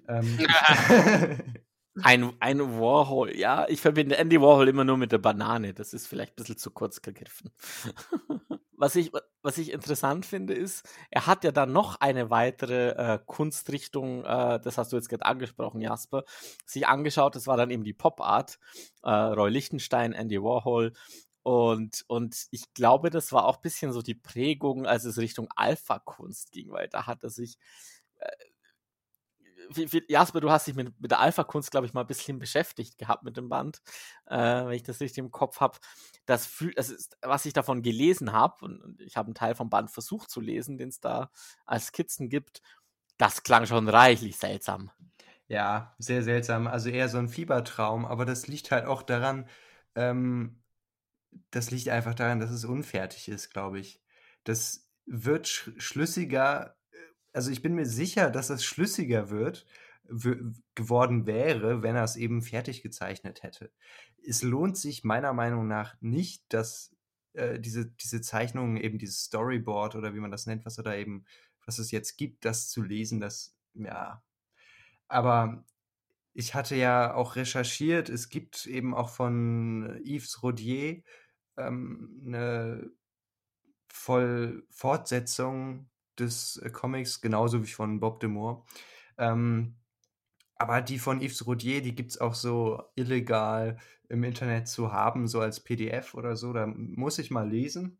Ähm, ein, ein Warhol, ja, ich verbinde Andy Warhol immer nur mit der Banane, das ist vielleicht ein bisschen zu kurz gegriffen. was ich, was ich interessant finde, ist, er hat ja dann noch eine weitere äh, Kunstrichtung, äh, das hast du jetzt gerade angesprochen, Jasper, sich angeschaut. Das war dann eben die Pop Art, äh, Roy Lichtenstein, Andy Warhol. Und, und ich glaube, das war auch ein bisschen so die Prägung, als es Richtung Alpha-Kunst ging, weil da hat er sich äh, wie, wie, Jasper, du hast dich mit, mit der Alpha-Kunst, glaube ich, mal ein bisschen beschäftigt gehabt mit dem Band, äh, wenn ich das richtig im Kopf habe. Das, fühl, das ist, was ich davon gelesen habe, und, und, ich habe einen Teil vom Band versucht zu lesen, den es da als Skizzen gibt, das klang schon reichlich seltsam. Ja, sehr seltsam. Also eher so ein Fiebertraum, aber das liegt halt auch daran, ähm, das liegt einfach daran, dass es unfertig ist, glaube ich. Das wird sch schlüssiger also ich bin mir sicher, dass es schlüssiger wird, geworden wäre, wenn er es eben fertig gezeichnet hätte. Es lohnt sich meiner Meinung nach nicht, dass äh, diese, diese Zeichnungen, eben dieses Storyboard oder wie man das nennt, was er da eben, was es jetzt gibt, das zu lesen, das, ja. Aber ich hatte ja auch recherchiert, es gibt eben auch von Yves Rodier ähm, eine Voll Fortsetzung des äh, Comics, genauso wie von Bob de Moore. Ähm, aber die von Yves Rodier, die gibt es auch so illegal im Internet zu haben, so als PDF oder so. Da muss ich mal lesen.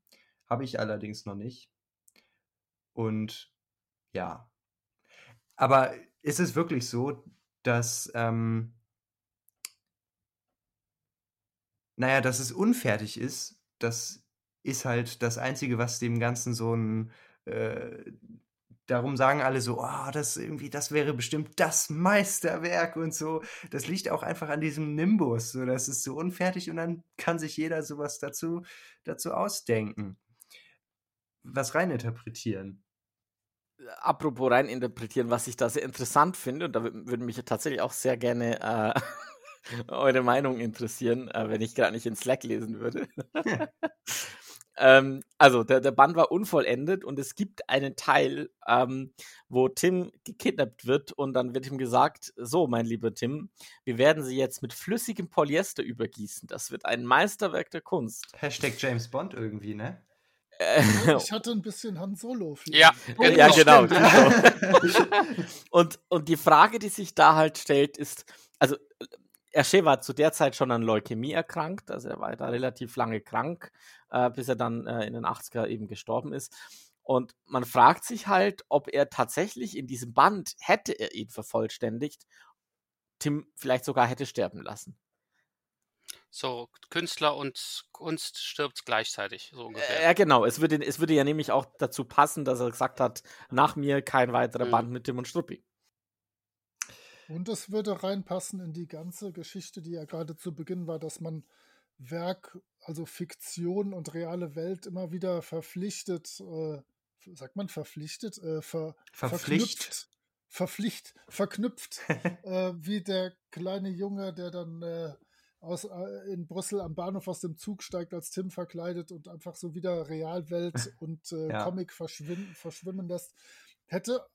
Habe ich allerdings noch nicht. Und ja. Aber ist es wirklich so, dass, ähm, naja, dass es unfertig ist? Das ist halt das Einzige, was dem Ganzen so ein äh, darum sagen alle so, oh, das irgendwie, das wäre bestimmt das Meisterwerk und so. Das liegt auch einfach an diesem Nimbus. So, das ist so unfertig und dann kann sich jeder sowas dazu, dazu ausdenken. Was reininterpretieren. Apropos reininterpretieren, was ich da sehr interessant finde, und da würde mich tatsächlich auch sehr gerne äh, eure Meinung interessieren, äh, wenn ich gerade nicht in Slack lesen würde. Ähm, also, der, der Band war unvollendet und es gibt einen Teil, ähm, wo Tim gekidnappt wird und dann wird ihm gesagt: So, mein lieber Tim, wir werden sie jetzt mit flüssigem Polyester übergießen. Das wird ein Meisterwerk der Kunst. Hashtag James Bond irgendwie, ne? ich hatte ein bisschen Han Solo. Ja, oh, ja, genau. genau. und, und die Frage, die sich da halt stellt, ist, also Hergé war zu der Zeit schon an Leukämie erkrankt, also er war da relativ lange krank, äh, bis er dann äh, in den 80er eben gestorben ist. Und man fragt sich halt, ob er tatsächlich in diesem Band, hätte er ihn vervollständigt, Tim vielleicht sogar hätte sterben lassen. So, Künstler und Kunst stirbt gleichzeitig, so ungefähr. Ja, genau. Es würde, es würde ja nämlich auch dazu passen, dass er gesagt hat, nach mir kein weiterer mhm. Band mit Tim und Struppi. Und es würde reinpassen in die ganze Geschichte, die ja gerade zu Beginn war, dass man Werk, also Fiktion und reale Welt immer wieder verpflichtet, äh, sagt man verpflichtet, äh, ver, verpflicht. verpflicht, verknüpft, äh, wie der kleine Junge, der dann äh, aus, äh, in Brüssel am Bahnhof aus dem Zug steigt als Tim verkleidet und einfach so wieder Realwelt und äh, ja. Comic verschwimmen, verschwimmen lässt. Hätte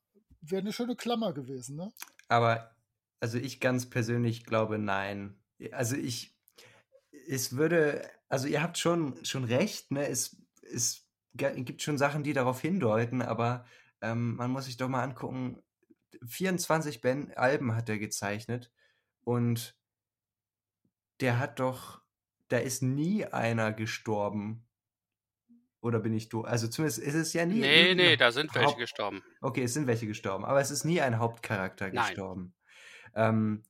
Wäre eine schöne Klammer gewesen, ne? Aber, also ich ganz persönlich glaube, nein. Also ich, es würde, also ihr habt schon, schon recht, ne? Es, es gibt schon Sachen, die darauf hindeuten, aber ähm, man muss sich doch mal angucken, 24 ben Alben hat er gezeichnet und der hat doch, da ist nie einer gestorben. Oder bin ich du? Also zumindest ist es ja nie. Nee, nee, da sind welche Haupt- gestorben. Okay, es sind welche gestorben, aber es ist nie ein Hauptcharakter Nein. gestorben. Ähm,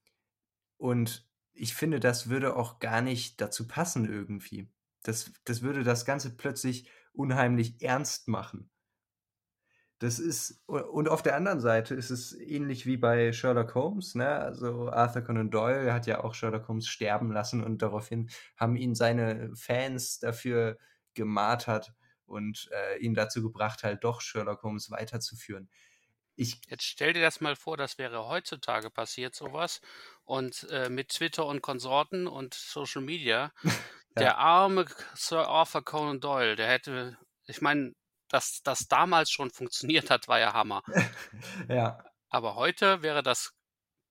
und ich finde, das würde auch gar nicht dazu passen irgendwie. Das, das würde das Ganze plötzlich unheimlich ernst machen. Das ist, und auf der anderen Seite ist es ähnlich wie bei Sherlock Holmes, ne? Also Arthur Conan Doyle hat ja auch Sherlock Holmes sterben lassen und daraufhin haben ihn seine Fans dafür gemartert und äh, ihn dazu gebracht, halt doch Sherlock Holmes weiterzuführen. Ich, Jetzt stell dir das mal vor, das wäre heutzutage passiert, sowas. Und äh, mit Twitter und Konsorten und Social Media. Der arme Sir Arthur Conan Doyle, der hätte, ich meine, dass das damals schon funktioniert hat, war ja Hammer. ja, Aber heute wäre das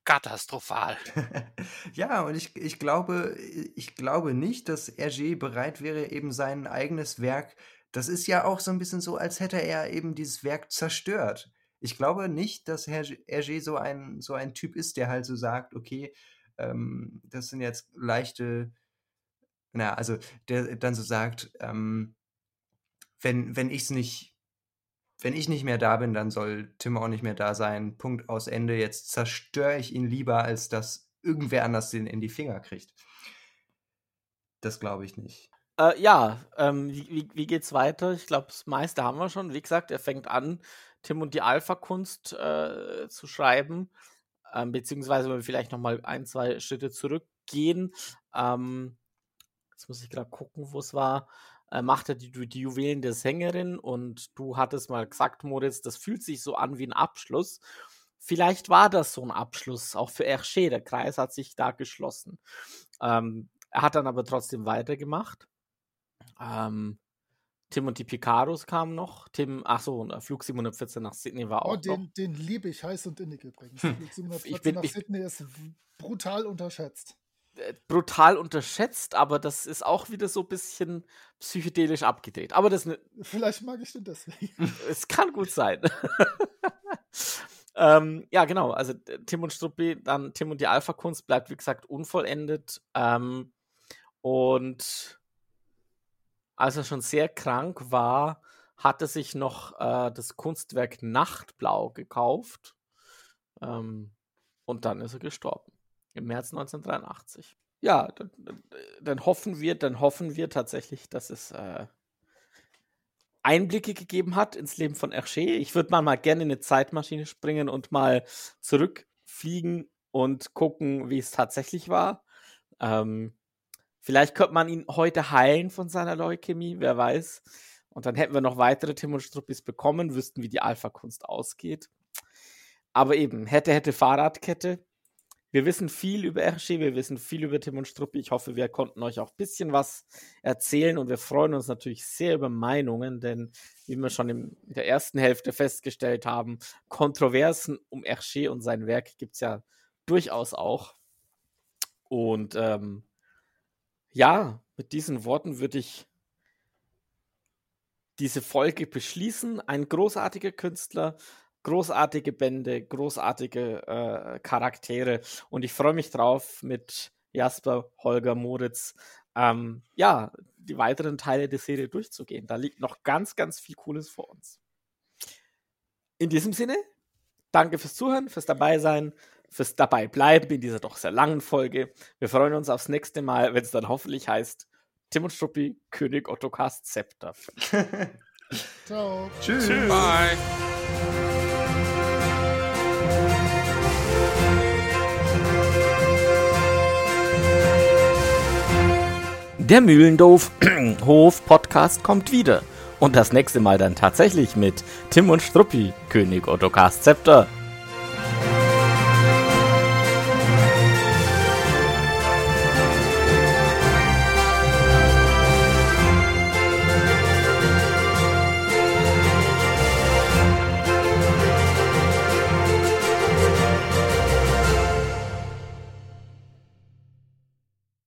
katastrophal. ja, und ich, ich glaube, ich glaube nicht, dass Hergé bereit wäre, eben sein eigenes Werk. Das ist ja auch so ein bisschen so, als hätte er eben dieses Werk zerstört. Ich glaube nicht, dass Hergé so ein, so ein Typ ist, der halt so sagt, okay, ähm, das sind jetzt leichte, na, also der dann so sagt, ähm, wenn, wenn ich es nicht, wenn ich nicht mehr da bin, dann soll Tim auch nicht mehr da sein. Punkt aus Ende. Jetzt zerstöre ich ihn lieber, als dass irgendwer anders den in die Finger kriegt. Das glaube ich nicht. Äh, ja, ähm, wie, wie, geht's weiter? Ich glaube, das meiste haben wir schon. Wie gesagt, er fängt an, Tim und die Alpha-Kunst äh, zu schreiben. Ähm, beziehungsweise, wenn wir vielleicht nochmal ein, zwei Schritte zurückgehen. Ähm, jetzt muss ich gerade gucken, wo es war. Äh, macht er die, die Juwelen der Sängerin und du hattest mal gesagt, Moritz, das fühlt sich so an wie ein Abschluss. Vielleicht war das so ein Abschluss, auch für Hergé. Der Kreis hat sich da geschlossen. Ähm, er hat dann aber trotzdem weitergemacht. Ähm, Tim und die Picaros kamen noch. Tim, ach so, äh, Flug 714 nach Sydney war auch Oh, noch. den, den liebe ich heiß und innig übrigens. Hm. Flug 714 Ich bin- nach ich- Sydney ist brutal unterschätzt. äh, brutal unterschätzt, aber das ist auch wieder so ein bisschen psychedelisch abgedreht. Aber das, ne- Vielleicht mag ich den deswegen. es kann gut sein. ähm, ja, genau. Also Tim und Struppi, dann Tim und die Alpha-Kunst bleibt, wie gesagt, unvollendet. Ähm, und als er schon sehr krank war, hat er sich noch äh, das Kunstwerk Nachtblau gekauft. Ähm, und dann ist er gestorben. Im März 1983. Ja, dann, dann- dann hoffen wir, dann hoffen wir tatsächlich, dass es äh, Einblicke gegeben hat ins Leben von Hergé. Ich würde mal, mal gerne in eine Zeitmaschine springen und mal zurückfliegen und gucken, wie es tatsächlich war. Ähm, vielleicht könnte man ihn heute heilen von seiner Leukämie, wer weiß. Und dann hätten wir noch weitere Tim und Struppis bekommen, wüssten, wie die Alpha-Kunst ausgeht. Aber eben, hätte, hätte Fahrradkette. Wir wissen viel über Hergé, wir wissen viel über Tim und Struppi. Ich hoffe, wir konnten euch auch ein bisschen was erzählen und wir freuen uns natürlich sehr über Meinungen, denn wie wir schon in der ersten Hälfte festgestellt haben, Kontroversen um Hergé und sein Werk gibt es ja durchaus auch. Und ähm, ja, mit diesen Worten würde ich diese Folge beschließen. Ein großartiger Künstler, großartige Bände, großartige äh, Charaktere. Und ich freue mich drauf, mit Jasper, Holger, Moritz, ähm, ja, die weiteren Teile der Serie durchzugehen. Da liegt noch ganz, ganz viel Cooles vor uns. In diesem Sinne, danke fürs Zuhören, fürs Dabeisein, fürs Dabeibleiben in dieser doch sehr langen Folge. Wir freuen uns aufs nächste Mal, wenn es dann hoffentlich heißt Tim und Struppi, König Ottokars Zepter. Ciao. Tschüss. Bye. Der Mühlendorf Hof Podcast kommt wieder. Und das nächste Mal dann tatsächlich mit Tim und Struppi, König Ottokars Zepter.